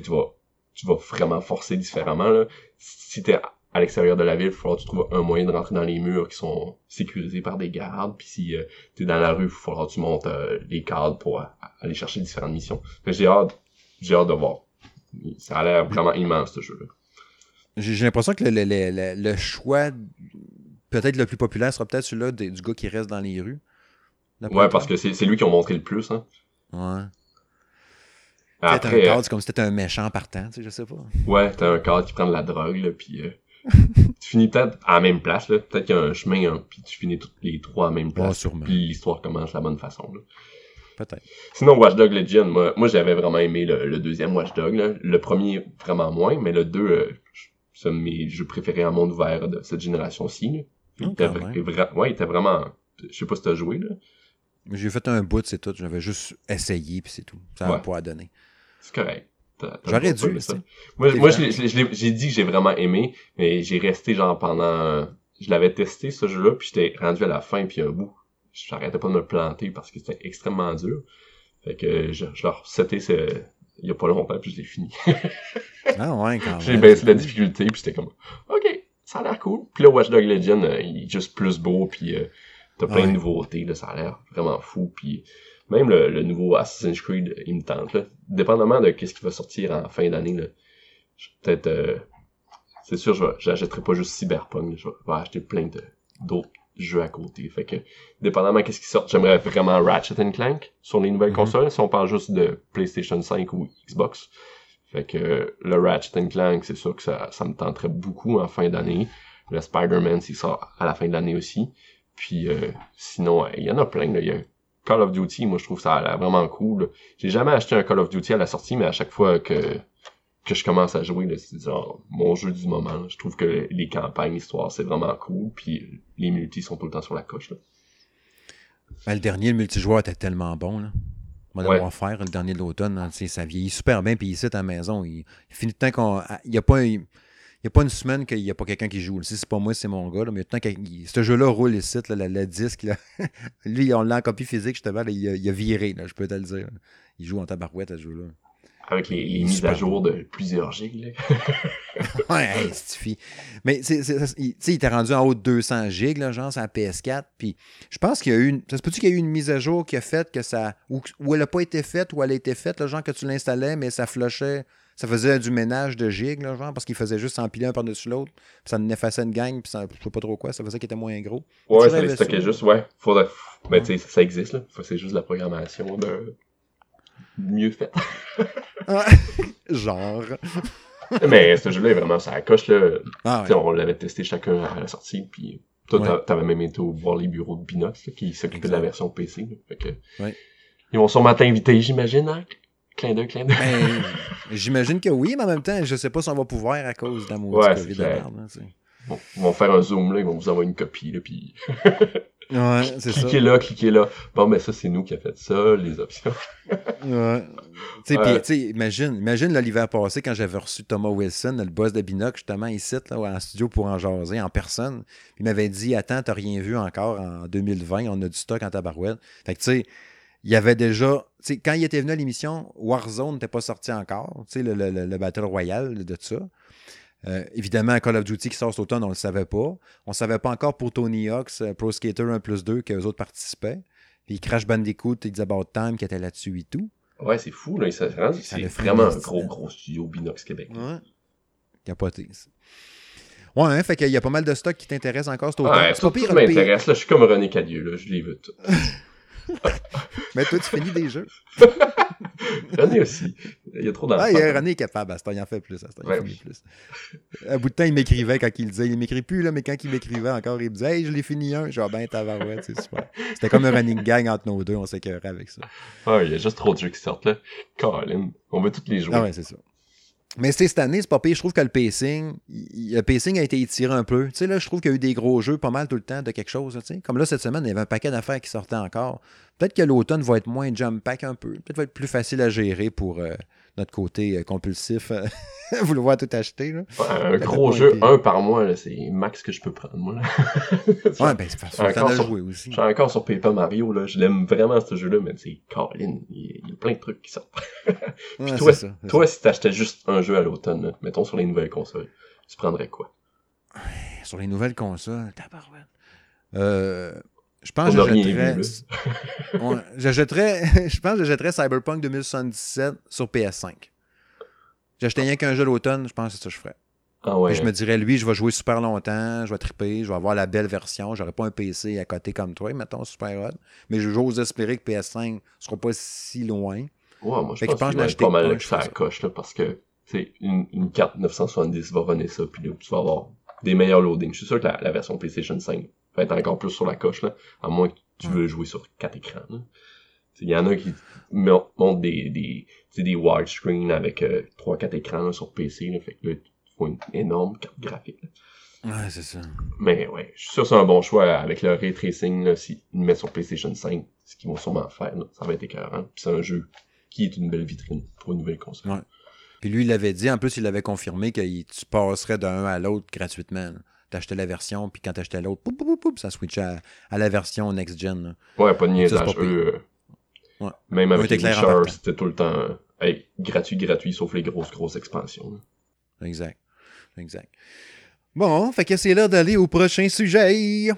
tu vas tu vas vraiment forcer différemment. Là. Si t'es à l'extérieur de la ville, il faudra que tu trouves un moyen de rentrer dans les murs qui sont sécurisés par des gardes. Puis si euh, tu es dans la rue, il faudra que tu montes euh, les cadres pour euh, aller chercher différentes missions. J'ai hâte, j'ai hâte de voir. Ça a l'air vraiment immense ce jeu-là. J'ai l'impression que le, le, le, choix peut-être le plus populaire sera peut-être celui-là du gars qui reste dans les rues. Ouais, parce que c'est lui qui ont montré le plus. Hein. Ouais. Après, un cadre, c'est comme si c'était un méchant partant, tu sais, je sais pas. Ouais, t'as un cadre qui prend de la drogue, là, puis tu finis peut-être à la même place, là. Peut-être qu'il y a un chemin, hein, puis tu finis toutes les trois à la même place. puis l'histoire commence de la bonne façon, là. Peut-être. Sinon, Watch Dogs Legion, moi, moi j'avais vraiment aimé le, deuxième Watch Dogs, là. Le premier, vraiment moins, mais le deux, euh, c'est mes jeux préférés en monde ouvert de cette génération-ci, Il, était, ouais, il était vraiment... Je sais pas si t'as joué, là. J'ai fait un bout, c'est tout. J'avais juste essayé, puis c'est tout. Ça n'a pas à donner. C'est correct. J'aurais dû. Moi, moi j'ai dit que j'ai vraiment aimé, mais j'ai resté genre pendant. Je l'avais testé ce jeu-là, puis j'étais rendu à la fin, puis un bout. J'arrêtais pas de me planter parce que c'était extrêmement dur. Fait que je, je leur c'était il y a pas longtemps, puis je l'ai fini. ah ouais, quand même. J'ai baissé la difficulté, puis c'était comme OK, ça a l'air cool. Puis là, Watch Dog Legend, euh, il est juste plus beau, puis euh, t'as plein de nouveautés, là, ça a l'air vraiment fou, puis même le, nouveau Assassin's Creed, il me tente. Là. Dépendamment de qu'est-ce qui va sortir en fin d'année, peut-être... Euh, c'est sûr, je j'achèterai pas juste Cyberpunk. Je vais acheter plein d'autres jeux à côté. Fait que, dépendamment de qu'est-ce qui sort, j'aimerais vraiment Ratchet Clank sur les nouvelles mhm. consoles, si on parle juste de PlayStation 5 ou Xbox. Fait que le Ratchet Clank, c'est sûr que ça, ça me tenterait beaucoup en fin d'année. Le Spider-Man, il sort à la fin de l'année aussi. Puis euh, sinon, il y en a plein. Là. Il y a Call of Duty, moi je trouve ça vraiment cool. J'ai jamais acheté un Call of Duty à la sortie, mais à chaque fois que que je commence à jouer, c'est genre mon jeu du moment. Je trouve que les campagnes, l'histoire, c'est vraiment cool. Puis les multis sont tout le temps sur la coche. Là. Ben, le dernier, le multijoueur était tellement bon. Là. On va devoir faire le dernier de l'automne. Hein, ça vieillit super bien, puis ici, à la maison, il, finit le temps qu'on. Il n'y a pas. Il, n'y a pas une semaine qu'il n'y a pas quelqu'un qui joue. Si c'est pas moi, c'est mon gars. mais y a ce jeu-là roule ici, là, le, disque. Lui, on l'a en copie physique, justement. Là, il, a, il a viré, je peux te le dire. Il joue en tabarouette à ce jeu-là. Avec les, mises à jour de plusieurs gigs. ouais, hey, Mais tu sais, il était rendu en haut de 200 gigs, là, genre, sur la PS4. Puis je pense qu'il y a eu une. Ça se peut-tu qu'il y a eu une mise à jour qui a fait que ça. Ou, elle n'a pas été faite, ou elle a été faite, genre que tu l'installais, mais ça flushait. Ça faisait du ménage de gigs, là, genre, parce qu'il faisait juste s'empiler un par-dessus l'autre. Puis ça effaçait une gang, puis ça, je sais pas trop quoi, ça faisait qu'il était moins gros. Ouais, ça les stockait juste, ouais. Faudrait... Mais tu sais, ça existe, là. C'est juste la programmation de mieux fait. Genre. Mais ce jeu-là est vraiment ça coche là. Ah, On l'avait testé chacun à la sortie, puis toi t'avais même été voir les bureaux de Binox qui s'occupaient de la version PC. Fait que... Ils vont sûrement t'inviter, j'imagine, hein? Clin d'œil, clin d'œil. Ben, j'imagine que oui, mais en même temps, je sais pas si on va pouvoir à cause de la ouais, COVID. ils vont faire un zoom là, ils vont vous envoyer une copie là, puis. Ouais, c'est ça. Cliquez là, cliquez là. Bon, mais ça, c'est nous qui a fait ça, les options. ouais. Tu sais, imagine, imagine l'hiver passé quand j'avais reçu Thomas Wilson, le boss de Binoc, justement, ici, là, en studio pour en jaser en personne. Il m'avait dit Attends, t'as rien vu encore en 2020, on a du stock en tabarouette. Fait que, tu sais, il y avait déjà. Quand il était venu à l'émission, Warzone n'était pas sorti encore, le, le, le, Battle Royale de ça. Euh, évidemment, Call of Duty qui sort cet automne, on ne le savait pas. On ne savait pas encore pour Tony Hawk's euh, Pro Skater 1 plus 2 qu'eux autres participaient. Puis Crash Bandicoot et It's About Time qui était là-dessus et tout. Ouais, c'est fou, là. C'est vraiment un gros, gros studio Binox Québec. Ouais. Capoté, ça. Ouais, hein, fait qu'il y a pas mal de stocks qui t'intéressent encore cet automne. Ouais, c'est pas pire. m'intéresse, là. Je suis comme René Cadieux, là. Je les veux tout. Mais toi, tu finis des jeux. René aussi. Il y a trop d'enfants. Ah, René est capable. À ce temps, il en fait plus. À ce temps, il fait plus. À bout de temps, il m'écrivait quand il disait. Il m'écrit plus, là, mais quand il m'écrivait encore, il me disait Hey, je l'ai fini un. Genre, ben, ouais, c'est super. C'était comme un running gang entre nos deux. On s'écœurait avec ça. Ah, il y a juste trop de jeux qui sortent, là. Colin. On veut tous les jouer. Ah, ouais, c'est ça. Mais cette année, c'est pas pire. Je trouve que le pacing, le pacing a été étiré un peu. Tu sais, là, je trouve qu'il y a eu des gros jeux pas mal tout le temps de quelque chose. Comme là, cette semaine, il y avait un paquet d'affaires qui sortaient encore. Peut-être que l'automne va être moins jump pack un peu. Peut-être va être plus facile à gérer pour euh, notre côté euh, compulsif. Euh, vouloir tout acheter. Là. un gros jeu, un par mois, c'est max que je peux prendre. Moi, là. ouais, ben c'est jouer aussi. Je suis encore sur Paper Mario. Là. Je l'aime vraiment ce jeu-là, mais c'est Colin. Il y a plein de trucs qui sortent. Puis toi, ça, toi si t'achetais juste un jeu à l'automne, mettons sur les nouvelles consoles, tu prendrais quoi? Sur les nouvelles consoles, tabarouette. Euh, je pense que j'achèterais. je pense que j'achèterais Cyberpunk 2077 sur PS5. J'achetais rien qu'un jeu d'automne, je pense que c'est ça que je ferais. Ah ouais. je me dirais, lui, je vais jouer super longtemps, je vais triper, je vais avoir la belle version. J'aurai pas un PC à côté comme toi, mettons, super hot. Mais j'ose espérer que PS5 ne sera pas si loin. Ouais, moi, je pense, que, que pas mal que ça coche, là, parce que une, une carte 970 va runner ça, puis là, tu vas avoir des meilleurs loadings. Je suis sûr que la, la version PlayStation 5 va être encore plus sur la coche, là, à moins que tu veux jouer sur quatre écrans. Il y en a qui montent des, des, des widescreen avec euh, 3-4 écrans sur PC. Là, fait que là, il faut une énorme carte graphique. Ouais, c'est ça. Mais ouais, je suis sûr que c'est un bon choix avec le ray tracing. S'ils le mettent sur PlayStation 5, ce qu'ils vont sûrement faire, là, ça va être écœurant. Puis c'est un jeu qui est une belle vitrine pour une nouvelle console. Ouais. Puis lui, il l'avait dit, en plus, il avait confirmé que tu passerais d'un à l'autre gratuitement t'achetais la version, puis quand t'achetais l'autre, ça switchait à, la version next-gen. Ouais, pas de niaisage. Euh, même avec les c'était tout le temps gratuit, gratuit, sauf les grosses, grosses expansions. Exact. Exact. Bon, fait que c'est l'heure d'aller au prochain sujet.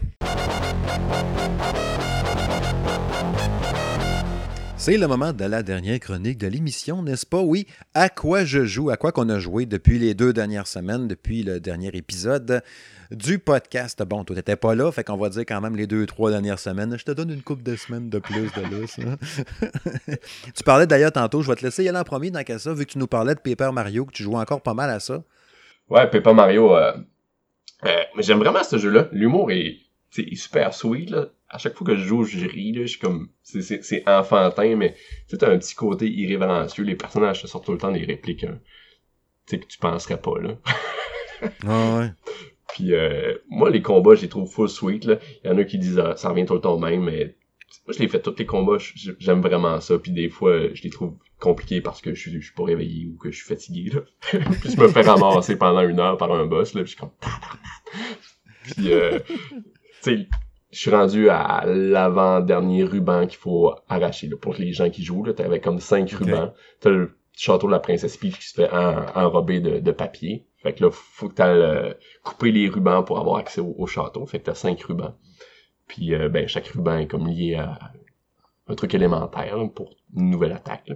C'est le moment de la dernière chronique de l'émission, n'est-ce pas? Oui, à quoi je joue, à quoi qu'on a joué depuis les deux dernières semaines, depuis le dernier épisode du podcast. Bon, toi, t'étais pas là, fait qu'on va dire quand même les deux, trois dernières semaines. Je te donne une coupe de semaines de plus de lousse. tu parlais d'ailleurs tantôt, je vais te laisser y aller en premier dans ça, vu que tu nous parlais de Paper Mario, que tu joues encore pas mal à ça. Ouais, Paper Mario, euh, euh, j'aime vraiment ce jeu-là. L'humour est, super sweet, là. À chaque fois que je joue, je ris, là. Je suis comme, c'est enfantin, mais as un petit côté irrévérencieux. Les personnages te sortent tout le temps des répliques, hein, tu sais, que tu penserais pas, là. ah ouais. Puis euh, moi, les combats, je les trouve full sweet. Là. Il y en a qui disent ah, ça revient tout le temps même, mais moi, je l'ai fait tous les combats, j'aime vraiment ça, puis des fois, je les trouve compliqués parce que je suis, je suis pas réveillé ou que je suis fatigué, là. puis je me fais ramasser pendant une heure par un boss, là, puis je suis comme... puis, euh, tu sais, je suis rendu à l'avant-dernier ruban qu'il faut arracher, là, pour les gens qui jouent, là. T'avais comme cinq rubans. T'as le château de la princesse Peach qui se fait enrober de, de papier. Fait que là, faut que t'ailles euh, couper les rubans pour avoir accès au, château. Fait que t'as cinq rubans. Puis euh, ben, chaque ruban est comme lié à un truc élémentaire pour une nouvelle attaque.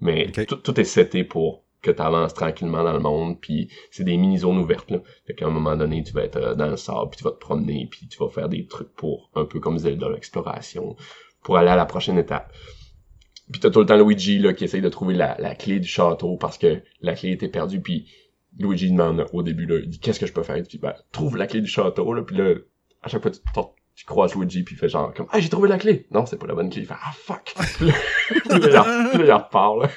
Mais tout, est seté pour que tu avances tranquillement dans le monde, puis c'est des mini-zones ouvertes. Là. Fait qu'à un moment donné, tu vas être euh, dans le sable, puis tu vas te promener, puis tu vas faire des trucs pour, un peu comme Zelda, l'exploration, pour aller à la prochaine étape. Puis t'as tout le temps Luigi là, qui essaye de trouver la, clé du château parce que la clé était perdue, puis Luigi demande au début, là, il dit qu'est-ce que je peux faire? Dit ben, trouve la clé du château, là, puis là, à chaque fois tu, tu croises Luigi puis il fait genre comme Ah j'ai trouvé la clé! Non, c'est pas la bonne clé. Il fait Ah fuck! puis là, il reparle.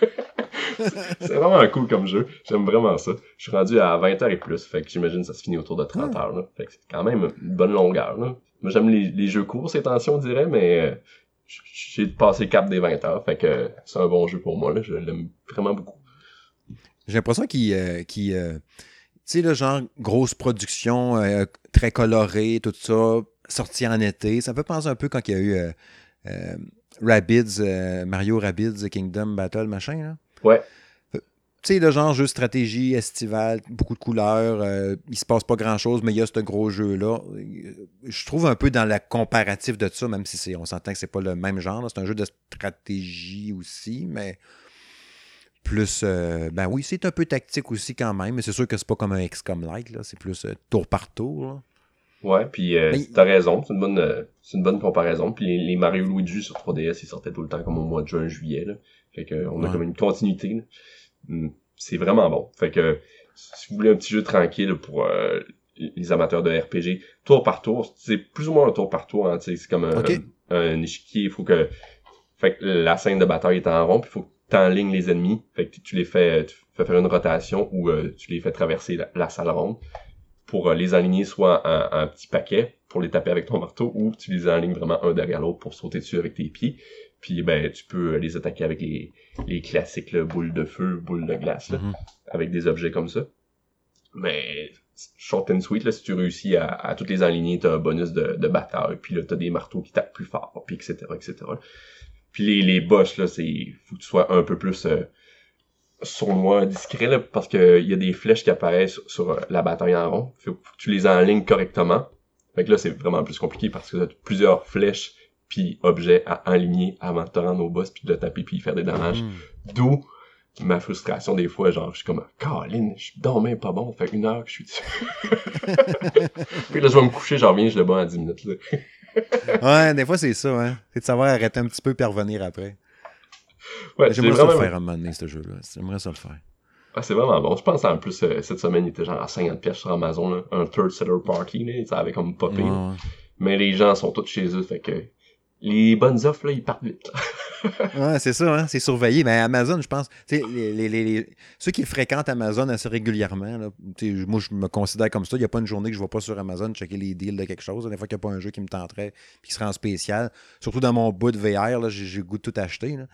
c'est vraiment cool comme jeu. J'aime vraiment ça. Je suis rendu à 20 h et plus, fait que j'imagine que ça se finit autour de 30 heures. Là. Fait que c'est quand même une bonne longueur. Là. Moi j'aime les, les, jeux courts ces tensions, on dirait, mais euh, j'ai passé le cap des 20 heures. Fait que c'est un bon jeu pour moi. Là. Je l'aime vraiment beaucoup. J'ai l'impression qu'il euh, euh, tu sais, le genre grosse production, euh, très colorée, tout ça, sorti en été. Ça me fait penser un peu quand il y a eu euh, Rabbids, Mario Rabbids Kingdom Battle, machin. Là. Ouais. Tu sais, le genre jeu stratégie estival, beaucoup de couleurs, il se passe pas grand chose, mais il y a ce gros jeu-là. Je trouve un peu dans la comparatif de ça, même si on s'entend que c'est pas le même genre. C'est un jeu de stratégie aussi, mais plus, euh, ben oui, c'est un peu tactique aussi quand même, mais c'est sûr que c'est pas comme un XCOM Light, là. C'est plus euh, tour par tour. Ouais, puis euh, t'as raison, c'est une bonne c'est une bonne comparaison. Puis les, Mario Luigi sur 3DS, ils sortaient tout le temps comme au mois de juin, juillet. Là. Fait que on a comme une continuité. Hmm, c'est vraiment bon. Fait que si vous voulez un petit jeu tranquille pour les amateurs de RPG, tour par tour, c'est plus ou moins un tour par tour, hein, c'est comme un, un, échiquier. Il faut que fait que la scène de bataille est en rond, puis il faut ligne les ennemis. Fait que tu les fais, tu fais faire une rotation ou euh, tu les fais traverser la, salle ronde pour euh, les aligner soit en, un petit paquet pour les taper avec ton marteau ou tu les alignes vraiment un derrière l'autre pour sauter dessus avec tes pieds. Puis ben tu peux les attaquer avec les, les classiques là, boules de feu, boules de glace là, mm-hmm. avec des objets comme ça. Mais short and sweet, là, si tu réussis à, à toutes les aligner, t'as un bonus de, de bataille, puis là, t'as des marteaux qui tapent plus fort, puis etc., etc. Puis les, les boss, là, c'est. Faut que tu sois un peu plus euh, moi discret, là, parce que il y a des flèches qui apparaissent sur, euh, la bataille en rond. Faut, que tu les enlignes correctement. Fait que là, c'est vraiment plus compliqué parce que tu as plusieurs flèches puis objets à aligner avant de te rendre au boss puis de le taper puis faire des dommages. Hmm. D'où ma frustration des fois, genre, je suis comme, Caroline, je suis même pas bon, ça fait une heure que je suis dessus. puis là, je vais me coucher, j'en reviens, je le bats en 10 minutes, là ouais, des fois, c'est ça, hein. C'est de savoir arrêter un petit peu et revenir après. Ouais, J'aimerais ça le faire à un moment donné, ce jeu-là. J'aimerais ça le faire. Ah, c'est vraiment bon. Je pense en plus, euh, cette semaine, il était genre à 50 pièces sur Amazon, là. un third seller party, là. ça avait comme popé. Mais les gens sont tous chez eux, fait que les bonnes offres, là, ils partent vite. ouais, c'est ça, hein? c'est surveillé. Mais Amazon, je pense, les, les, les, ceux qui fréquentent Amazon assez régulièrement, là, moi, je me considère comme ça. Il n'y a pas une journée que je ne vais pas sur Amazon checker les deals de quelque chose. Des fois qu'il n'y a pas un jeu qui me tenterait et qui serait en spécial. Surtout dans mon bout de VR, j'ai le goût de tout acheter. Là.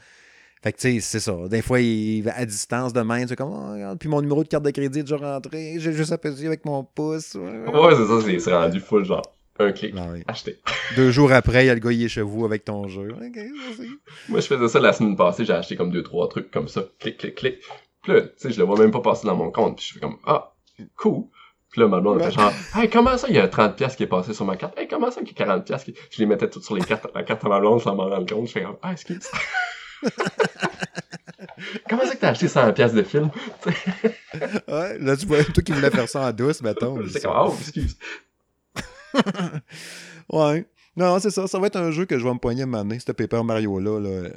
Fait que, tu sais, c'est ça. Des fois, il, à distance de main, c'est comme, oh, regarde, puis mon numéro de carte de crédit est déjà rentré. J'ai juste appuyé avec mon pouce. Ouais, c'est ça, c'est rendu full, genre. Un clic. Ah Acheter. Deux jours après, il y a le gars, il est chez vous avec ton jeu. Moi, je faisais ça la semaine passée. J'ai acheté comme deux, trois trucs comme ça. Clic, clic, clic. Puis là, tu sais, je le vois même pas passer dans mon compte. Puis je fais comme, ah, cool. Puis là, ma blonde, fait genre, hey, comment ça, il y a 30 pièces qui est passé sur ma carte? Hey, comment ça, il y a 40 pièces qui... Je les mettais toutes sur les cartes, la carte à ma blonde sans m'en rendre compte. Je fais comme, ah, excuse. comment ça que t'as acheté 100 pièces de film? ouais, là, tu vois, toi qui voulais faire ça en douce, mettons. C'est comme, oh, excuse. ouais. Non, c'est ça. Ça va être un jeu que je vais me poigner à m'amener, ce Paper Mario-là. Là.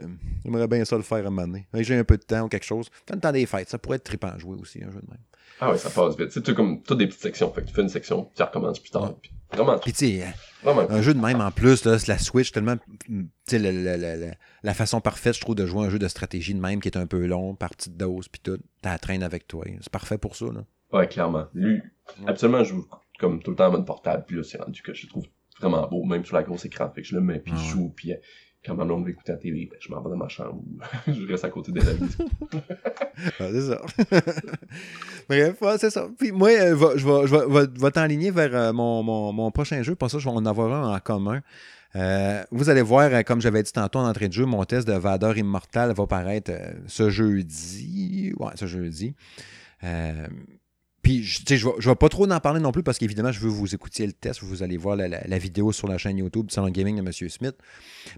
J'aimerais bien ça le faire à m'amener. J'ai un peu de temps ou quelque chose. Fait le temps des fêtes. Ça pourrait être trippant à jouer aussi, un jeu de même. Ah ouais, ça passe vite. C'est comme toutes des petites sections. Fait que tu fais une section, tu recommences plus tard. Puis, vraiment. Puis tu sais, un jeu de même en plus, là, c'est la Switch, tellement. Tu sais, la, la, la, façon parfaite, je trouve, de jouer un jeu de stratégie de même qui est un peu long, par petite dose, puis tout. T'as la traîne avec toi. C'est parfait pour ça, là. Ouais, clairement. Lui, absolument, je joue comme tout le temps en mode portable. Puis là, c'est rendu que je trouve vraiment beau, même sur la grosse écran. Fait que je le mets, puis je joue, puis euh, quand ma blonde veut écouter la télé, ben, je m'en vais dans ma chambre je reste à côté de la ah, c'est ça. Bref, c'est ça. Puis moi, euh, je vais, je t'enligner vers euh, mon, mon, mon, prochain jeu. Pour ça, je vais en avoir un en commun. Euh, vous allez voir, comme j'avais dit tantôt en entrée de jeu, mon test de Vador Immortal va paraître ce jeudi. Ouais, ce jeudi. Puis, je ne vais, pas trop en parler non plus parce qu'évidemment, je veux vous écouter le test. Vous allez voir la, vidéo sur la chaîne YouTube du Salon Gaming de M. Smith.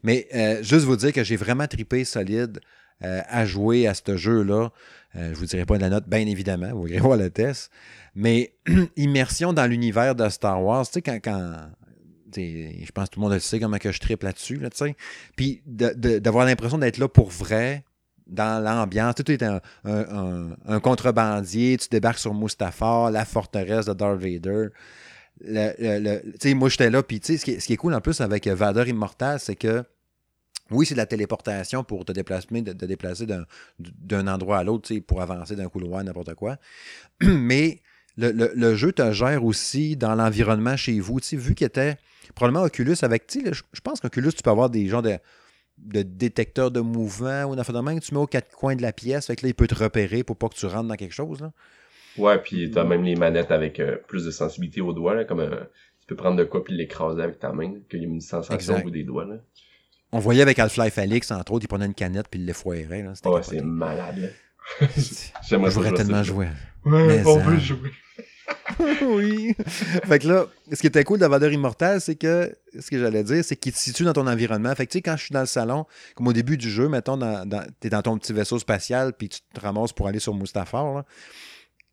Mais euh, juste vous dire que j'ai vraiment tripé solide euh, à jouer à ce jeu-là. Euh, je ne vous dirai pas de la note, bien évidemment. Vous allez voir le test. Mais immersion dans l'univers de Star Wars, tu sais, quand, quand je pense que tout le monde le sait comment que je tripe là-dessus, là, Puis d'avoir l'impression d'être là pour vrai, dans l'ambiance. Tu es un, un, contrebandier, tu débarques sur Mustafar, la forteresse de Darth Vader. Le, moi, j'étais là, puis ce qui, ce qui est cool en plus avec Vader Immortal, c'est que oui, c'est de la téléportation pour te déplacer, de, déplacer d'un endroit à l'autre, pour avancer d'un couloir, n'importe quoi. Mais le, jeu te gère aussi dans l'environnement chez vous. Vu qu'il était probablement Oculus avec, je pense qu'Oculus, tu peux avoir des gens de de détecteur de mouvement ou d'un phénomène que tu mets aux quatre coins de la pièce. Fait que là, il peut te repérer pour pas que tu rentres dans quelque chose. Là. Ouais, puis t'as même les manettes avec euh, plus de sensibilité aux doigts, là, comme euh, tu peux prendre de quoi puis l'écraser avec ta main, qu'il y ait une sensation au bout des doigts. Là. On voyait avec Half-Life Alix, entre autres, il prenait une canette puis il l'effoirait. Ouais, c'est malade. J'aimerais Je tellement jouer. Ouais, on veut jouer. oui. Fait que là, ce qui était cool de Vader Immortal, c'est que, ce que j'allais dire, c'est qu'il te situe dans ton environnement. Fait que tu sais, quand je suis dans le salon, comme au début du jeu, mettons, dans, t'es dans ton petit vaisseau spatial, puis tu te ramasses pour aller sur Mustafar,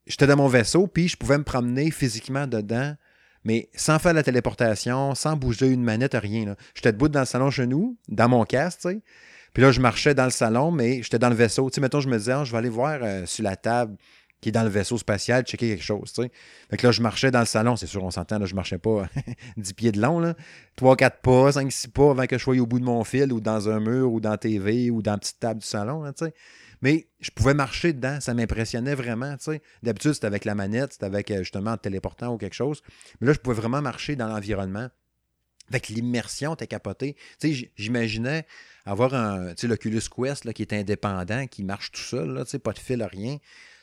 j'étais dans mon vaisseau, puis je pouvais me promener physiquement dedans, mais sans faire la téléportation, sans bouger une manette, rien. J'étais debout dans le salon chez dans mon casque, tu. Puis là, je marchais dans le salon, mais j'étais dans le vaisseau. Tu sais, mettons, je me disais, ah, je vais aller voir euh, sur la table qui est dans le vaisseau spatial, checker quelque chose. sais. Fait que là, je marchais dans le salon, c'est sûr, on s'entend, là, je marchais pas 10 pieds de long, là. 3, 4 pas, 5, 6 pas avant que je sois au bout de mon fil ou dans un mur ou dans la TV ou dans la petite table du salon. Là. Mais je pouvais marcher dedans, ça m'impressionnait vraiment. sais. D'habitude, c'était avec la manette, c'était avec euh, justement téléportant ou quelque chose. Mais là, je pouvais vraiment marcher dans l'environnement. Avec l'immersion, t'es capoté. J'imaginais avoir un, l'Oculus Quest là, qui est indépendant, qui marche tout seul, là, pas de fil, rien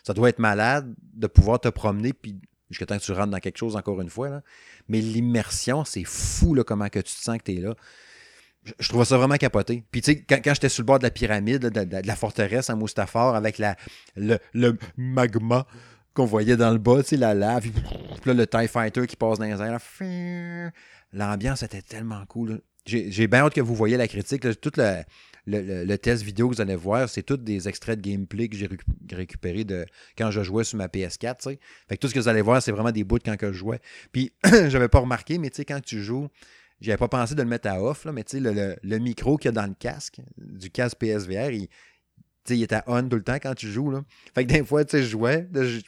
ça doit être malade de pouvoir te promener puis jusqu'à temps que tu rentres dans quelque chose encore une fois. Là. Mais l'immersion, c'est fou là, comment que tu te sens que tu es là. Je, trouve ça vraiment capoté. Puis tu sais, quand, j'étais sur le bord de la pyramide, de, la forteresse à Mustafar, avec le, magma qu'on voyait dans le bas, tu sais, la lave, là, le TIE Fighter qui passe dans les airs, l'ambiance était tellement cool. J'ai bien hâte que vous voyez la critique. Tout le, le, test vidéo que vous allez voir, c'est tous des extraits de gameplay que j'ai récupérés de quand je jouais sur ma PS4. Fait tout ce que vous allez voir, c'est vraiment des bouts de quand je jouais. Puis, j'avais pas remarqué, mais quand tu joues, j'avais pas pensé de le mettre à off, là, mais le, le, micro qu'il y a dans le casque, du casque PSVR, il, il était on tout le temps quand tu joues. Là. Fait que des fois, je jouais, je,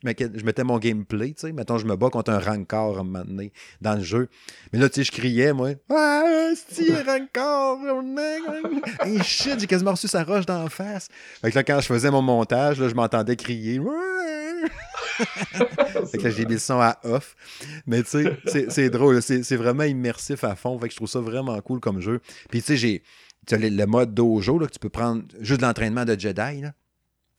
mettais mon gameplay, tu sais. Mettons, je me bats contre un rancor à un moment donné dans le jeu. Mais là, tu sais, je criais, moi. Ah, si, rancor! hey, shit, j'ai quasiment reçu sa roche d'en face. Fait que là, quand je faisais mon montage, là, je m'entendais crier. fait que j'ai mis le son à off. Mais tu sais, c'est drôle. C'est vraiment immersif à fond. Fait que je trouve ça vraiment cool comme jeu. Puis tu sais, j'ai tu le, mode dojo, là, que tu peux prendre juste l'entraînement de Jedi. Là.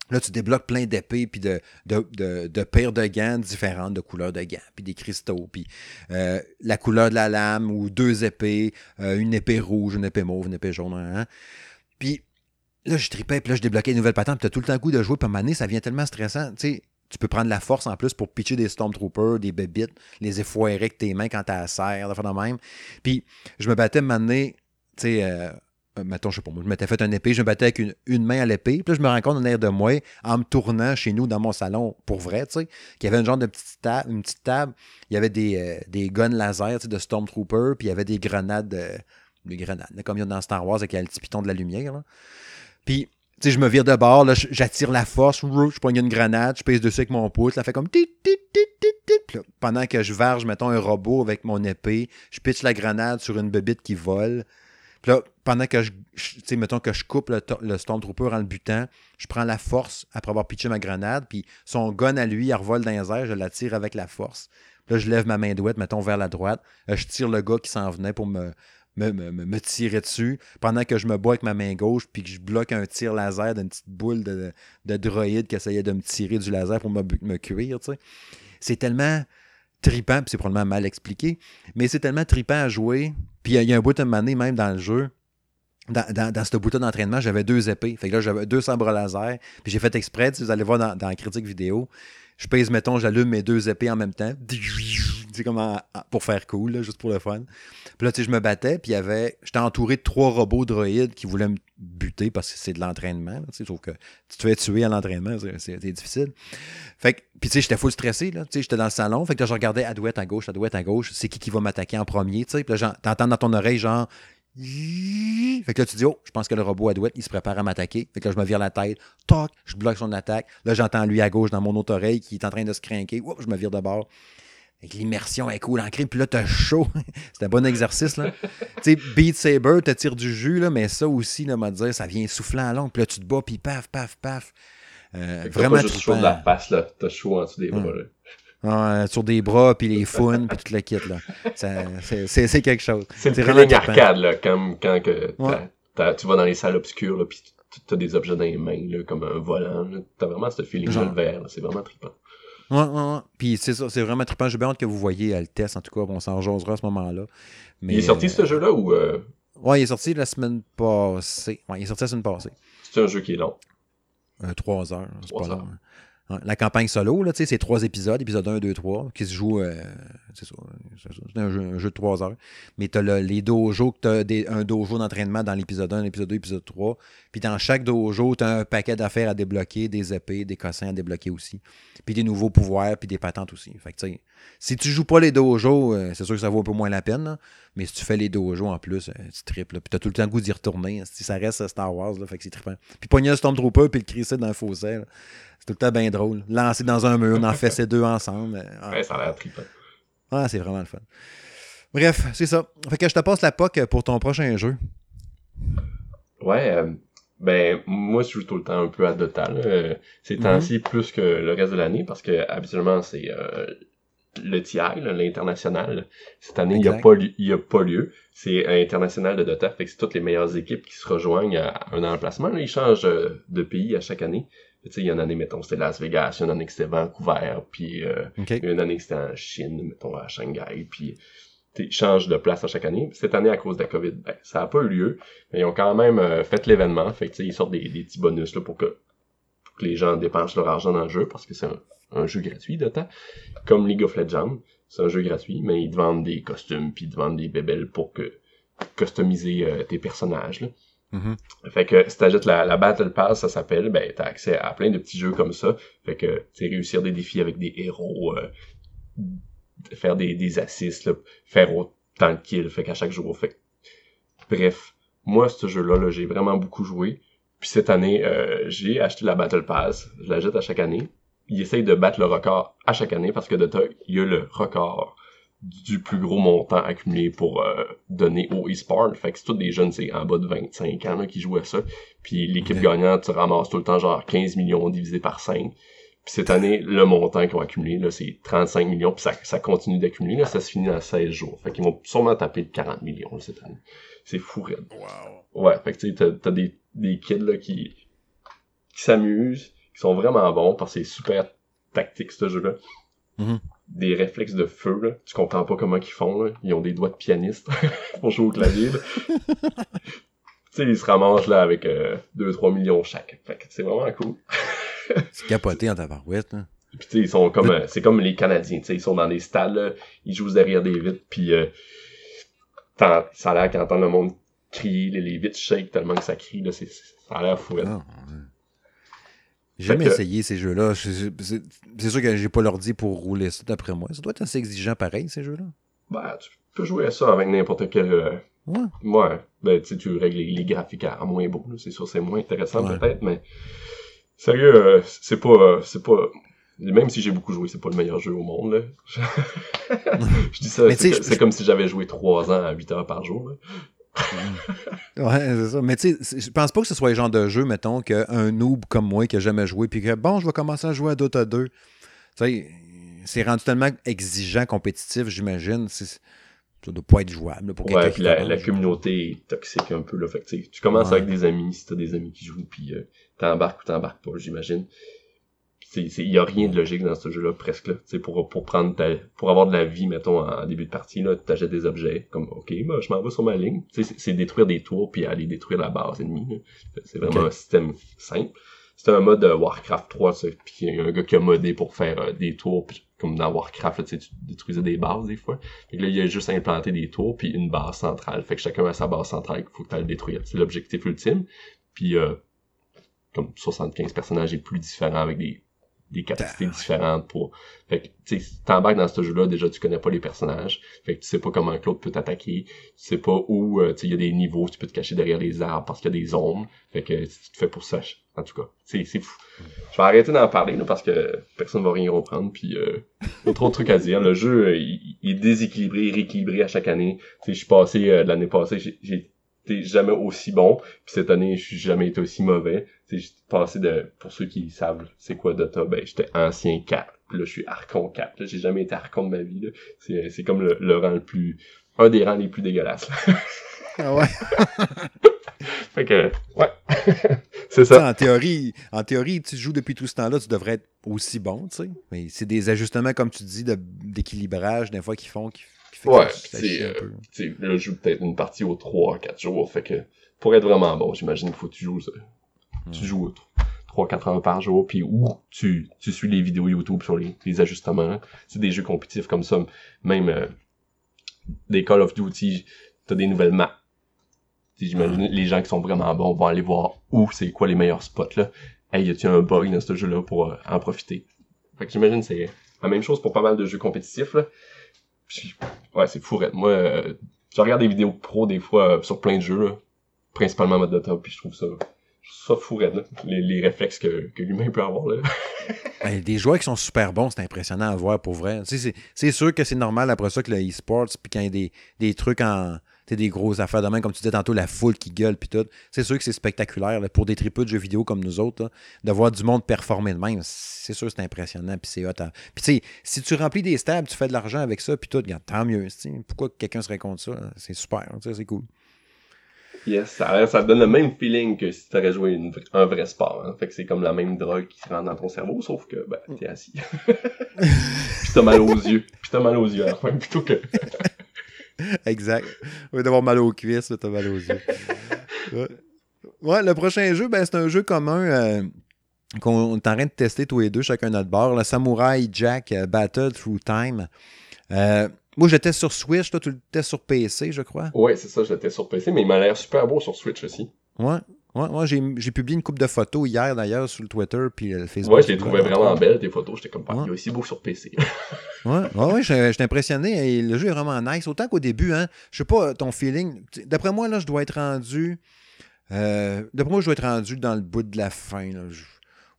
Là, tu débloques plein d'épées puis de, de, de, paires de gants différentes, de couleurs de gants, puis des cristaux, puis euh, la couleur de la lame ou deux épées, euh, une épée rouge, une épée mauve, une épée jaune. Hein. Puis là, je tripais, puis là, je débloquais une nouvelle patente, puis tu as tout le temps goût de jouer, puis à ça devient tellement stressant. Tu sais, tu peux prendre la force en plus pour pitcher des Stormtroopers, des bébites, les effoirer avec tes mains quand t'as la serre, de même. Puis je me battais m'amener, tu sais, euh, euh, mettons, je sais pas, moi, je m'étais fait un épée, je me battais avec une, main à l'épée, puis là, je me rends compte en air de moi, en me tournant chez nous dans mon salon, pour vrai, tu sais, qu'il y avait une genre de petite table, une petite table, il y avait des, euh, des guns laser, tu sais, de Stormtrooper, puis il y avait des grenades, euh, des grenades, comme il y a dans Star Wars, avec le petit piton de la lumière, là. Puis, tu sais, je me vire de bord, là, j'attire la force, je prends une grenade, je pèse dessus avec mon pouce, ça fait comme tit, tit, tit, tit, pendant que je verge, mettons, un robot avec mon épée, je pitch la grenade sur une bebite qui vole. Puis là, pendant que je, tu sais, mettons que je coupe le, le, Stormtrooper en le butant, je prends la force après avoir pitché ma grenade, puis son gun à lui, il revole dans les airs, je la tire avec la force. Puis là, je lève ma main douette, mettons, vers la droite. Euh, je tire le gars qui s'en venait pour me, me, tirer dessus pendant que je me bois avec ma main gauche puis que je bloque un tir laser d'une petite boule de, de, droïde qui essayait de me tirer du laser pour me, me cuire. C'est tellement tripant, puis c'est probablement mal expliqué, mais c'est tellement tripant à jouer. Puis il y, a un bout de mané même dans le jeu. Dans, ce bout d'entraînement, j'avais deux épées. Fait que là, j'avais deux sabres laser. Puis j'ai fait exprès, si vous allez voir dans, dans la critique vidéo, je pèse, mettons, j'allume mes deux épées en même temps. Comme pour faire cool, juste pour le fun. Puis là, tu sais, je me battais, puis y avait. J'étais entouré de trois robots droïdes qui voulaient me buter parce que c'est de l'entraînement. Sauf que tu te fais tuer à l'entraînement, c'est difficile. Fait que, puis tu sais, j'étais full stressé, là. Tu sais, j'étais dans le salon. Fait que là, je regardais à douette à gauche, à douette à gauche. C'est qui qui va m'attaquer en premier, tu sais. Puis là, t'entends dans ton oreille, genre, fait que là, tu dis, oh, je pense que le robot à douette, il se prépare à m'attaquer. Fait que là, je me vire la tête. Toc, je bloque son attaque. Là, j'entends lui à gauche dans mon autre oreille qui est en train de se craquer. je me vire de bord. L'immersion est cool en crime. Puis là, t'as chaud. C'est un bon exercice, là. tu sais, Beat Saber, te tire du jus, là, mais ça aussi, là, m'a dire, ça vient soufflant à long. Puis là, tu te bats, puis paf, paf, paf. Euh, vraiment juste chaud de la face, là. T'as chaud en dessous des bras, là sur des bras, puis les founes, puis toute la kit. Là. C'est quelque chose. C'est vraiment une arcade, là, comme quand que tu vas dans les salles obscures, là, puis tu as des objets dans les mains, là, comme un volant. Tu as vraiment ce feeling-là, le vert. C'est vraiment trippant. Ouais, ouais, ouais. Puis c'est ça, c'est vraiment trippant. J'ai bien hâte que vous voyez le test, en tout cas. On s'en jasera à ce moment-là. Mais, il est sorti, ce jeu-là, ou... Euh... Ouais, il est sorti la semaine passée. Ouais, il est sorti la semaine passée. C'est un jeu qui est long. Euh, trois heures. C'est pas long. La campagne solo, là, c'est trois épisodes, épisode 1, 2, 3, qui se jouent. Euh, c'est ça. C'est un jeu, de trois heures. Mais tu as les dojos, tu as un dojo d'entraînement dans l'épisode 1, l'épisode 2, l'épisode 3. Puis dans chaque dojo, tu as un paquet d'affaires à débloquer, des épées, des cossins à débloquer aussi. Puis des nouveaux pouvoirs, puis des patentes aussi. Fait que, si tu joues pas les dojos, euh, c'est sûr que ça vaut un peu moins la peine. Mais si tu fais les dojos en plus, euh, tu triples. Puis tu as tout le temps le goût d'y retourner. Si ça reste Star Wars, là, fait que c'est trippant. Puis pogner un Stormtrooper, puis le crisser dans le fossé. C'est tout le temps bien drôle. Lancer dans un mur, on en fait ces deux ensemble. Ah. Ouais, ça a l'air trippant. Ah, c'est vraiment le fun. Bref, c'est ça. Fait que je te passe la POC pour ton prochain jeu. Ouais, euh, ben moi je joue tout le temps un peu à Dota. Euh, ces mhm. temps-ci plus que le reste de l'année parce que habituellement c'est euh, le TI, l'international. Cette année, il n'y a, pas, a pas lieu. C'est international de Dota. Fait que c'est toutes les meilleures équipes qui se rejoignent à un emplacement. ils changent de pays à chaque année. Tu sais, il y a une année, mettons, c'était Las Vegas, il y a une année que c'était Vancouver, puis euh, il y a une année que c'était en Chine, mettons, à Shanghai, puis ils changent de place à chaque année. Cette année, à cause de la COVID, ben, ça n'a pas eu lieu, mais ils ont quand même euh, fait l'événement, fait que, ils sortent des, des petits bonus là, pour, que, pour que les gens dépensent leur argent dans le jeu, parce que c'est un, jeu gratuit temps, comme League of Legends, c'est un jeu gratuit, mais ils te vendent des costumes, puis ils te vendent des bébelles pour que customiser euh, tes personnages. Là. Mm-hmm. Fait que si t'ajoutes la, la Battle Pass, ça s'appelle, ben t'as accès à plein de petits jeux comme ça. Fait que tu réussir des défis avec des héros, euh, faire des, des assists, faire autant de kills, fait qu'à chaque jour. Fait Bref, moi ce jeu-là, -là, j'ai vraiment beaucoup joué. Puis cette année, euh, j'ai acheté la Battle Pass, je l'achète à chaque année. Il essaye de battre le record à chaque année parce que de il y a le record du plus gros montant accumulé pour euh, donner au e-sport. Fait que c'est tous des jeunes, c'est en bas de 25 ans qui jouent à ça. Puis l'équipe gagnante, tu ramasses tout le temps genre 15 millions divisé par 5. Puis cette année, le montant qu'ils ont accumulé, là, c'est 35 millions. Puis ça, ça continue d'accumuler. Là, ça se finit dans 16 jours. Fait qu'ils vont sûrement taper de 40 millions cette année. C'est fou, Red. Wow. Ouais, fait que tu sais, t'as, des, des kids là, qui, qui s'amusent, qui sont vraiment bons parce que c'est super tactique ce jeu-là. Mm-hmm des réflexes de feu, là. Tu comprends pas comment ils font, là. Ils ont des doigts de pianiste pour jouer au clavier, tu sais, ils se ramassent, là, avec 2-3 euh, millions chaque. Fait que c'est vraiment cool. c'est capoté en tabarouette, hein. Puis tu sais, ils sont comme, euh, c'est comme les Canadiens, tu sais, ils sont dans des stades, là, ils jouent derrière des vitres, puis euh, ça a l'air qu'ils entendent le monde crier, les, les vitres shake tellement que ça crie, là, c'est, ça a l'air fou. Ah, j'ai jamais essayé ces jeux-là. C'est sûr que j'ai pas l'ordi pour rouler ça d'après moi. Ça doit être assez exigeant pareil, ces jeux-là. Ben, tu peux jouer à ça avec n'importe quel. Euh, ouais. Ouais. Ben, tu tu règles les, graphiques à, moins beau. C'est sûr, c'est moins intéressant peut-être, mais. Sérieux, euh, c'est pas. Euh, c'est pas. Même si j'ai beaucoup joué, c'est pas le meilleur jeu au monde. Là. je dis ça, c'est comme si j'avais joué 3 ans à 8 heures par jour. Là. ouais, c'est ça. Mais tu sais, je pense pas que ce soit le genre de jeu, mettons, qu'un noob comme moi qui a jamais joué, puis que bon, je vais commencer à jouer à Dota 2. Tu sais, c'est rendu tellement exigeant, compétitif, j'imagine. ça doit pas être jouable pour Ouais, puis la, la, communauté est toxique un peu, là. Fait tu commences avec des amis, si t'as des amis qui jouent, puis euh, t'embarques ou t'embarques pas, j'imagine. Il y a rien de logique dans ce jeu-là, presque, là. pour, pour prendre ta, pour avoir de la vie, mettons, en début de partie, là, t'achètes des objets, comme, OK, bah, je m'en vais sur ma ligne. C'est détruire des tours, puis aller détruire la base ennemie, C'est vraiment un système simple. C'est un mode Warcraft 3, puis il y a un gars qui a modé pour faire euh, des tours, comme dans Warcraft, là, tu détruisais des bases des fois. Fait là, il y a juste implanté des tours, puis une base centrale. Fait que chacun a sa base centrale qu'il faut que tu le détruire. C'est l'objectif ultime. Puis, euh, comme 75 personnages et plus différents avec des des capacités différentes pour. Fait que, tu sais, t'embarques dans ce jeu-là, déjà, tu connais pas les personnages. Fait que tu sais pas comment Claude peut t'attaquer. Tu sais pas où, euh, tu sais, il y a des niveaux, tu peux te cacher derrière les arbres parce qu'il y a des ombres. Fait que tu te fais pour ça. En tout cas, c'est, c'est fou. Je vais arrêter d'en parler, là, parce que personne va rien reprendre, puis euh, y a trop de trucs à dire. Le jeu, euh, il, est déséquilibré, rééquilibré à chaque année. Tu sais, je suis passé, euh, l'année passée, j'ai jamais aussi bon. Puis cette année, je suis jamais été aussi mauvais. J'ai passé de, pour ceux qui savent c'est quoi Dota, ben j'étais ancien 4. Puis là, je suis Archon 4. J'ai jamais été Archon de ma vie. C'est, c'est comme le, rang le plus... Un des rangs les plus dégueulasses. ah ouais? fait que, ouais. c'est ça. En théorie, en théorie, tu joues depuis tout ce temps-là, tu devrais être aussi bon, tu sais. Mais c'est des ajustements, comme tu dis, d'équilibrage, des fois, qui font... Qui ouais, c'est, euh, là, je joue peut-être une partie aux 3 4 jours, fait que pour être vraiment bon, j'imagine qu'il faut que tu joues ça. Tu joues 3-4 heures par jour, puis où tu, tu suis les vidéos YouTube sur les, les ajustements. C'est des jeux compétitifs comme ça. Même euh, des Call of Duty, t'as des nouvelles maps. J'imagine les gens qui sont vraiment bons vont aller voir où c'est quoi les meilleurs spots là. Hey, y a-t-il un bug dans ce jeu-là pour euh, en profiter? Fait que j'imagine c'est la même chose pour pas mal de jeux compétitifs là ouais, c'est fou. Moi, euh, je regarde des vidéos pro des fois euh, sur plein de jeux, principalement mode Dota, puis je trouve ça, ça fou les, les, réflexes que, que l'humain peut avoir. Là. des joueurs qui sont super bons, c'est impressionnant à voir pour vrai. c'est sûr que c'est normal après ça que le e-sports, puis quand il y a des, des trucs en des grosses affaires de même, comme tu disais tantôt, la foule qui gueule, puis tout. C'est sûr que c'est spectaculaire pour des tripeux de jeux vidéo comme nous autres, de voir du monde performer de même. C'est sûr que c'est impressionnant, puis c'est hot. Puis tu sais, si tu remplis des stabs, tu fais de l'argent avec ça, puis tout, regarde, tant mieux. Pourquoi quelqu'un serait contre ça? C'est super, c'est cool. Yes, ça, ça donne le même feeling que si tu aurais joué un vrai sport. Hein. Fait que c'est comme la même drogue qui se rentre dans ton cerveau, sauf que ben, t'es assis. puis t'as mal aux yeux. Puis t'as mal aux yeux à la fin, plutôt que... exact. Au lieu d'avoir mal aux cuisses, t'as mal aux yeux. Ouais. le prochain jeu, ben, c'est un jeu commun euh, qu'on est en train de tester tous les deux, chacun notre bord. Le Samurai Jack euh, Battle Through Time. Euh, moi, j'étais sur Switch, toi, tu l'étais sur PC, je crois. Ouais, c'est ça, j'étais sur PC, mais il m'a l'air super beau sur Switch aussi. Ouais. Ouais, moi, j'ai, publié une coupe de photos hier d'ailleurs sur le Twitter puis le Facebook. Ouais, je les trouvais vraiment belles, tes photos. J'étais comme, ouais. il est aussi beau sur PC. ouais, ouais, ouais j'étais impressionné. Et le jeu est vraiment nice. Autant qu'au début, hein, je sais pas ton feeling. D'après moi, là, je dois être rendu. Euh, d'après moi, je dois être rendu dans le bout de la fin. Là,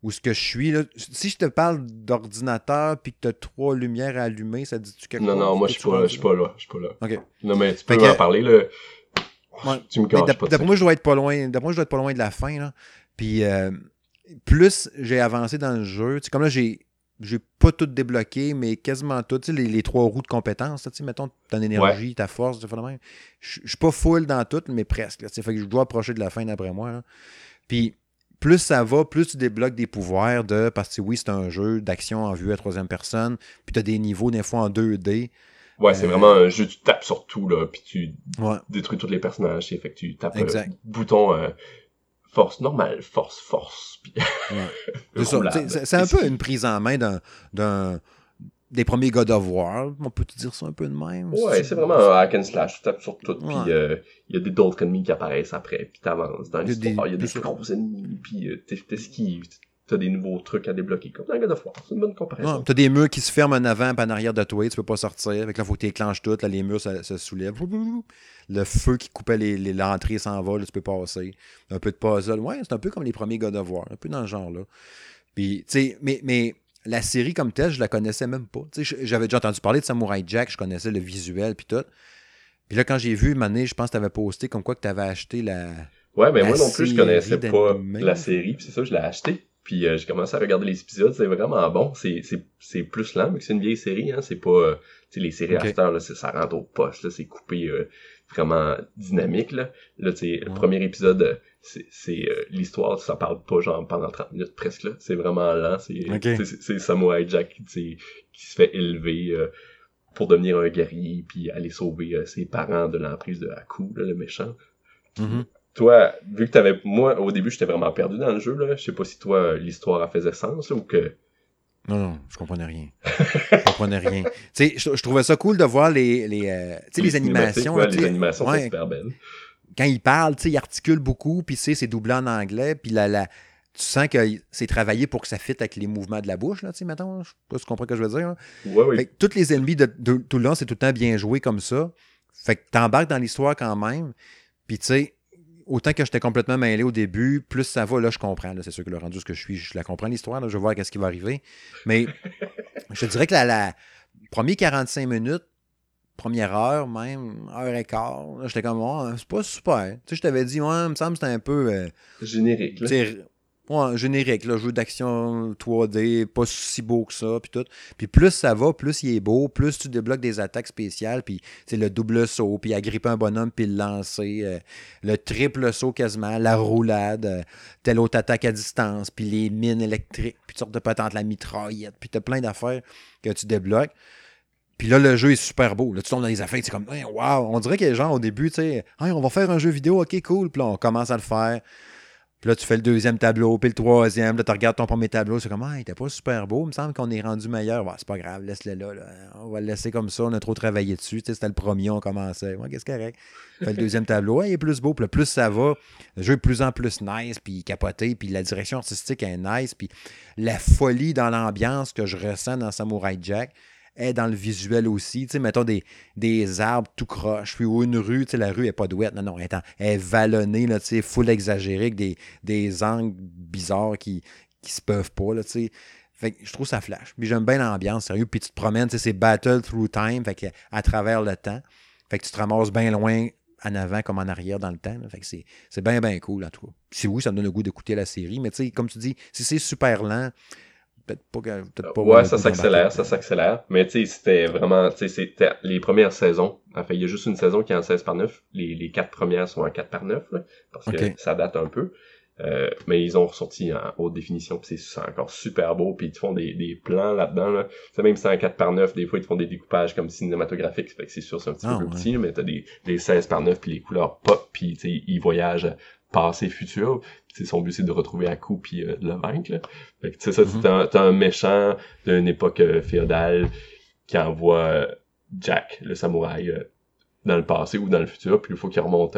où ce que je suis. Là. Si je te parle d'ordinateur puis que tu as trois lumières allumées, ça dit-tu quelque chose? Non, non, moi, je suis pas, suis pas là. Je suis pas là. OK. Non, mais tu peux en parler, là. Tu me D'après moi, je dois être pas loin. D'après moi, je dois être pas loin de la fin. Là. Puis euh, plus j'ai avancé dans le jeu, comme là, j'ai. J'ai pas tout débloqué, mais quasiment tout. Les, les trois roues de compétences, mettons ton énergie, ta force, Je suis pas full dans tout, mais presque. Là, fait que je dois approcher de la fin d'après moi. Puis plus ça va, plus tu débloques des pouvoirs de. Parce que oui, c'est un jeu d'action en vue à troisième personne. Puis tu as des niveaux, des fois en 2D. Ouais, c'est vraiment un jeu, tu tapes sur tout, là, puis tu détruis tous les personnages, fait que tu tapes le bouton euh, force normale, force, force, puis... c'est un peu une prise en main d'un des premiers God of War, on peut te dire ça un peu de même? Ouais, c'est vraiment un hack and slash, tu tapes sur tout, puis euh, il y a des d'autres ennemis qui apparaissent après, puis t'avances dans l'histoire, il y a des, des gros ennemis, puis euh, t'esquives, t'as des nouveaux trucs à débloquer, comme dans God of War. C'est une bonne comparaison. t'as des murs qui se ferment en avant et en arrière de toi, tu peux pas sortir. Avec là, faut que tu éclenches tout, là, les murs se, soulèvent. Le feu qui coupait l'entrée les, s'en va, là, tu peux passer. Un peu de puzzle. Ouais, c'est un peu comme les premiers God of War, un peu dans ce genre-là. Puis, tu sais, mais, mais la série comme telle, je la connaissais même pas. J'avais déjà entendu parler de Samurai Jack, je connaissais le visuel puis tout. Puis là, quand j'ai vu, Mané, je pense que tu avais posté comme quoi que tu avais acheté la. Ouais, mais moi non plus, je connaissais pas la série, puis c'est ça, je l'ai acheté. Puis euh, j'ai commencé à regarder les épisodes, c'est vraiment bon. C'est, c'est, c'est plus lent, mais c'est une vieille série, hein. C'est pas. Euh, sais, les séries okay. là, ça rentre au poste, là, c'est coupé euh, vraiment dynamique, là. Là, tu sais, le premier épisode, c'est euh, l'histoire, ça parle pas genre pendant 30 minutes presque, là. C'est vraiment lent, c'est c'est Samurai Jack qui se fait élever euh, pour devenir un guerrier puis aller sauver ses parents de l'emprise de Haku, là, le méchant. Mm-hmm toi, vu que t'avais, moi, au début, j'étais vraiment perdu dans le jeu, là. Je sais pas si toi, l'histoire a faisait sens, ou que. Non, non, je comprenais rien. je comprenais rien. Tu sais, je, trouvais ça cool de voir les, les, euh, les, les animations. les animations sont super belles. Quand il parle, tu sais, il articule beaucoup, puis c'est doublé en anglais, puis la, la, tu sens que c'est travaillé pour que ça fitte avec les mouvements de la bouche, là, tu sais, mettons. Je sais pas si tu comprends ce que je veux dire. Ouais, oui. Fait que tous les ennemis de, tout le long, c'est tout le temps bien joué comme ça. Fait que t'embarques dans l'histoire quand même. Puis, tu sais, autant que j'étais complètement mêlé au début, plus ça va, là, je comprends. C'est sûr que le rendu ce que je suis, je la comprends l'histoire, je vais voir qu'est-ce qui va arriver. Mais je dirais que la, la première 45 minutes, première heure même, heure et quart, j'étais comme, oh, c'est pas super. Tu sais, je t'avais dit, ouais, il me semble que c'était un peu. Euh, Générique. Ouais, générique, là, jeu d'action 3D, pas si beau que ça, puis tout. Puis plus ça va, plus il est beau, plus tu débloques des attaques spéciales, puis c'est le double saut, puis agripper un bonhomme, puis le lancer, euh, le triple saut quasiment, la roulade, euh, telle autre attaque à distance, puis les mines électriques, puis toutes sortes de patentes, la mitraillette, puis t'as plein d'affaires que tu débloques. Puis là, le jeu est super beau. Là, tu tombes dans les affaires, c'est comme, wow, on dirait que les gens, au début, tu sais, on va faire un jeu vidéo, ok, cool. Puis là, on commence à le faire. Puis là, tu fais le deuxième tableau, puis le troisième. Là, tu regardes ton premier tableau. C'est comme, ah, il était pas super beau. Il me semble qu'on est rendu meilleur. c'est pas grave, laisse-le là, On va le laisser comme ça. On a trop travaillé dessus. Tu sais, c'était le premier, on commençait. Ouais, qu'est-ce correct. Fait le deuxième tableau. Ouais, il est plus beau. Puis plus ça va, le jeu est de plus en plus nice, puis capoté. Puis la direction artistique est nice. Puis la folie dans l'ambiance que je ressens dans Samurai Jack est dans le visuel aussi. Tu sais, mettons des, des arbres tout croche, puis une rue, tu sais, la rue n'est pas douette. Non, non, elle est, vallonnée, là, tu sais, full exagéré, avec des, des angles bizarres qui, qui se peuvent pas, là, tu sais. Fait que je trouve ça flash. Puis j'aime bien l'ambiance, sérieux. Puis tu te promènes, tu sais, c'est battle through time, fait que à travers le temps. Fait que tu te ramasses bien loin en avant comme en arrière dans le temps. Fait que c'est, c'est bien, bien cool, en tout cas. Si oui, ça me donne le goût d'écouter la série, mais tu sais, comme tu dis, si c'est super lent, peut-être pas. ouais, ça s'accélère, ça s'accélère. Mais tu sais, c'était vraiment, tu sais, c'était les premières saisons. Enfin, il y a juste une saison qui est en 16 par 9. Les, les quatre premières sont en 4 par 9, parce que ça date un peu. Euh, mais ils ont ressorti en haute définition, puis c'est encore super beau, puis ils te font des, des plans là-dedans. Là. C'est même si c'est en 4 par 9, des fois ils te font des découpages comme cinématographiques, fait que c'est sûr c'est un petit peu ah, plus petit, mais t'as des, des 16 par 9 puis les couleurs pop, puis ils voyagent passé futur. Son but c'est de retrouver à coup puis euh, de le vaincre là. fait que c'est ça mm t'as un méchant d'une époque euh, féodale qui envoie euh, Jack le samouraï dans le passé ou dans le futur. Puis il faut qu'il remonte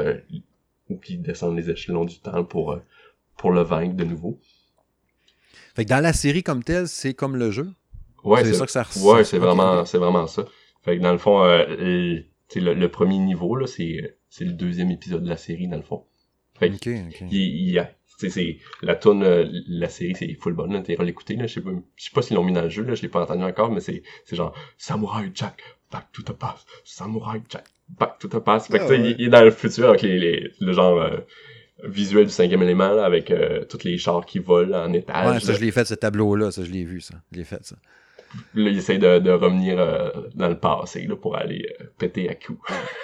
ou qu'il descende les échelons du temps pour pour le vaincre de nouveau. Fait que dans la série comme telle c'est comme le jeu? Ouais c'est ça que ça ouais c'est vraiment c'est vraiment ça. Fait que dans le fond le, le, premier niveau là c'est c'est le deuxième épisode de la série dans le fond il, y a, c'est la tune euh, la série c'est full bonne t'es l'écouter là je sais pas je sais pas s'ils l'ont mis dans le jeu là je l'ai pas entendu encore mais c'est c'est genre Samurai Jack back to the past. Samurai Jack back to the past. Fait que ah il, est dans le futur avec les, le genre euh, visuel du cinquième élément là, avec euh, tous les chars qui volent en étage ouais ça je l'ai fait ce tableau là ça je l'ai vu ça. Je l'ai fait ça là, il essaie de, de revenir euh, dans le passé là, pour aller euh, péter à coup.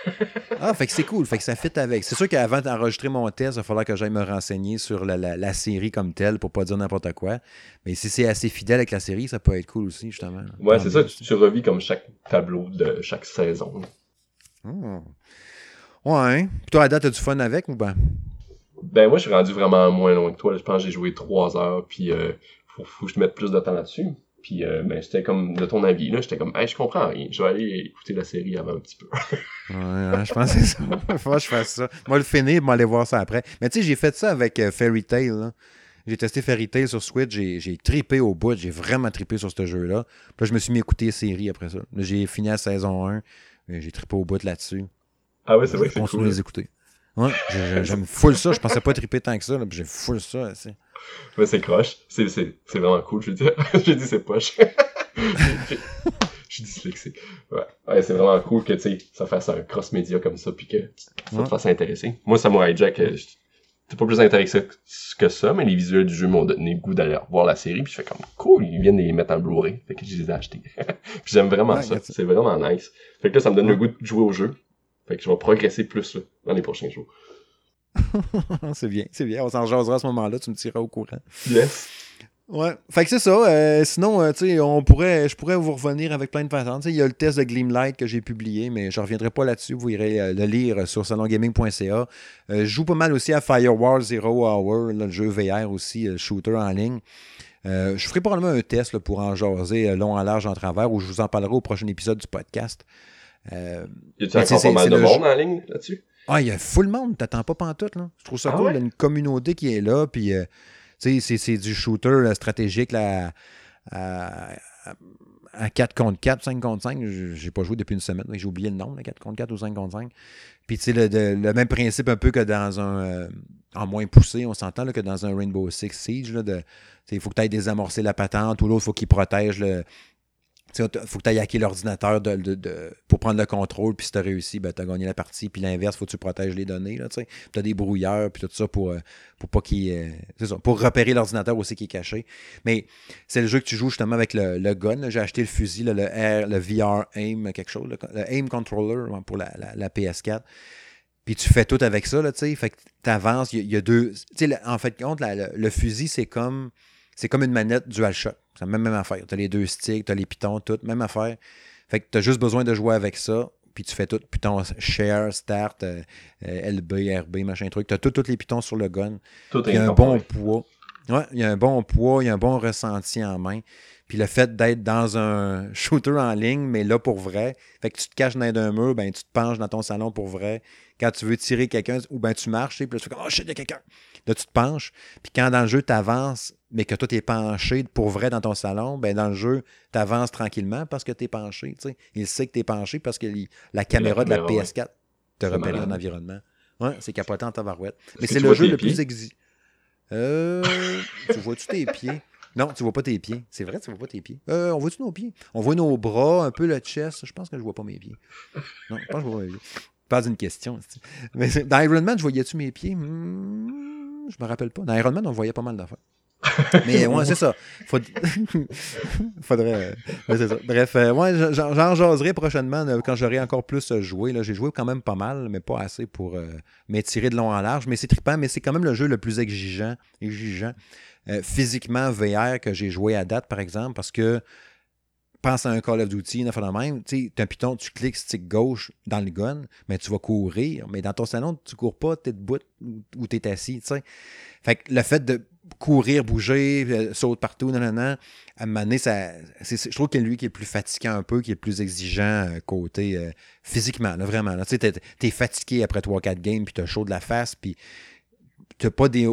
ah, fait que c'est cool, fait que ça fit avec. C'est sûr qu'avant d'enregistrer mon test, il va falloir que j'aille me renseigner sur la, la, série comme telle pour pas dire n'importe quoi. Mais si c'est assez fidèle avec la série, ça peut être cool aussi, justement. Ouais, c'est ça, tu, tu, revis comme chaque tableau de chaque saison. Hmm. Ouais. Puis toi, à date, as du fun avec ou ben? Ben, moi, je suis rendu vraiment moins loin que toi. Je pense que j'ai joué trois heures, puis euh, faut, faut que je mette plus de temps là-dessus. Puis euh, ben, j'étais comme de ton avis, là, j'étais comme hey, je comprends rien, je vais aller écouter la série avant un petit peu. ouais, je pense que c'est ça. Faut que je fasse ça. Moi le finir, moi aller voir ça après. Mais tu sais, j'ai fait ça avec euh, Fairy Tail. J'ai testé Fairy Tail sur Switch, j'ai tripé au bout, j'ai vraiment tripé sur ce jeu-là. Puis là, je me suis mis à écouter série après ça. J'ai fini la saison 1, j'ai tripé au bout là-dessus. Ah ouais, c'est vrai que c'est cool. les écouter. Ouais, j'aime full ça, je pensais pas triper tant que ça, j'ai full ça. Aussi. Mais c'est croche. C'est, c'est, c'est vraiment cool, je veux dire. J'ai dit c'est poche. Je suis dyslexique. Ouais. ouais c'est vraiment cool que, tu sais, ça fasse un cross-média comme ça, puis que ça te fasse intéresser. Moi, Samurai Jack, euh, c'est pas plus intéressant que ça, mais les visuels du jeu m'ont donné le goût d'aller voir la série, puis je fais comme cool, ils viennent les mettre en Blu-ray, fait que je les ai achetés. puis j'aime vraiment ça, c'est vraiment nice. Fait que là, ça me donne le goût de jouer au jeu. Fait que je vais progresser plus là, dans les prochains jours. c'est bien, c'est bien. On s'en jasera à ce moment-là, tu me tireras au courant. Yes. Ouais. Fait que c'est ça. Euh, sinon, euh, tu sais, on pourrait, je pourrais vous revenir avec plein de patentes. Il y a le test de Gleamlight que j'ai publié, mais je reviendrai pas là-dessus. Vous irez euh, le lire sur salongaming.ca. je joue pas mal aussi à Firewall Zero Hour, le jeu VR aussi, le shooter en ligne. je ferai probablement un test pour en jaser long en large en travers, où je vous en parlerai au prochain épisode du podcast. Euh, y a-tu encore pas mal de monde en ligne là-dessus? Ah, il y a full monde, t'attends pas pantoute, là. Je trouve ça ah cool, il y a une communauté qui est là, puis c'est du shooter stratégique là, à, 4 contre 4, 5 contre 5. J'ai pas joué depuis une semaine. J'ai oublié le nom, 4 contre 4 ou 5 contre 5. Puis, tu sais, le, même principe un peu que dans un. Euh, en moins poussé, on s'entend que dans un Rainbow Six Siege. il faut que tu ailles désamorcer la patente ou l'autre, il faut qu'il protège le, il faut que tu ailles hacker l'ordinateur pour prendre le contrôle, puis si tu as réussi, ben, tu as gagné la partie. Puis l'inverse, faut que tu protèges les données. Tu as des brouilleurs, puis tout ça pour, euh, pour pas qu'il. Euh, pour repérer l'ordinateur aussi qui est caché. Mais c'est le jeu que tu joues justement avec le, gun. J'ai acheté le fusil, le, R, le VR Aim, quelque chose, le, Aim Controller pour la, PS4. Puis tu fais tout avec ça, tu. Fait que tu avances. Il y, a deux. en fait, compte, le, fusil, c'est comme. C'est comme une manette DualShock. C'est la même, même affaire. Tu as les deux sticks, tu as les pitons, tout, même affaire. Fait que tu as juste besoin de jouer avec ça, puis tu fais tout, Python share, start, euh, LB, RB, machin truc. Tu as tous les pitons sur le gun. il y a un bon poids. Ouais, il y a un bon poids, il y a un bon ressenti en main. Puis le fait d'être dans un shooter en ligne, mais là pour vrai, fait que tu te caches dans un mur, ben tu te penches dans ton salon pour vrai. Quand tu veux tirer quelqu'un, ou ben tu marches, puis là, tu fais comme Oh shit, il y a quelqu'un. Là, tu te penches. Puis quand dans le jeu, tu avances, mais que toi, tu es penché pour vrai dans ton salon, ben dans le jeu, tu avances tranquillement parce que tu es penché. Il sait que tu es penché parce que la caméra, de la PS4 te repère dans l'environnement. Ouais, c'est capotant en tabarouette. Mais c'est le jeu le plus exigeant. Euh, tu vois-tu tes pieds? Non, tu vois pas tes pieds. C'est vrai, tu vois pas tes pieds. Euh, on voit-tu nos pieds? On voit nos bras, un peu le chest. Je pense que je vois pas mes pieds. Non, je pense que je vois pas mes pieds. Pas une question. Mais dans Iron Man, je voyais-tu mes pieds? Hmm, je me rappelle pas. Dans Iron Man, on voyait pas mal d'affaires. Mais ouais, c'est ça. Faudrait. ça. Bref, euh, j'en jaserai prochainement euh, quand j'aurai encore plus euh, joué. J'ai joué quand même pas mal, mais pas assez pour m'étirer de long en large. Mais c'est trippant, mais c'est quand même le jeu le plus exigeant, exigeant physiquement VR que j'ai joué à date, par exemple, parce que pense à un Call of Duty, une affaire même. Tu as un piton, tu cliques stick gauche dans le gun, mais tu vas courir. Mais dans ton salon, tu cours pas, tu es debout ou tu es assis. Fait que le fait de courir, bouger, euh, sauter partout, non, non, non, à un moment donné, ça, je trouve que lui qui est plus fatiguant un peu, qui est plus exigeant euh, côté euh, physiquement, vraiment. Tu sais, es, fatigué après 3-4 games, puis tu as chaud de la face, puis n'as pas des,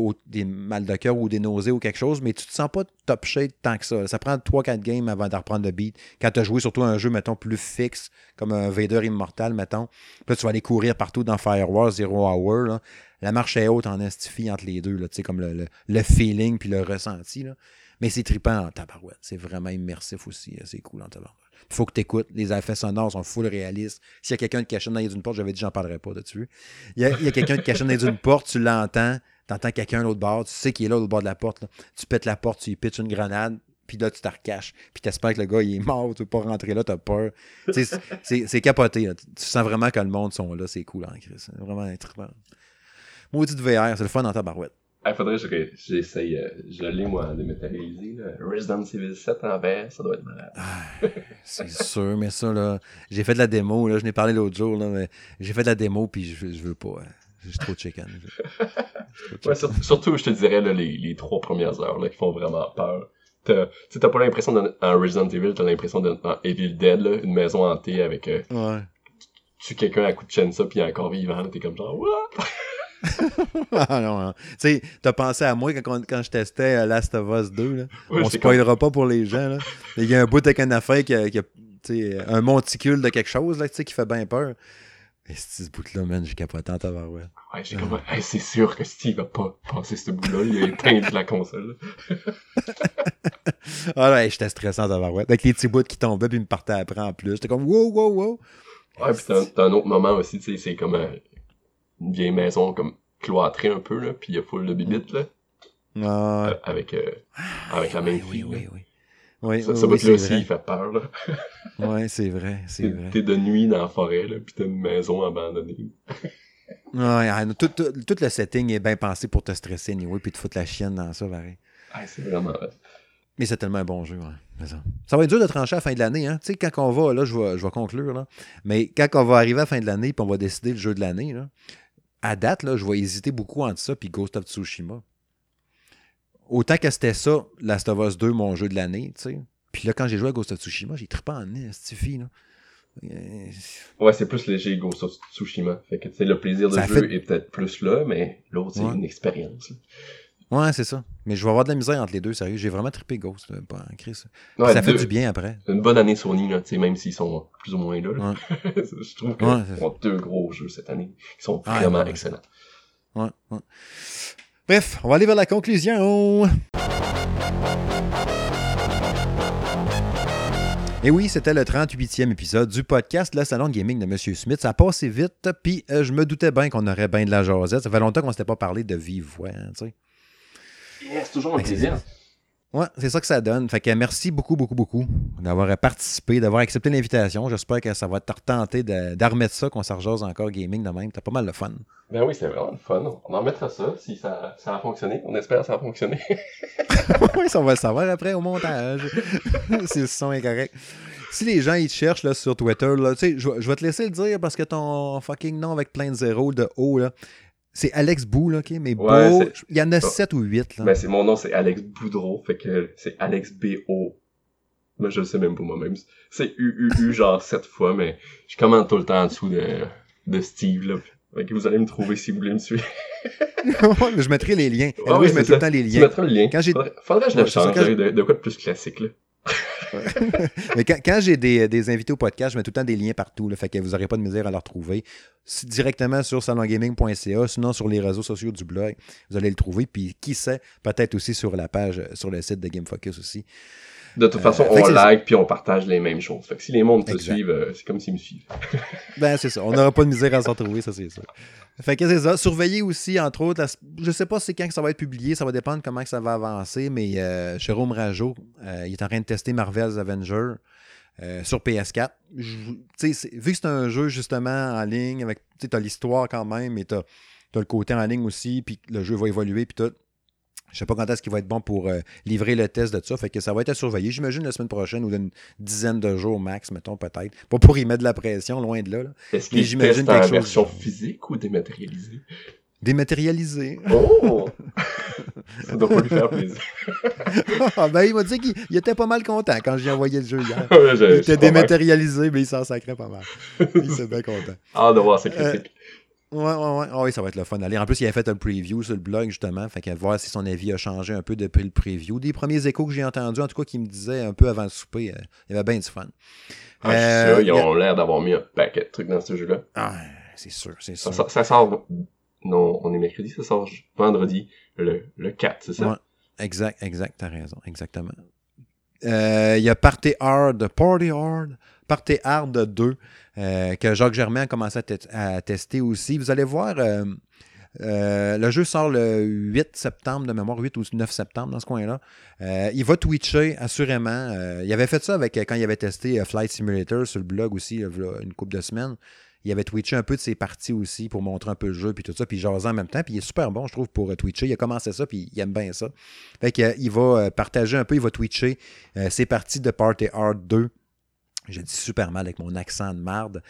mal de cœur ou des nausées ou quelque chose, mais tu te sens pas top shape tant que ça. Ça prend 3-4 games avant de reprendre le beat. Quand tu as joué surtout un jeu, mettons, plus fixe, comme un Vader Immortal, mettons, là, tu vas aller courir partout dans Firewall Zero Hour. La marche est haute en estifie entre les deux, là, comme le, le, feeling puis le ressenti. Mais c'est trippant en tabarouette. C'est vraiment immersif aussi. C'est cool en tabarouette. Faut que tu écoutes. Les effets sonores sont full réalistes. S'il y a quelqu'un qui cache dans une porte, j'avais dit j'en parlerai pas dessus. Il y a, a quelqu'un qui cache dans une porte, tu l'entends, tu entends quelqu'un l'autre bord, tu sais qu'il est là au bord de la porte. Tu pètes la porte, tu lui pitches une grenade, puis là, tu te recaches. Puis tu espères que le gars, il est mort, tu veux pas rentrer là, tu as peur. c'est capoté. Tu sens vraiment que le monde sont là, c'est cool, hein, Chris. C'est vraiment intriguant. Maudit VR, c'est le fun dans ta barouette. Il faudrait que j'essaye, euh, je l'ai moi dématérialisé. Resident Evil 7 en VR, ça doit être malade. Ah, c'est sûr, mais ça, là, j'ai fait de la démo, là, je n'ai parlé l'autre jour, là, mais j'ai fait de la démo, puis je, je veux pas. Hein. J'ai trop de chicken. surtout, je te dirais, là, les, les trois premières heures, là, qui font vraiment peur. T'as, t'as pas l'impression d'un Resident Evil, t'as l'impression d'un Evil Dead, là, une maison hantée avec, euh, ouais. tu quelqu'un à coup de chaîne ça, puis il est encore vivant, t'es comme genre, what? ah non, non. Tu sais, t'as pensé à moi quand, quand je testais euh, Last of Us 2. Là. On spoilera pas pour les gens. Là. Il y a un bout avec une affaire qui a, qui a un monticule de quelque chose là, qui fait bien peur. Et ce bout-là, man, j'ai capoté en tabarouette. Ouais, j'ai comme, c'est sûr que Steve va pas passer ce bout-là, il a éteint la console. ah ouais, j'étais stressant en tabarouette. Avec les petits bouts qui tombaient puis ils me partaient après en plus. J'étais comme, wow, wow, wow. Ouais, pis t'as un autre moment aussi, tu sais, c'est comme une vieille maison, comme cloîtré un peu, là, puis il y a full de bibites, là. Ah, euh, avec, euh, avec la même oui, fille. oui, oui. Oui, Ça, oui, ça oui, là aussi, vrai. il fait peur, là. Ouais, c'est vrai, c'est T'es vrai. t'es de nuit dans la forêt, là, pis t'as une maison abandonnée. Ouais, ah, tout, tout, tout le setting est bien pensé pour te stresser, anyway, puis te foutre la chienne dans ça, pareil. Ah, c'est vraiment... Mais c'est tellement un bon jeu, ouais. C'est Ça. ça va être dur de trancher à la fin de l'année, hein. Tu sais, quand on va, là, je vais, je vais conclure, là. Mais quand on va arriver à la fin de l'année, puis on va décider le jeu de l'année, là, à date, là, je vais hésiter beaucoup entre ça puis Ghost of Tsushima. Autant que c'était ça, Last of Us 2, mon jeu de l'année, tu sais. Puis là, quand j'ai joué à Ghost of Tsushima, j'ai trippé en nez, cette fille, là. Euh, Ouais, c'est plus léger Ghost of Tsushima. Fait que, tu sais, le plaisir de Ça jeu fait- est peut-être plus là, mais l'autre, c'est Ouais. une expérience. Ouais, c'est ça. Mais je vais avoir de la misère entre les deux, sérieux. J'ai vraiment trippé Ghost, là, pas en crise. Ouais, ça fait deux- du bien après. Une bonne année Sony, là, même s'ils sont plus ou moins là. là. je trouve qu'ils Ouais, c'est ont deux gros jeux cette année. Ils sont vraiment excellents. Ouais, ouais. Bref, on va aller vers la conclusion. Et oui, c'était le 38e épisode du podcast Le Salon de Gaming de M. Smith. Ça a passé vite, puis euh, je me doutais bien qu'on aurait bien de la jasette. Ça fait longtemps qu'on ne s'était pas parlé de vive voix, hein, tu sais. C'est toujours un plaisir. Ouais, c'est ça que ça donne. Fait que merci beaucoup, beaucoup, beaucoup d'avoir participé, d'avoir accepté l'invitation. J'espère que ça va te retenter de- d'armer de ça, qu'on s'en encore gaming de même. T'as pas mal de fun. Ben oui, c'est vraiment le fun. On en mettra ça si ça, ça a fonctionné. On espère que ça a fonctionné. oui, ça on va le savoir après au montage. si le son est correct. Si les gens ils te cherchent là, sur Twitter, là, tu sais, je vais- je vais te laisser le dire parce que ton fucking nom avec plein de zéros de haut, là, c'est Alex Bou, là, OK? Mais Ouais, Beau, il y en a ça. 7 ou 8. Là. Ben, c'est, mon nom, c'est Alex Boudreau. Fait que c'est Alex B-O. Moi, je le sais même pas moi-même. C'est U-U-U genre sept fois, mais je commande tout le temps en dessous de, de Steve, là. Fait que vous allez me trouver si vous voulez me suivre. Mais je mettrai les liens. Ah oui, oui, je mets tout le temps les Tu liens. mettras le lien. Quand Faudrait, faudrait que je le Ouais, ça, change, de quoi de plus classique, là. Mais quand, j'ai des, invités au podcast, je mets tout le temps des liens partout. Fait que vous n'aurez pas de misère à les retrouver. Directement sur salongaming.ca, sinon sur les réseaux sociaux du blog, vous allez le trouver. Puis qui sait, peut-être aussi sur la page, sur le site de Game Focus aussi. De toute façon, Euh, fait on like puis on partage les mêmes choses. Fait que si les mondes te suivent, euh, c'est comme s'ils me suivent. Ben, c'est ça. On n'aura pas de misère à s'en trouver, ça, c'est ça. Fait que c'est ça. Surveillez aussi, entre autres, la- je sais pas c'est quand que ça va être publié, ça va dépendre comment que ça va avancer, mais euh, Jérôme Rajo, euh, il est en train de tester Marvel's Avenger euh, sur PS4. Je- tu sais, c'est- vu que c'est un jeu justement en ligne, avec tu as l'histoire quand même, mais tu as, le côté en ligne aussi, puis le jeu va évoluer, puis tout. Je sais pas quand est-ce qu'il va être bon pour euh, livrer le test de ça. Fait que ça va être à surveiller. J'imagine la semaine prochaine ou d'une dizaine de jours max, mettons, peut-être. Pas pour y mettre de la pression, loin de là. là. Est-ce Mais qu'ils j'imagine en chose- version physique ou dématérialisée? Dématérialisé. Oh! Ça doit pas lui faire plaisir. Ah, ben, il m'a dit qu'il il était pas mal content quand j'ai envoyé le jeu hier. Ouais, Il était dématérialisé, mais il s'en sacrait pas mal. Il était bien content. Hâte de voir Euh, ces critiques. Ouais, ouais, ouais. Ah oui, ça va être le fun. Allez, en plus, il avait fait un preview sur le blog, justement. Fait qu'à voir si son avis a changé un peu depuis le preview. Des premiers échos que j'ai entendus, en tout cas, qui me disaient un peu avant le souper, euh, il y avait bien du fun. Ah, euh, sûr, ils a- ont l'air d'avoir mis un paquet de trucs dans ce jeu-là. Ah, c'est sûr, c'est sûr. ça sort... Non, on est mercredi, ça sort vendredi, le, le 4, c'est ça? Ouais. Exact, exact, t'as raison, exactement. Euh, Il y a Party Hard, Party Hard, Party Hard 2, euh, que Jacques Germain a commencé à, te- à tester aussi. Vous allez voir, euh, euh, le jeu sort le 8 septembre de mémoire, 8 ou 9 septembre dans ce coin-là. Il va twitcher, assurément. Il avait fait ça avec, quand il avait testé Flight Simulator sur le blog aussi, une couple de semaines. Il avait twitché un peu de ses parties aussi pour montrer un peu le jeu, puis tout ça, puis jaser en même temps. Puis il est super bon, je trouve, pour twitcher. Il a commencé ça, puis il aime bien ça. Fait qu'il va partager un peu, il va twitcher ses parties de Party Hard 2. Je dis super mal avec mon accent de marde.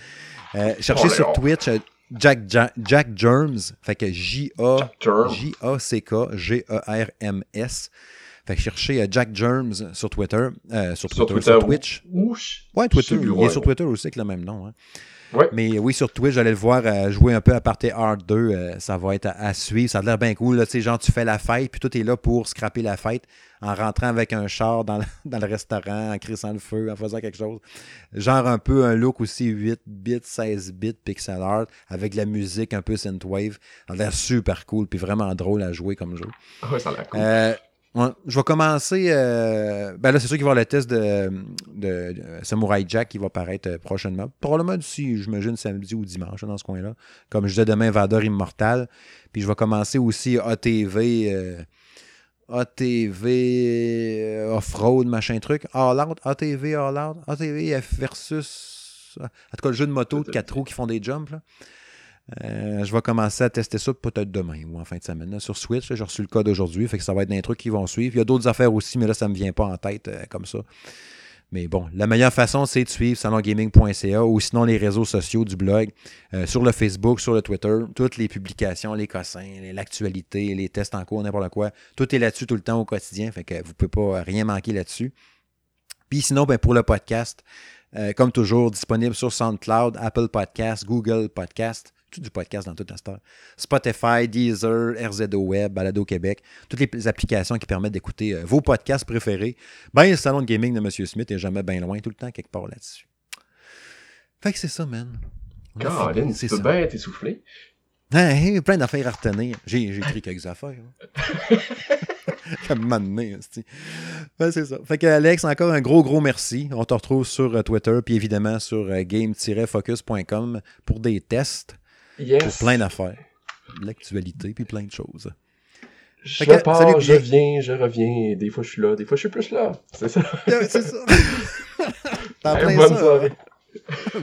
Euh, cherchez Oh, sur non. Twitch euh, Jack, Jack, Jack Germs, fait que J-A Germs. J-A-C-K-G-E-R-M-S. Fait que cherchez euh, Jack Germs sur Twitter, euh, sur, Sur Twitter, sur Twitch. Ouch! Ouais, Twitter. Il est sur Twitter aussi avec le même nom. hein. Ouais. Mais oui, sur Twitch, j'allais le voir euh, jouer un peu à Party Hard 2. euh, ça va être à, à suivre. Ça a l'air bien cool. Là, genre, tu fais la fête, puis tout est là pour scraper la fête en rentrant avec un char dans le, dans le restaurant, en crissant le feu, en faisant quelque chose. Genre un peu un look aussi 8 bits, 16 bits, pixel art, avec la musique un peu synthwave. Ça a l'air super cool, puis vraiment drôle à jouer comme jeu. Ah ouais, ça a l'air cool. Euh, je vais commencer. Euh, ben là, c'est sûr qu'il va y avoir le test de, de, Samurai Jack qui va paraître euh, prochainement. Probablement d'ici, j'imagine, samedi ou dimanche, dans ce coin-là. Comme je disais demain, Vador Immortal. Puis je vais commencer aussi ATV. Euh, ATV Off-Road, machin truc. All Out, ATV All Out, ATV versus. En tout cas, le jeu de moto de 4 roues qui font des jumps. Là. Euh, je vais commencer à tester ça peut-être demain ou en fin de semaine. sur Switch, j'ai reçu le code aujourd'hui, fait que ça va être des trucs qui vont suivre. Il y a d'autres affaires aussi, mais là, ça ne me vient pas en tête euh, comme ça. Mais bon, la meilleure façon, c'est de suivre salongaming.ca ou sinon les réseaux sociaux du blog, euh, sur le Facebook, sur le Twitter, toutes les publications, les cossins, l'actualité, les tests en cours, n'importe quoi. Tout est là-dessus tout le temps au quotidien, fait que vous ne pouvez pas rien manquer là-dessus. Puis sinon, ben, pour le podcast, comme toujours, disponible sur SoundCloud, Apple Podcast, Google Podcast du podcast dans toute la star. Spotify, Deezer, RZO Web, Balado Québec, toutes les applications qui permettent d'écouter euh, vos podcasts préférés. Ben, le salon de gaming de M. Smith est jamais bien loin, tout le temps quelque part là-dessus. Fait que c'est ça, man. Caroline, tu peux bien être essoufflé. Hein, plein d'affaires à retenir. J'ai écrit quelques affaires. Comme m'amener, ben, c'est ça. Fait que Alex, encore un gros, gros merci. On te retrouve sur euh, Twitter, puis évidemment sur euh, game-focus.com pour des tests. Pour plein d'affaires. L'actualité, puis plein de choses. Je pars, je viens, je reviens. Des fois, je suis là, des fois, je suis plus là. C'est ça. c'est ça. T'en plein bonne soirée.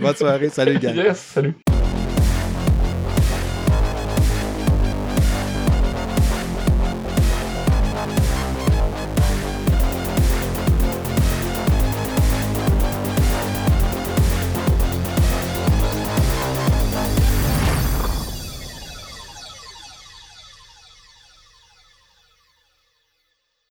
bonne soirée. Salut, gars. Yes, salut.